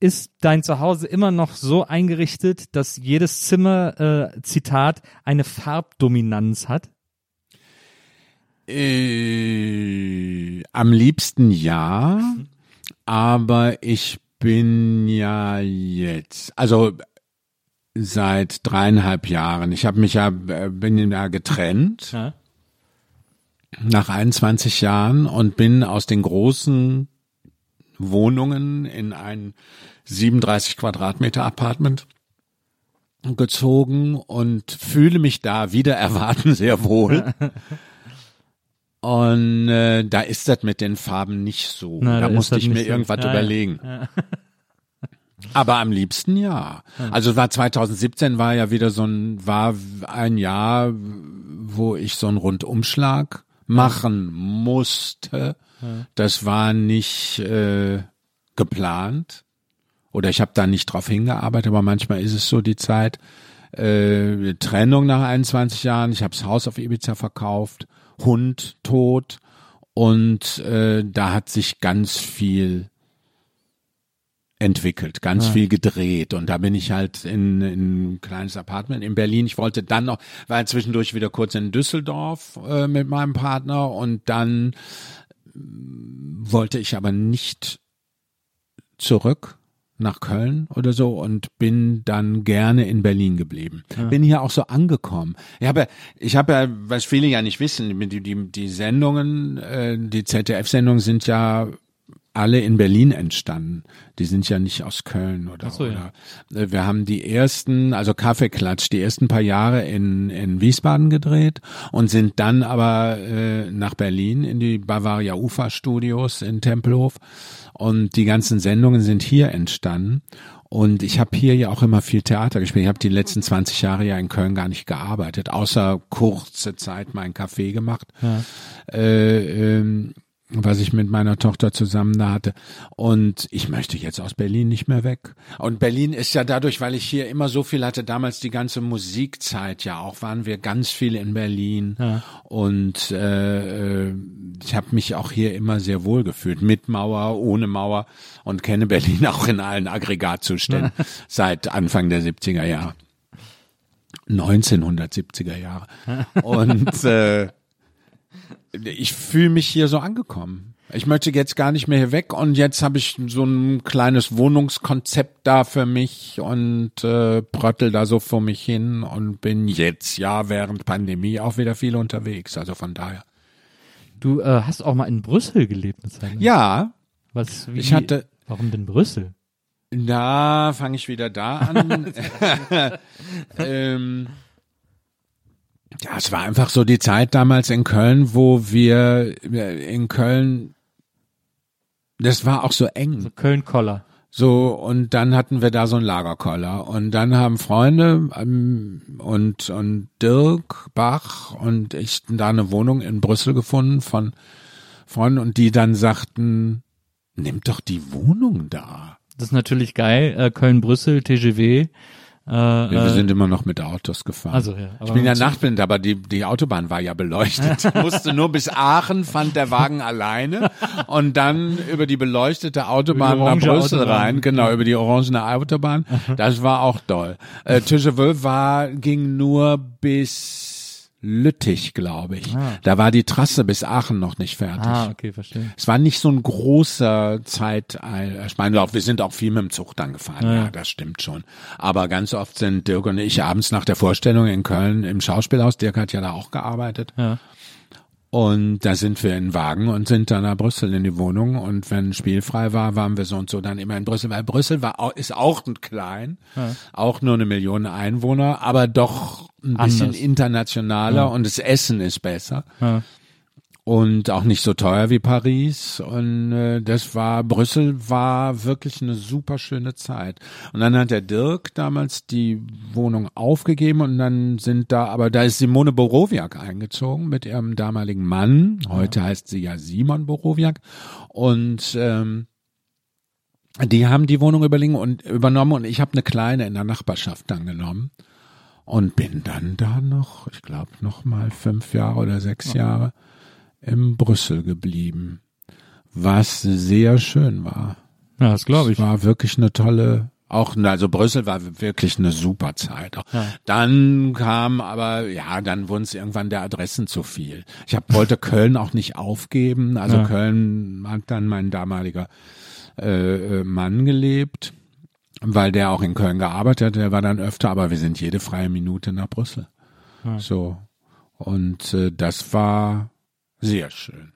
Ist dein Zuhause immer noch so eingerichtet, dass jedes Zimmer, äh, Zitat, eine Farbdominanz hat? Äh, am liebsten ja, aber ich bin ja jetzt, also seit dreieinhalb Jahren. Ich habe mich ja, äh, bin ja getrennt Ja. nach 21 Jahren und bin aus den großen Wohnungen in ein 37 Quadratmeter Apartment gezogen und fühle mich da wieder erwarten sehr wohl. Und äh, da ist das mit den Farben nicht so. Na, da da musste ich mir irgendwas Ja, ja. Aber am liebsten ja. Also war 2017 war ja wieder so ein war ein Jahr, wo ich so einen Rundumschlag machen musste. Das war nicht äh, geplant oder ich habe da nicht drauf hingearbeitet, aber manchmal ist es so die Zeit. Äh, Trennung nach 21 Jahren, ich habe das Haus auf Ibiza verkauft, Hund tot und äh, da hat sich ganz viel entwickelt, ganz viel gedreht und da bin ich halt in, in ein kleines Apartment in Berlin. Ich wollte dann noch, war zwischendurch wieder kurz in Düsseldorf äh, mit meinem Partner und dann mm, wollte ich aber nicht zurück nach Köln oder so und bin dann gerne in Berlin geblieben. Bin hier auch so angekommen. Ich habe, ich habe ja, was viele ja nicht wissen, die, die, die Sendungen, äh, die ZDF-Sendungen sind ja alle in Berlin entstanden. Die sind ja nicht aus Köln oder, so, ja. oder äh, wir haben die ersten, also Kaffeeklatsch, die ersten paar Jahre in, in Wiesbaden gedreht und sind dann aber äh, nach Berlin in die Bavaria Ufa Studios in Tempelhof und die ganzen Sendungen sind hier entstanden. Und ich habe hier ja auch immer viel Theater gespielt. Ich habe die letzten 20 Jahre ja in Köln gar nicht gearbeitet, außer kurze Zeit mein Café gemacht. Äh, ähm, was ich mit meiner Tochter zusammen da hatte. Und ich möchte jetzt aus Berlin nicht mehr weg. Und Berlin ist ja dadurch, weil ich hier immer so viel hatte, damals die ganze Musikzeit ja auch, waren wir ganz viel in Berlin. Und äh, äh, ich habe mich auch hier immer sehr wohl gefühlt, mit Mauer, ohne Mauer und kenne Berlin auch in allen Aggregatzuständen seit Anfang der 70er Jahre. 1970er Jahre. Und äh, ich fühle mich hier so angekommen. Ich möchte jetzt gar nicht mehr hier weg und jetzt habe ich so ein kleines Wohnungskonzept da für mich und äh, bröttel da so vor mich hin und bin jetzt ja während Pandemie auch wieder viel unterwegs. Also von daher. Du äh, hast auch mal in Brüssel gelebt eine Zeit lang. Ja, Was, wie, ich hatte- Warum denn Brüssel? Da fange ich wieder da an. ähm, ja, es war einfach so die Zeit damals in Köln, wo wir in Köln, das war auch so eng. Köln-Koller. So, und dann hatten wir da so einen Lagerkoller. Und dann haben Freunde ähm, und, und Dirk Bach und ich da eine Wohnung in Brüssel gefunden von Freunden und die dann sagten, nimm doch die Wohnung da. Das ist natürlich geil. Äh, Köln-Brüssel, TGW. Äh, wir äh, sind immer noch mit Autos gefahren. also, ja, ich bin ja nachtblind, aber die, die Autobahn war ja beleuchtet. Ich musste nur bis Aachen, fand der Wagen alleine und dann über die beleuchtete Autobahn nach die orange Brüssel Autobahn. rein, genau, über die orangene Autobahn. Das war auch toll. Äh, Tischewö war, ging nur bis Lüttich, glaube ich. Da war die Trasse bis Aachen noch nicht fertig. Ah, okay, verstehe. Es war nicht so ein großer Zeit, ich meine, wir sind auch viel mit dem Zug dann gefahren, ja. das stimmt schon. Aber ganz oft sind Dirk und ich abends nach der Vorstellung in Köln im Schauspielhaus, Dirk hat ja da auch gearbeitet. Ja. Und da sind wir in den Wagen und sind dann nach Brüssel in die Wohnung. Und wenn spielfrei war, waren wir so und so dann immer in Brüssel, weil Brüssel war, ist auch ein klein, auch nur eine Million Einwohner, aber doch ein bisschen Anders. internationaler und das Essen ist besser. Ja. Und auch nicht so teuer wie Paris. Und äh, das war Brüssel war wirklich eine super schöne Zeit. Und dann hat der Dirk damals die Wohnung aufgegeben und dann sind da aber da ist Simone Borowiak eingezogen mit ihrem damaligen Mann. Heute ja. heißt sie ja Simon Borowiak. Und ähm, die haben die Wohnung überlegen und übernommen. Und ich habe eine kleine in der Nachbarschaft dann genommen und bin dann da noch, ich glaube noch mal fünf Jahre oder sechs Jahre in Brüssel geblieben, was sehr schön war. Ja, das glaube ich. Es war wirklich eine tolle, auch, also Brüssel war wirklich eine super Zeit. Ja. Dann kam aber, ja, dann wurden es irgendwann der Adressen zu viel. Ich hab, wollte Köln auch nicht aufgeben. Also ja. Köln hat dann mein damaliger äh, äh, Mann gelebt, weil der auch in Köln gearbeitet hat. Der war dann öfter, aber wir sind jede freie Minute nach Brüssel. Ja. So. Und äh, das war sehr schön.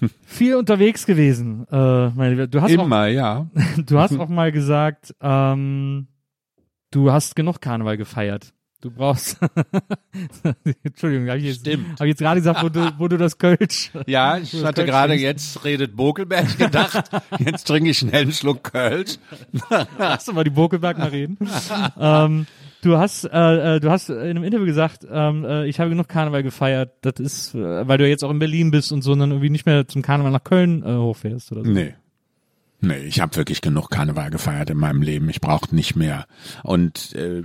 Viel unterwegs gewesen, äh, meine Liebe. Du hast Immer, auch, ja. Du hast auch mal gesagt, ähm, du hast genug Karneval gefeiert. Du brauchst. Entschuldigung, habe ich jetzt, hab ich jetzt gerade gesagt, wo du, wo du das Kölsch. Ja, ich hatte gerade jetzt redet Bokelberg gedacht. jetzt trinke ich schnell einen Schluck Kölsch. Lass mal die Bokelberg mal reden. ähm, Du hast, äh, äh, du hast in einem Interview gesagt, ähm, äh, ich habe genug Karneval gefeiert. Das ist, äh, weil du jetzt auch in Berlin bist und so und dann irgendwie nicht mehr zum Karneval nach Köln äh, hochfährst oder so. Nee. Nee, ich habe wirklich genug Karneval gefeiert in meinem Leben. Ich brauche nicht mehr. Und äh,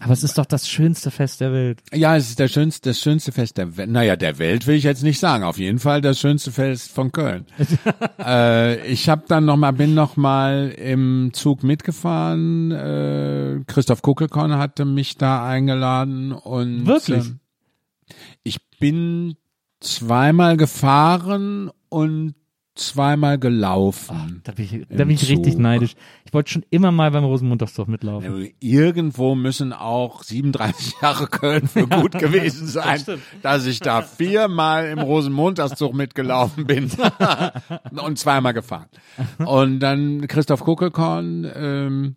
aber es ist doch das schönste Fest der Welt. Ja, es ist der schönste, das schönste Fest der Welt. Naja, der Welt will ich jetzt nicht sagen. Auf jeden Fall das schönste Fest von Köln. äh, ich habe dann noch mal, bin noch mal im Zug mitgefahren. Äh, Christoph Kuckelkorn hatte mich da eingeladen und wirklich. Äh, ich bin zweimal gefahren und zweimal gelaufen. Oh, da bin ich, da bin ich richtig neidisch. Ich wollte schon immer mal beim Rosenmontagszug mitlaufen. Ja, irgendwo müssen auch 37 Jahre Köln für gut gewesen sein, das dass ich da viermal im Rosenmontagszug mitgelaufen bin und zweimal gefahren. Und dann Christoph Kuckelkorn, ähm,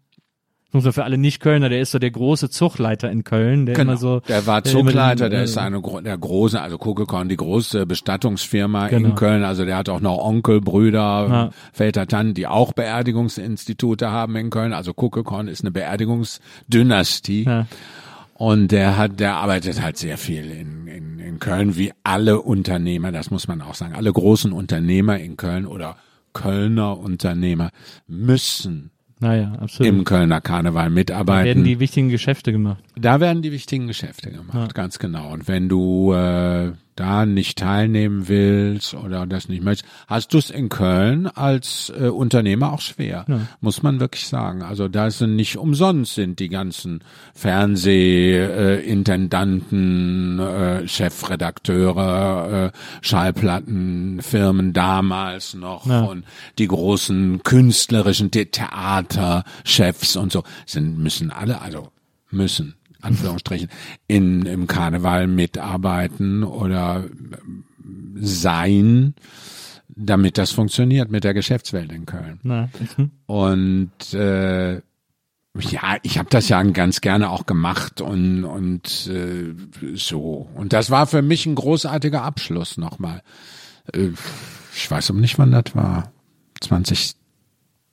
muss man für alle Nicht-Kölner, der ist so der große Zugleiter in Köln, der genau. immer so. Der war Zugleiter, der, der ist eine der große, also Kugelkorn, die große Bestattungsfirma genau. in Köln. Also der hat auch noch Onkel, Brüder, ja. Väter, Tanten, die auch Beerdigungsinstitute haben in Köln. Also Kugelkorn ist eine Beerdigungsdynastie. Ja. Und der hat, der arbeitet halt sehr viel in, in, in Köln, wie alle Unternehmer, das muss man auch sagen. Alle großen Unternehmer in Köln oder Kölner Unternehmer müssen naja, absolut. im Kölner Karneval mitarbeiten. Da werden die wichtigen Geschäfte gemacht. Da werden die wichtigen Geschäfte gemacht, ja. ganz genau. Und wenn du äh, da nicht teilnehmen willst oder das nicht möchtest, hast du es in Köln als äh, Unternehmer auch schwer, ja. muss man wirklich sagen. Also da sind nicht umsonst sind die ganzen Fernsehintendanten, äh, äh, Chefredakteure, äh, Schallplattenfirmen damals noch ja. und die großen künstlerischen Theaterchefs und so sind müssen alle, also müssen Anführungsstrichen, in, im Karneval mitarbeiten oder sein, damit das funktioniert mit der Geschäftswelt in Köln. Mhm. Und äh, ja, ich habe das ja ganz gerne auch gemacht und und äh, so. Und das war für mich ein großartiger Abschluss nochmal. Äh, ich weiß aber nicht, wann das war. 20,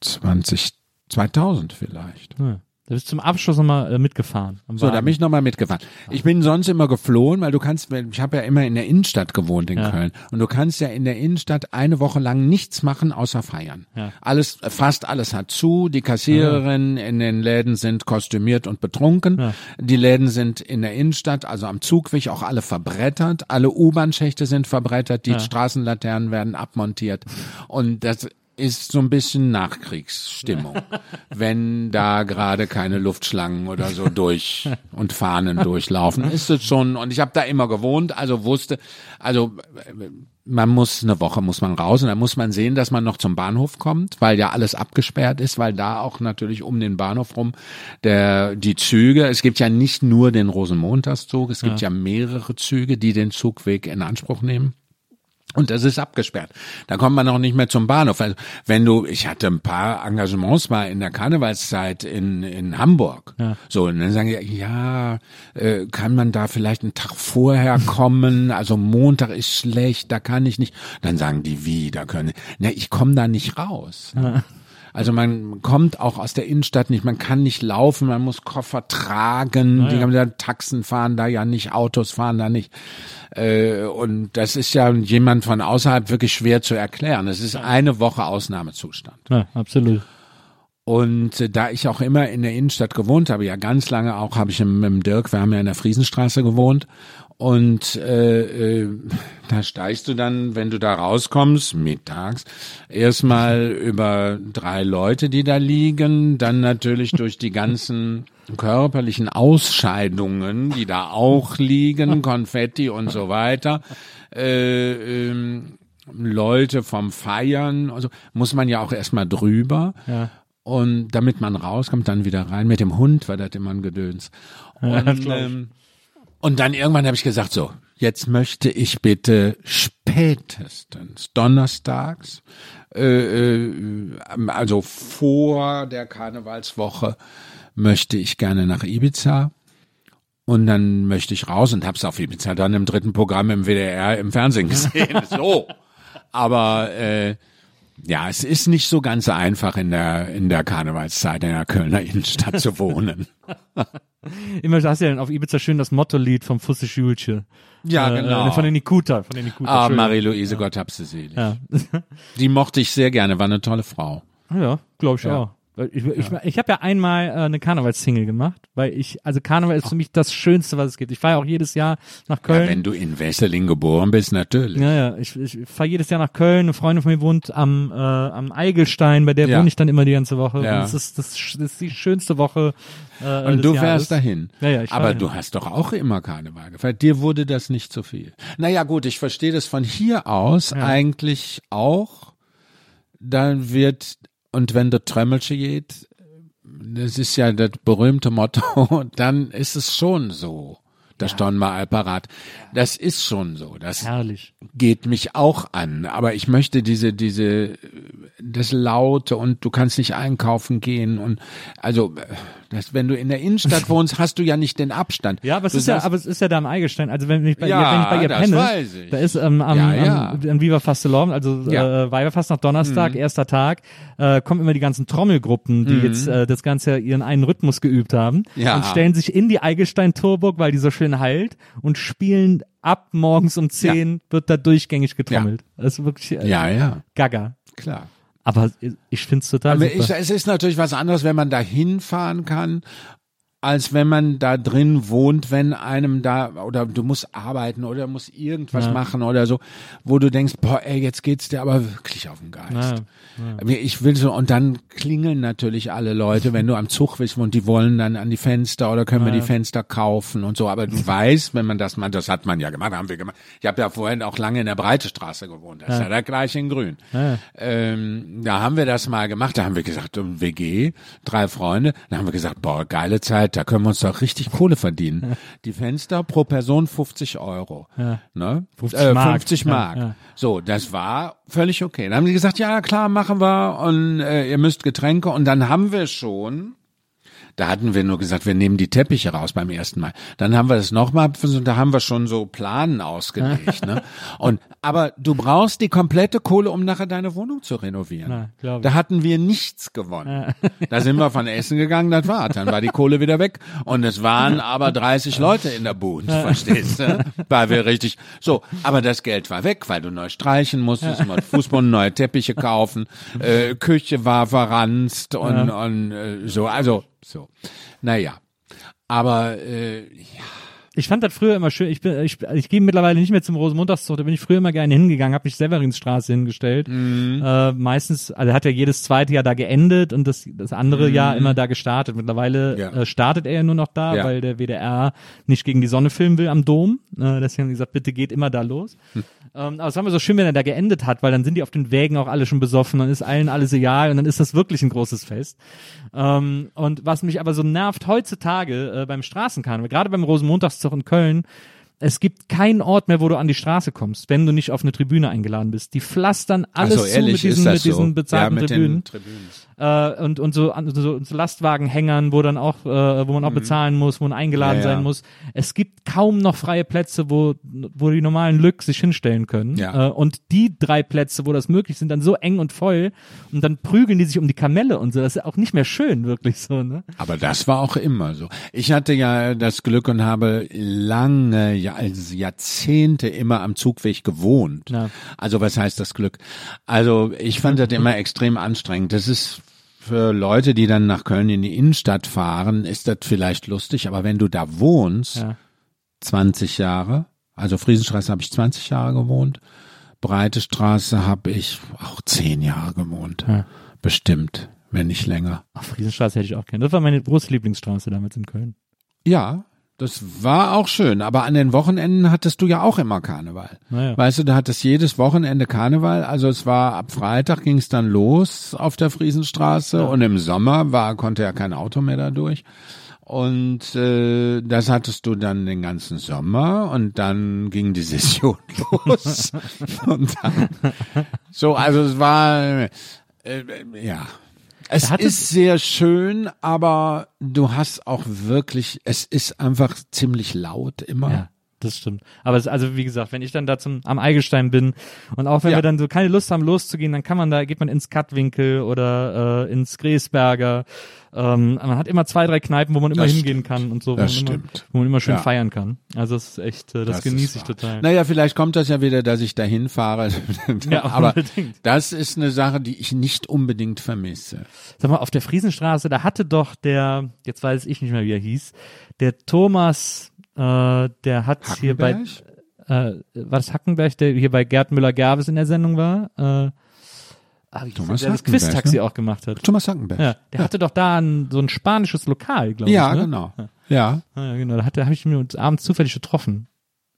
20, 2000 vielleicht. Ja. Da bist du zum Abschluss nochmal äh, mitgefahren. So, da bin ich nochmal mitgefahren. Ich bin sonst immer geflohen, weil du kannst, ich habe ja immer in der Innenstadt gewohnt in ja. Köln. Und du kannst ja in der Innenstadt eine Woche lang nichts machen, außer feiern. Ja. Alles, fast alles hat zu. Die Kassiererinnen ja. in den Läden sind kostümiert und betrunken. Die Läden sind in der Innenstadt, also am Zugweg, auch alle verbrettert. Alle U-Bahn-Schächte sind verbrettert. Die Straßenlaternen werden abmontiert. Und das ist so ein bisschen Nachkriegsstimmung, wenn da gerade keine Luftschlangen oder so durch und Fahnen durchlaufen. Ist es schon und ich habe da immer gewohnt, also wusste, also man muss eine Woche muss man raus und dann muss man sehen, dass man noch zum Bahnhof kommt, weil ja alles abgesperrt ist, weil da auch natürlich um den Bahnhof rum der die Züge, es gibt ja nicht nur den Rosenmontagszug, es gibt ja, ja mehrere Züge, die den Zugweg in Anspruch nehmen. Und das ist abgesperrt. Da kommt man auch nicht mehr zum Bahnhof. Also wenn du, ich hatte ein paar Engagements mal in der Karnevalszeit in, in Hamburg. Ja. So, und dann sagen die, ja, äh, kann man da vielleicht einen Tag vorher kommen? Also Montag ist schlecht, da kann ich nicht. Dann sagen die, wie, da können. Na, ich komme da nicht raus. Also man kommt auch aus der Innenstadt nicht, man kann nicht laufen, man muss Koffer tragen, die haben ja Taxen fahren da ja nicht, Autos fahren da nicht. Äh, und das ist ja jemand von außerhalb wirklich schwer zu erklären. Es ist eine Woche Ausnahmezustand. Ja, absolut. Und äh, da ich auch immer in der Innenstadt gewohnt habe, ja ganz lange auch, habe ich im, im Dirk, wir haben ja in der Friesenstraße gewohnt. Und äh, äh, da steigst du dann, wenn du da rauskommst, mittags, erstmal über drei Leute, die da liegen, dann natürlich durch die ganzen körperlichen Ausscheidungen, die da auch liegen, Konfetti und so weiter. Äh, ähm, Leute vom Feiern, also muss man ja auch erstmal drüber. Ja. Und damit man rauskommt, dann wieder rein. Mit dem Hund war das immer ein Gedöns. Ja, Und, ich. ähm, und dann irgendwann habe ich gesagt, so, jetzt möchte ich bitte spätestens donnerstags, äh, äh, also vor der Karnevalswoche, möchte ich gerne nach Ibiza. Und dann möchte ich raus und hab's auf Ibiza dann im dritten Programm im WDR im Fernsehen gesehen. so. Aber äh, ja, es ist nicht so ganz einfach in der in der Karnevalszeit in der Kölner Innenstadt zu wohnen. Immer hast du ja auf Ibiza schön das Motto-Lied vom Fusse Schulche. Ja, Äh, genau. Von den Nikuta, von den Nikuta. Ah. Marie-Louise, Gott hab sie selig. Ja, Die mochte ich sehr gerne, war eine tolle Frau. ja glaube ich Ja. auch. Ich, ich, ich habe ja einmal äh, eine Karnevalssingle gemacht, weil ich, also Karneval ist für mich das Schönste, was es gibt. Ich fahre ja auch jedes Jahr nach Ja, Köln. wenn du in Wesseling geboren bist, natürlich. Ja, ja, ich, ich fahre jedes Jahr nach Köln. Eine Freundin von mir wohnt am, äh, am Eigelstein, bei der Ja. wohne ich dann immer die ganze Woche. Ja. Und das ist, das, das ist die schönste Woche. Äh, Und du Jahres. wärst dahin. Ja, ja, ich Aber du hast doch auch immer Karneval gefeiert. Dir wurde das nicht zu viel. Naja, gut, ich verstehe das von hier aus eigentlich auch. Dann wird, und wenn der Trömmelsche geht, das ist ja das berühmte Motto, dann ist es schon so. Das ja. mal Alparat. Das ist schon so. Das Herrlich. geht mich auch an. Aber ich möchte diese, diese, das Laute und du kannst nicht einkaufen gehen und also, das, wenn du in der Innenstadt wohnst, hast du ja nicht den Abstand. Ja, aber es du ist ja, aber es ist ja da am Eigelstein. Also wenn ich bei Ja, ihr, wenn ich bei ihr penne, da ist ähm, am, Ja, ja. am, am Viva Fastelon, also Ja. Mhm. äh, nach Donnerstag, erster Tag, äh, kommen immer die ganzen Trommelgruppen, die jetzt äh, das Ganze ihren einen Rhythmus geübt haben Ja. und stellen sich in die Eigelstein-Turburg, weil die so schön halt und spielen ab morgens um 10 wird da durchgängig getrommelt. Das ist wirklich äh, ja, ja, gaga. klar. Aber ich find's total Aber ich, es ist natürlich was anderes, wenn man da hinfahren kann, als wenn man da drin wohnt, wenn einem da, oder du musst arbeiten oder musst irgendwas Ja. machen oder so, wo du denkst, boah, ey, jetzt geht's dir aber wirklich auf den Geist. Ja, Aber Ich will so, und dann klingeln natürlich alle Leute, wenn du am Zug bist und die wollen dann an die Fenster oder können wir Ja. die Fenster kaufen und so. Aber du weißt, wenn man das mal, das hat man ja gemacht, haben wir gemacht. Ich habe ja vorhin auch lange in der Breitestraße gewohnt, das ist ja da gleich in Grün. Ja. Ähm, da haben wir das mal gemacht, da haben wir gesagt, um WG, drei Freunde, da haben wir gesagt, boah, geile Zeit, da können wir uns doch richtig Kohle verdienen. Die Fenster pro Person 50 Euro. Ja. Ne? 50 äh, Mark. 50 Ja, Mark. ja. So, das war völlig okay. Dann haben die gesagt, ja klar, machen wir und äh, ihr müsst Getränke und dann haben wir schon da hatten wir nur gesagt, wir nehmen die Teppiche raus beim ersten Mal. Dann haben wir das nochmal, da haben wir schon so Planen ausgelegt. ne? Und aber du brauchst die komplette Kohle, um nachher deine Wohnung zu renovieren. Ich. da hatten wir nichts gewonnen. Da sind wir von Essen gegangen, das war. Dann war die Kohle wieder weg. Und es waren aber 30 Leute in der Bude, verstehst du? Weil wir richtig. So, aber das Geld war weg, weil du neu streichen musstest, mal Fußboden, neue Teppiche kaufen, äh, Küche war verranzt und, und äh, so. Also so. Naja. Aber äh, ja. Ich fand das früher immer schön. Ich bin, ich, ich gehe mittlerweile nicht mehr zum Rosenmontagszug. Da bin ich früher immer gerne hingegangen, habe mich Severinsstraße hingestellt. Mhm. Äh, meistens, also hat er jedes zweite Jahr da geendet und das, das andere Jahr immer da gestartet. Mittlerweile Mhm. Ja. äh, startet er ja nur noch da, Ja. weil der WDR nicht gegen die Sonne filmen will am Dom. Äh, deswegen haben die gesagt, bitte geht immer da los. Hm. Ähm, aber es war immer so schön, wenn er da geendet hat, weil dann sind die auf den Wägen auch alle schon besoffen, dann ist allen alles egal und dann ist das wirklich ein großes Fest. Ähm, und was mich aber so nervt heutzutage äh, beim Straßenkarneval, gerade beim Rosenmontagszug in Köln, es gibt keinen Ort mehr, wo du an die Straße kommst, wenn du nicht auf eine Tribüne eingeladen bist. Die pflastern alles so, zu mit diesen, ist mit diesen so? bezahlten ja, mit Tribünen. Äh, und, und so, so, so Lastwagenhängern, wo dann auch, äh, wo man auch bezahlen muss, wo man eingeladen Mhm. Ja, sein muss. Es gibt kaum noch freie Plätze, wo, wo die normalen Lück sich hinstellen können. Äh, und die drei Plätze, wo das möglich sind, dann so eng und voll. Und dann prügeln die sich um die Kamelle und so. Das ist auch nicht mehr schön, wirklich so, ne? Aber das war auch immer so. Ich hatte ja das Glück und habe lange, ja, also Jahrzehnte immer am Zugweg gewohnt. Ja. Also was heißt das Glück? Also ich fand das immer extrem anstrengend. Das ist für Leute, die dann nach Köln in die Innenstadt fahren, ist das vielleicht lustig, aber wenn du da wohnst, Ja. 20 Jahre, also Friesenstraße habe ich 20 Jahre gewohnt, Breite Straße habe ich auch 10 Jahre gewohnt. Ja. Bestimmt, wenn nicht länger. Ach, Friesenstraße hätte ich auch gerne. Das war meine große Lieblingsstraße damals in Köln. Ja, das war auch schön, aber an den Wochenenden hattest du ja auch immer Karneval. Naja. Weißt du, du hattest jedes Wochenende Karneval, also es war ab Freitag ging es dann los auf der Friesenstraße und im Sommer war konnte ja kein Auto mehr da durch. Und äh, das hattest du dann den ganzen Sommer und dann ging die Session los. und dann, so, also es war äh, äh, ja. Es ist sehr schön, aber du hast auch wirklich, es ist einfach ziemlich laut immer. Ja, das stimmt. Aber es, also wie gesagt, wenn ich dann da zum, am Eigelstein bin und auch wenn Ja. wir dann so keine Lust haben loszugehen, dann kann man da, geht man ins Kattwinkel oder äh, ins Gräsberger. Ähm, man hat immer zwei, drei Kneipen, wo man immer Das hingehen kann und so, wo, Das man immer, stimmt. wo man immer schön Ja. feiern kann. Also das ist echt, äh, das, ist genieße ich total. Naja, vielleicht kommt das ja wieder, dass ich dahin fahre. Ja, aber unbedingt. das ist eine Sache, die ich nicht unbedingt vermisse. Sag mal, auf der Friesenstraße, da hatte doch der, jetzt weiß ich nicht mehr, wie er hieß, der Thomas, äh, der hat hier bei, Hackenberg? äh, war das Hackenberg, der hier bei Gerd Müller-Gervis in der Sendung war? Äh, ah, wie Thomas der, der das Quiz-Taxi ne? auch gemacht hat. Thomas Hackenberg. Ja, der hatte doch da ein, so ein spanisches Lokal, glaube Ja, ich. Ne? genau. Ja. Ah, Ja, genau. Da hatte, habe ich mir uns abends zufällig getroffen.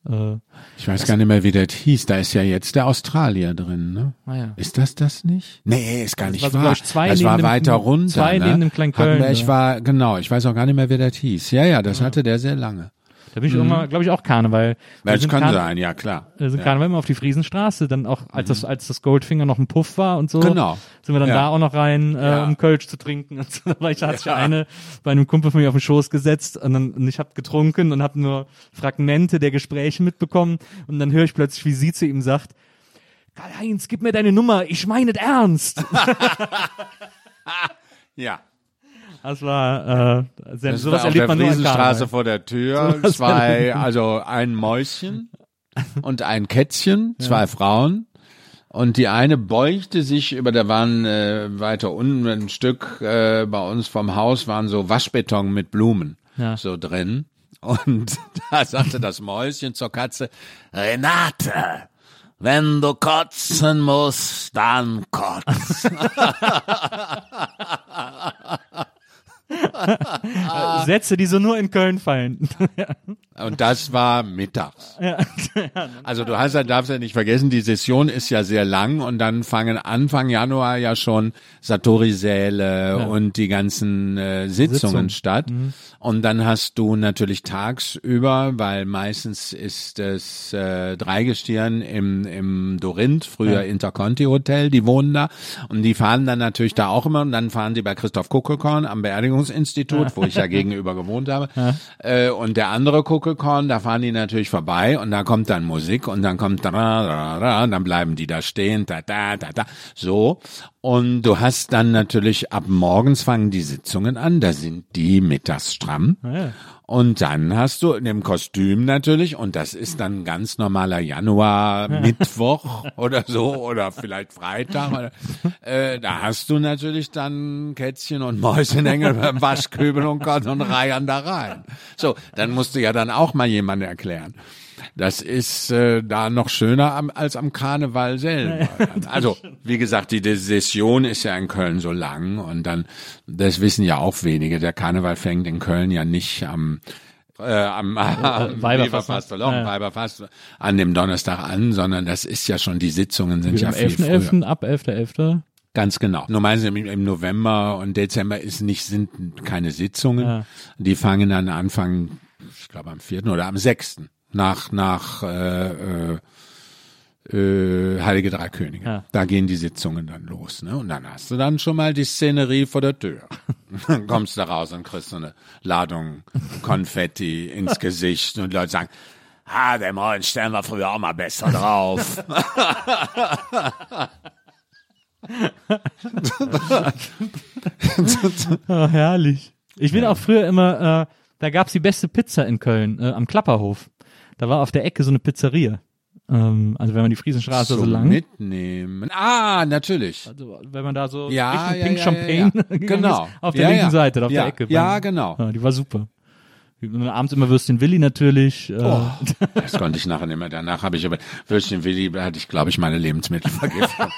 Äh, Ich weiß gar nicht mehr, wie das hieß. Da ist ja jetzt der Australier drin, ne? naja. Ist das das nicht? Nee, ist gar nicht war so, wahr. glaub ich, zwei das war dem- weiter runter. zwei ne? neben dem Hackenberg ja. war, genau, ich weiß auch gar nicht mehr, wie das hieß. Ja, ja, das hatte der sehr lange. Da bin ich irgendwann, glaube ich, auch Karneval. Wir Das kann Karne- sein, ja klar. Wir sind ja. Karneval immer auf die Friesenstraße, dann auch, als das, als das Goldfinger noch ein Puff war und so. Genau. Sind wir dann Ja. da auch noch rein, äh, Ja. um Kölsch zu trinken. Und so. Da hat sich eine bei einem Kumpel von mir auf den Schoß gesetzt und, dann, und ich habe getrunken und habe nur Fragmente der Gespräche mitbekommen. Und dann höre ich plötzlich, wie sie zu ihm sagt, Karl-Heinz, gib mir deine Nummer, ich meine es ernst. Ja. Das war, äh, sehr, Das sowas war auf erlebt der man nur an Friesenstraße Karneval. vor der Tür. Sowas Zwei, also ein Mäuschen und ein Kätzchen, zwei Frauen. Und die eine beugte sich über, da waren äh, weiter unten ein Stück äh, bei uns vom Haus waren so Waschbeton mit Blumen Ja. so drin. Und da sagte das Mäuschen zur Katze, Renate, wenn du kotzen musst, dann kotz. Sätze, die so nur in Köln fallen. Und das war mittags. Also du hast ja, darfst ja nicht vergessen, die Session ist ja sehr lang und dann fangen Anfang Januar ja schon Satori-Säle und die ganzen äh, Sitzungen Sitzung. statt. Und dann hast du natürlich tagsüber, weil meistens ist es äh, Dreigestirn im, im Dorinth, früher Interconti Hotel, die wohnen da. Und die fahren dann natürlich da auch immer und dann fahren die bei Christoph Kuckelkorn am Beerdigungsinstitut, wo ich ja gegenüber gewohnt habe. Äh, und der andere Kuckelkorn, da fahren die natürlich vorbei und da kommt dann Musik und dann kommt da, da, da, dann bleiben die da stehen, da, da, da, da, so. Und du hast dann natürlich ab morgens fangen die Sitzungen an, da sind die mittags stramm. Ja. Und dann hast du in dem Kostüm natürlich, und das ist dann ein ganz normaler Januar, Mittwoch oder so, oder vielleicht Freitag, oder, äh, da hast du natürlich dann Kätzchen und Mäusenengel beim Waschkübel und Gott und reihen da rein. So, dann musst du ja dann auch mal jemand erklären. Das ist äh, da noch schöner am, als am Karneval selber. also, wie gesagt, die Session ist ja in Köln so lang und dann, das wissen ja auch wenige, der Karneval fängt in Köln ja nicht am äh, am, am Weiberfast, Weiberfast, ne? ja. Ja. Weiberfast an dem Donnerstag an, sondern das ist ja schon, die Sitzungen sind ja Am viel früher. 11.11. ab 11.11. Ganz genau. Nur meinen Sie, im, im November und Dezember ist nicht, sind keine Sitzungen. Ja. Die fangen dann Anfang, ich glaube am vierten oder am sechsten. Nach nach äh, äh, äh, Heilige Drei Könige. Ja. Da gehen die Sitzungen dann los, ne? Und dann hast du dann schon mal die Szenerie vor der Tür. dann kommst du raus und kriegst so eine Ladung Konfetti ins Gesicht und Leute sagen, ah, den Mollen stellen wir früher auch mal besser drauf. Oh, herrlich. Ich bin auch früher immer, äh, da gab's die beste Pizza in Köln, äh, am Klapperhof. Da war auf der Ecke so eine Pizzeria. Ähm, also wenn man die Friesenstraße so Zum lang, Mitnehmen. Ah, natürlich. also wenn man da so Ja, Richtung ja, Pink ja, Champagne ja, Genau. ist, auf der linken. Seite, auf der Ecke. ja, genau. Die war super. Und abends immer Würstchen Willi natürlich. Äh, Oh, das konnte ich nachher nicht mehr. Danach habe ich aber Würstchen Willi, hatte ich, glaube ich, meine Lebensmittelvergiftung.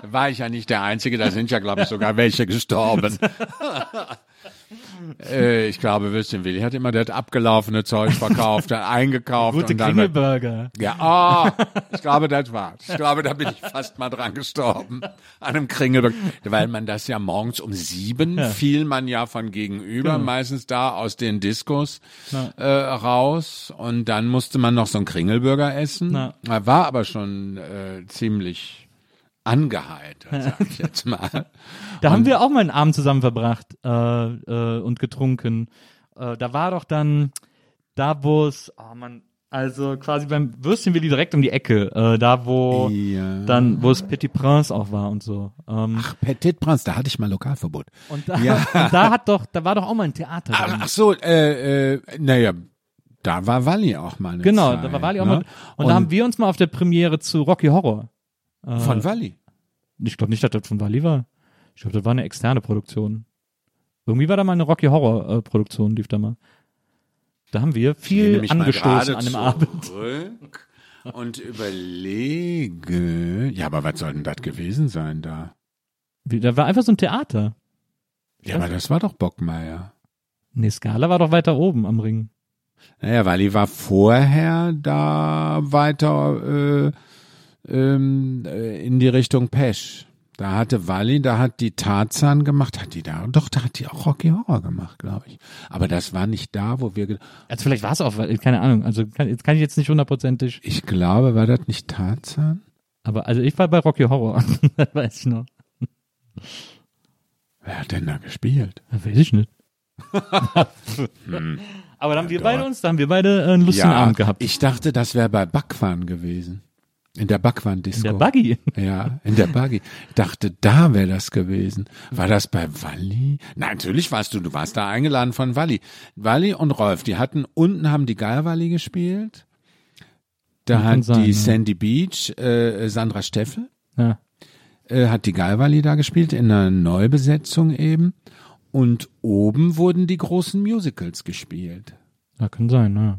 Da war ich ja nicht der Einzige, da sind ja, glaube ich, sogar welche gestorben. äh, ich glaube, Würstchen Willi hat immer das abgelaufene Zeug verkauft, eingekauft Gute und dann. Kringelburger. Ja, oh, ich glaube, das war's. Ich glaube, da bin ich fast mal dran gestorben. An einem Kringelberg. Weil man das ja morgens um sieben fiel man ja von gegenüber, Genau. meistens da aus den Diskos äh, raus. Und dann musste man noch so einen Kringelburger essen. Na. War aber schon äh, ziemlich angeheitert, sag ich jetzt mal. Da haben wir auch mal einen Abend zusammen verbracht äh, äh, und getrunken. Äh, da war doch dann da, wo es, oh man, also quasi beim Würstchen Willi direkt um die Ecke, äh, da wo Ja. dann, wo es Petit Prince auch war und so. Ähm, Ach, Petit Prince, da hatte ich mal Lokalverbot. und da, ja. und da hat doch, da war doch auch mal ein Theater. Ach, ach so, äh, äh, naja, da war Walli auch mal eine genau, Zeit, da war Wally auch ne? mal. Und, da haben wir uns mal auf der Premiere zu Rocky Horror. Äh, Von Walli. Ich glaube nicht, dass das von Wally war. Ich glaube, das war eine externe Produktion. Irgendwie war da mal eine Rocky Horror äh, Produktion, lief da mal. Da haben wir viel angestoßen an dem Abend. Und überlege, ja, aber was soll denn das gewesen sein da? Wie, Da war einfach so ein Theater. Ja, aber das war doch Bockmeier. Nee, Scala war doch weiter oben am Ring. Naja, Walli war vorher da weiter äh, ähm, äh, in die Richtung Pesch. Da hatte Walli, da hat die Tarzan gemacht, hat die da, doch, da hat die auch Rocky Horror gemacht, glaube ich. Aber das war nicht da, wo wir, Also vielleicht war es auch, keine Ahnung, also kann, jetzt kann ich jetzt nicht hundertprozentig, ich glaube, war das nicht Tarzan? aber also ich war bei Rocky Horror, das weiß ich noch. Wer hat denn da gespielt? Das weiß ich nicht. Hm. Aber da haben wir beide uns, da haben wir beide einen lustigen Abend gehabt. ich dachte, das wäre bei Backwaren gewesen. In der Backwaren-Disco. Der Buggy. Ja, in der Buggy. Ich dachte, da wäre das gewesen. War das bei Walli? Nein, natürlich warst du, du warst da eingeladen von Walli. Walli und Rolf, die hatten, unten haben die Geierwalli gespielt. Da hat sein, die. Sandy Beach, äh, Sandra Steffel, Ja. äh, hat die Geierwalli da gespielt, in einer Neubesetzung eben. Und oben wurden die großen Musicals gespielt. ja, kann sein, ja.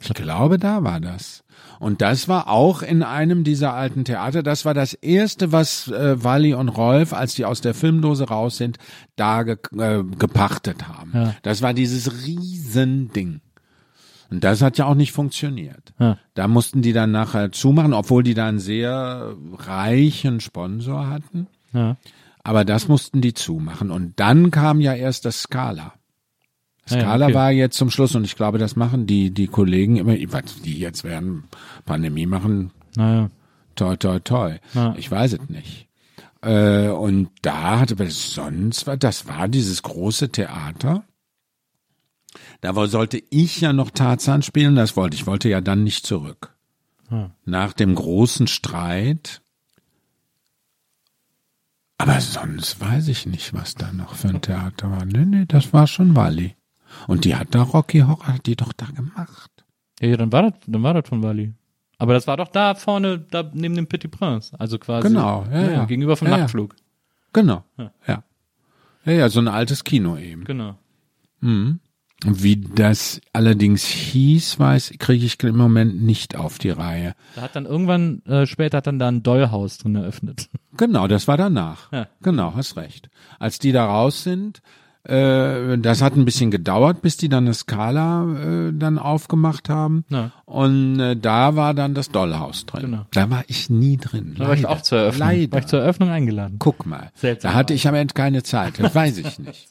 Ich glaube, da war das. Und das war auch in einem dieser alten Theater. Das war das erste, was äh, Wally und Rolf, als die aus der Filmdose raus sind, da ge äh, gepachtet haben. Ja. Das war dieses Riesending. Und das hat ja auch nicht funktioniert. Ja. Da mussten die dann nachher zumachen, obwohl die da einen sehr reichen Sponsor hatten. Ja. Aber das mussten die zumachen. Und dann kam ja erst das Scala. Ah ja, okay. war jetzt zum Schluss und ich glaube, das machen die, die Kollegen immer, die jetzt werden Pandemie machen, Naja. toi, toi, toi. Ja. Ich weiß es nicht. Äh, und da hatte, aber sonst war, das war dieses große Theater. Da sollte ich ja noch Tarzan spielen, das wollte ich, wollte ja dann nicht zurück. Ja. Nach dem großen Streit. Aber sonst weiß ich nicht, was da noch für ein Theater war. Nee, nee, das war schon Walli. Und die hat da Rocky Horror, hat die doch da gemacht. Ja, ja, dann war das, dann war das von Wally. Aber das war doch da vorne, da neben dem Petit Prince. Also quasi. Genau, ja, ja. Gegenüber vom Ja, ja. Nachtflug. Genau. Ja. Ja. Ja, ja, so ein altes Kino eben. Genau. Und Wie das allerdings hieß, weiß, kriege ich im Moment nicht auf die Reihe. Da hat dann irgendwann, äh, später hat dann da ein Dollhaus drin eröffnet. Genau, das war danach. Ja. Genau, hast recht. Als die da raus sind, äh, das hat ein bisschen gedauert, bis die dann eine Skala äh, dann aufgemacht haben. Ja. Und äh, da war dann das Dollhaus drin. Genau. Da war ich nie drin. Da war ich auch zur Eröffnung. Leider. War ich zur Eröffnung eingeladen. Guck mal. Seltsam. Da hatte ich am Ende keine Zeit. Das weiß ich nicht.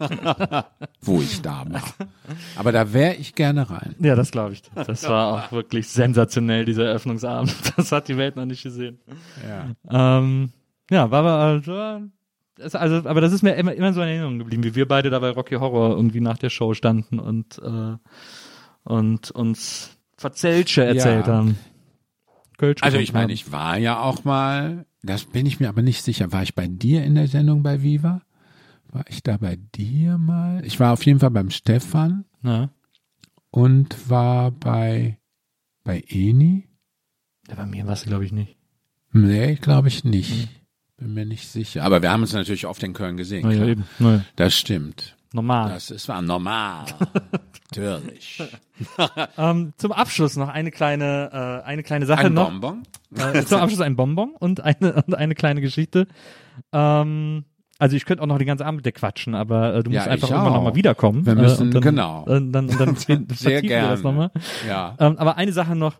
wo ich da war. Aber da wäre ich gerne rein. Ja, das glaube ich. Das war auch wirklich sensationell, dieser Eröffnungsabend. Das hat die Welt noch nicht gesehen. Ja. Ähm, ja, war aber, also, das- also, aber das ist mir immer, immer so in Erinnerung geblieben, wie wir beide da bei Rocky Horror irgendwie nach der Show standen und, äh, und uns Verzelsche erzählt Ja. haben. Kölsch Also ich meine, ich war ja auch mal, das bin ich mir aber nicht sicher. War ich bei dir in der Sendung bei Viva? War ich da bei dir mal? Ich war auf jeden Fall beim Stefan Ja. und war bei, bei Eni. ja, bei mir war es, glaube ich, nicht. Nee, glaube ich Mhm. Bin mir nicht sicher. Aber wir haben uns natürlich oft in Köln gesehen. Naja, eben. Naja, Das stimmt. normal. Das ist war normal. Natürlich. Ähm, zum Abschluss noch eine kleine, äh, eine kleine Sache Ein noch. Bonbon? Äh, zum Abschluss ein Bonbon und eine, und eine kleine Geschichte. Ähm, also ich könnte auch noch die ganze Abend mit dir quatschen, aber äh, du Ja, musst einfach ich irgendwann nochmal wiederkommen. Wir müssen- äh, und dann, genau. Äh, dann, dann vertiefen Sehr wir das gerne. nochmal. Ja. Ähm, aber eine Sache noch,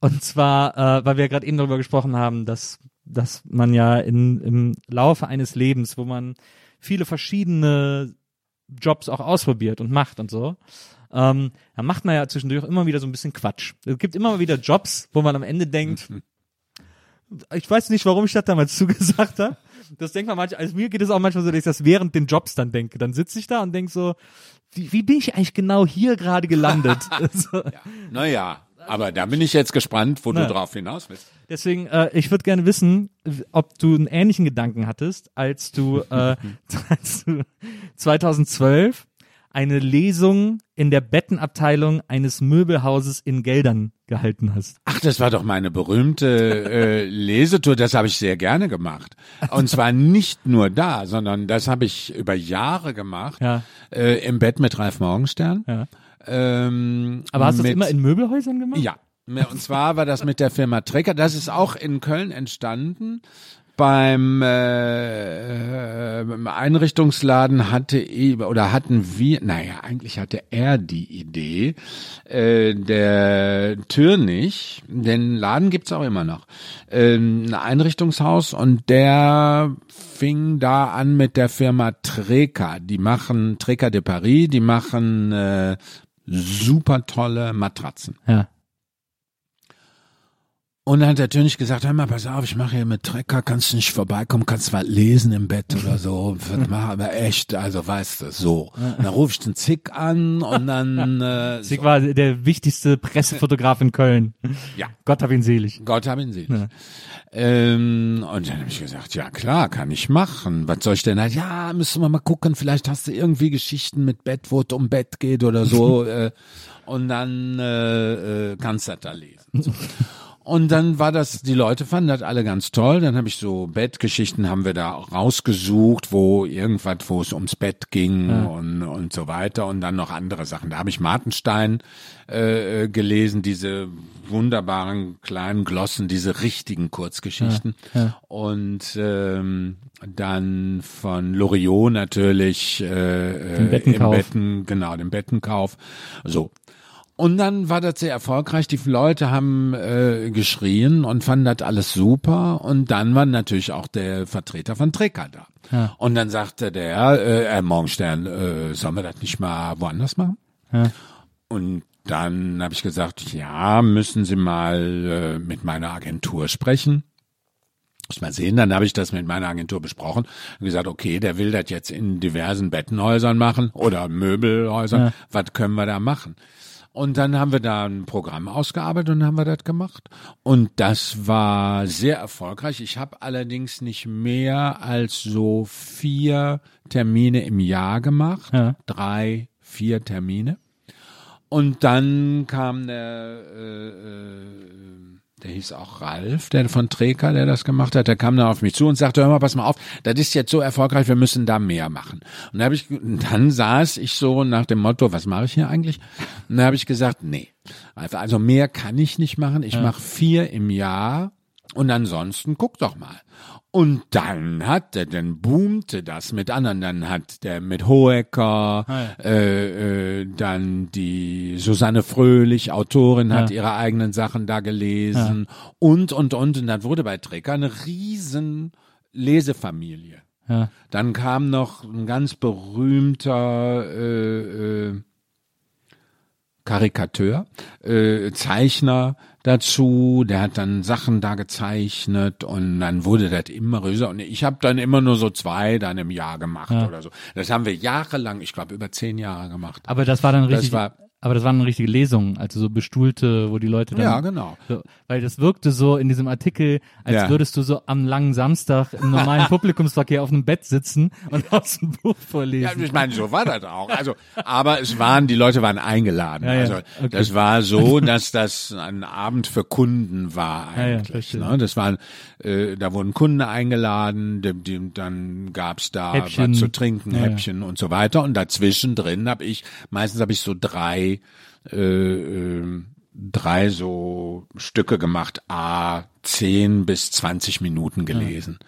und zwar, äh, weil wir gerade eben darüber gesprochen haben, dass, dass man ja in, im Laufe eines Lebens, wo man viele verschiedene Jobs auch ausprobiert und macht und so, ähm, da macht man ja zwischendurch immer wieder so ein bisschen Quatsch. Es gibt immer wieder Jobs, wo man am Ende denkt, ich weiß nicht, warum ich das damals zugesagt habe. Das denkt man manchmal, also mir geht es auch manchmal so, dass ich das während den Jobs dann denke. Dann sitze ich da und denke so, wie, wie bin ich eigentlich genau hier gerade gelandet? so. Naja, aber da bin ich jetzt gespannt, wo Na. du drauf hinaus willst. Deswegen, äh, ich würde gerne wissen, ob du einen ähnlichen Gedanken hattest, als du, äh, als du 2012 eine Lesung in der Bettenabteilung eines Möbelhauses in Geldern gehalten hast. Ach, das war doch meine berühmte äh, Lesetour, das habe ich sehr gerne gemacht. Und zwar nicht nur da, sondern das habe ich über Jahre gemacht, Ja. äh, im Bett mit Ralf Morgenstern. Ja. Ähm, Aber hast du das immer in Möbelhäusern gemacht? Ja, und zwar war das mit der Firma Trecker. Das ist auch in Köln entstanden. Beim äh, äh, Einrichtungsladen hatte i- oder hatten wir, naja, eigentlich hatte er die Idee, äh, der Türnich, den Laden gibt's auch immer noch, äh, ein Einrichtungshaus und der fing da an mit der Firma Treca. Die machen Treca de Paris, die machen äh, super tolle Matratzen. Ja. Und dann hat der König gesagt, hör mal, pass auf, ich mache hier mit Trecker, kannst du nicht vorbeikommen, kannst was lesen im Bett oder so. Mach, aber echt, also weißt du, so. Und dann rufe ich den Zick an und dann äh, Zick so. war der wichtigste Pressefotograf in Köln. Ja. Gott hab ihn selig. Gott hab ihn selig. Ja. Ähm, und dann habe ich gesagt, ja klar, kann ich machen. Was soll ich denn? Ja, müssen wir mal gucken, vielleicht hast du irgendwie Geschichten mit Bett, wo es um Bett geht oder so. äh, und dann äh, äh, kannst du das da lesen. So. Und dann war das, die Leute fanden das alle ganz toll. Dann habe ich so Bettgeschichten haben wir da rausgesucht, wo irgendwas, wo es ums Bett ging und, und so weiter. Und dann noch andere Sachen. Da habe ich Martenstein äh, äh, gelesen, diese wunderbaren kleinen Glossen, diese richtigen Kurzgeschichten. Und ähm, dann von Loriot natürlich äh, Den äh, Bettenkauf. im Betten, genau, den Bettenkauf. So. Und dann war das sehr erfolgreich. Die Leute haben äh, geschrien und fanden das alles super. Und dann war natürlich auch der Vertreter von Trecker da. Ja. Und dann sagte der, äh, Herr Morgenstern, äh, sollen wir das nicht mal woanders machen? Ja. Und dann habe ich gesagt, ja, müssen Sie mal äh, mit meiner Agentur sprechen. Muss mal sehen, dann habe ich das mit meiner Agentur besprochen und gesagt, okay, der will das jetzt in diversen Bettenhäusern machen oder Möbelhäusern. Ja. Was können wir da machen? Und dann haben wir da ein Programm ausgearbeitet und haben wir das gemacht. Und das war sehr erfolgreich. Ich habe allerdings nicht mehr als so vier Termine im Jahr gemacht. Ja. Drei, vier Termine. Und dann kam der, äh, äh, der hieß auch Ralf, der von Treker, der das gemacht hat, der kam dann auf mich zu und sagte, hör mal, pass mal auf, das ist jetzt so erfolgreich, wir müssen da mehr machen. Und dann, hab ich, dann saß ich so nach dem Motto, was mache ich hier eigentlich? Und dann habe ich gesagt, nee, also mehr kann ich nicht machen, ich mache vier im Jahr und ansonsten guck doch mal. Und dann hat der, dann boomte das mit anderen. Dann hat der mit Hohecker, äh, äh, dann die Susanne Fröhlich, Autorin, hat Ja. ihre eigenen Sachen da gelesen und, und, und. Und dann wurde bei Trecker eine riesen Lesefamilie Ja. Dann kam noch ein ganz berühmter äh, äh, Karikateur, äh, Zeichner dazu, der hat dann Sachen da gezeichnet und dann wurde das immer größer und ich habe dann immer nur so zwei dann im Jahr gemacht Ja. oder so. Das haben wir jahrelang, ich glaube über zehn Jahre gemacht. Aber das war dann Das richtig, war- aber das waren richtige Lesungen, also so bestuhlte, wo die Leute dann Ja, genau. So, weil das wirkte so in diesem Artikel, als Ja. würdest du so am langen Samstag im normalen Publikumsverkehr auf einem Bett sitzen und aus dem Buch Ja, vorlesen. ich meine, so war das auch. Also, aber es waren, die Leute waren eingeladen. Ja, ja. Also, Okay. das war so, dass das ein Abend für Kunden war Ja, ja, eigentlich. ne? Das waren, äh, da wurden Kunden eingeladen, die, die, dann gab's da Häppchen. was zu trinken, Ja, ja. Häppchen und so weiter. Und dazwischen drin habe ich, meistens habe ich so drei, äh, äh, drei so Stücke gemacht, a 10 bis 20 Minuten gelesen.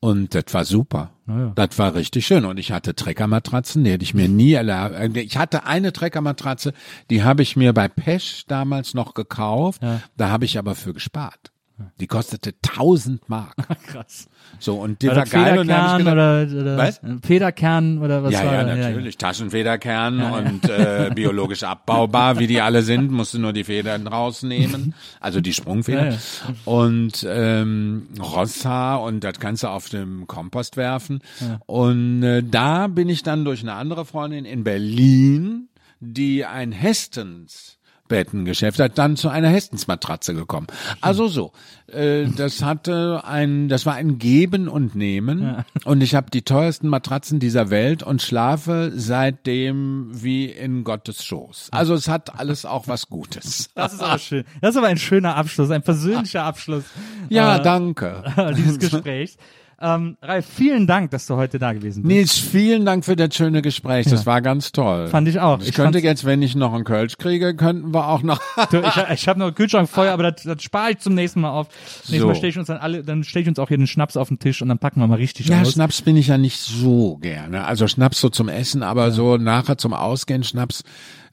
Und das war super. ja. Das war richtig schön. Und ich hatte Treckermatratzen, die hätte ich mir nie erlaubt. Ich hatte eine Treckermatratze, die habe ich mir bei Pesch damals noch gekauft. Ja. Da habe ich aber für gespart. Die kostete 1000 Mark. Krass. So, und die War war geil. Und da hab Federkern ich gedacht, oder, oder Was? Federkern oder was ja, war ja, da? natürlich. Taschenfederkern und äh, biologisch abbaubar, wie die alle sind, musst du nur die Federn rausnehmen, also die Sprungfedern. Ja, ja. Und ähm, Rosshaar und das kannst du auf dem Kompost werfen. Und äh, da bin ich dann durch eine andere Freundin in Berlin, die ein Hestens Bettengeschäft hat dann zu einer Hestensmatratze gekommen. Also so, äh, das hatte ein, das war ein Geben und Nehmen und ich habe die teuersten Matratzen dieser Welt und schlafe seitdem wie in Gottes Schoß. Also es hat alles auch was Gutes. Das ist aber schön. Das ist aber ein schöner Abschluss, ein persönlicher Abschluss Ja, äh, danke. dieses Gesprächs. Ähm, Ralf, vielen Dank, dass du heute da gewesen bist. Nils, vielen Dank für das schöne Gespräch. Das war ganz toll. Fand ich auch. Ich, Ich könnte jetzt, wenn ich noch einen Kölsch kriege, könnten wir auch noch. Du, ich ich habe noch einen Kühlschrank voll, aber das, das spare ich zum nächsten Mal auf. Nächstes So. Mal stelle ich uns dann alle, dann stelle ich uns auch hier den Schnaps auf den Tisch und dann packen wir mal richtig Ja, aus. Schnaps bin ich ja nicht so gerne. Also Schnaps so zum Essen, aber so nachher zum Ausgehen Schnaps.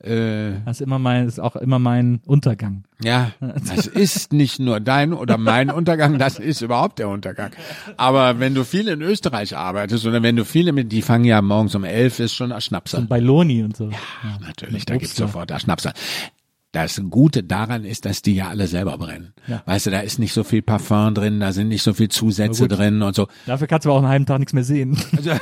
Äh, Das ist immer mein, ist auch immer mein Untergang. ja, das ist nicht nur dein oder mein Untergang, das ist überhaupt der Untergang. Aber wenn du viel in Österreich arbeitest oder wenn du viele mit, die fangen ja morgens um elf, ist schon ein Schnapser. Und bei Loni und so. Ja, natürlich, da gibt's ja. sofort Schnapser. Das Gute daran ist, dass die ja alle selber brennen. Ja. Weißt du, da ist nicht so viel Parfum drin, da sind nicht so viel Zusätze drin und so. Dafür kannst du aber auch einen halben Tag nichts mehr sehen.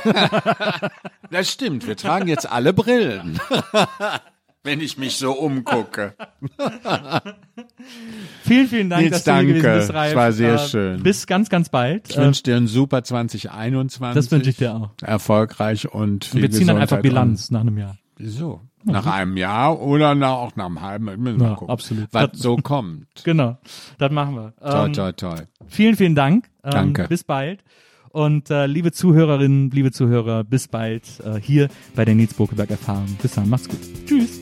Das stimmt, wir tragen jetzt alle Brillen. Wenn ich mich so umgucke. vielen, vielen Dank, Nils, dass du hier gewesen danke. bist, Ralf. Es war sehr Äh, schön. Bis ganz, ganz bald. Ich Äh, wünsche dir ein super 2021. das wünsche ich dir auch. Erfolgreich und viel Wir ziehen dann einfach Gesundheit Bilanz nach einem Jahr. Und, wieso? Nach einem Jahr oder nach, auch nach einem halben, müssen wir Ja, gucken. absolut. Was Das- so kommt. Genau, das machen wir. Toi, Ähm, toi, toi. Vielen, vielen Dank. Ähm, Danke. Bis bald. Und äh, liebe Zuhörerinnen, liebe Zuhörer, bis bald äh, hier bei der Nils Bokeberg Erfahrung. Bis dann, macht's gut. Tschüss.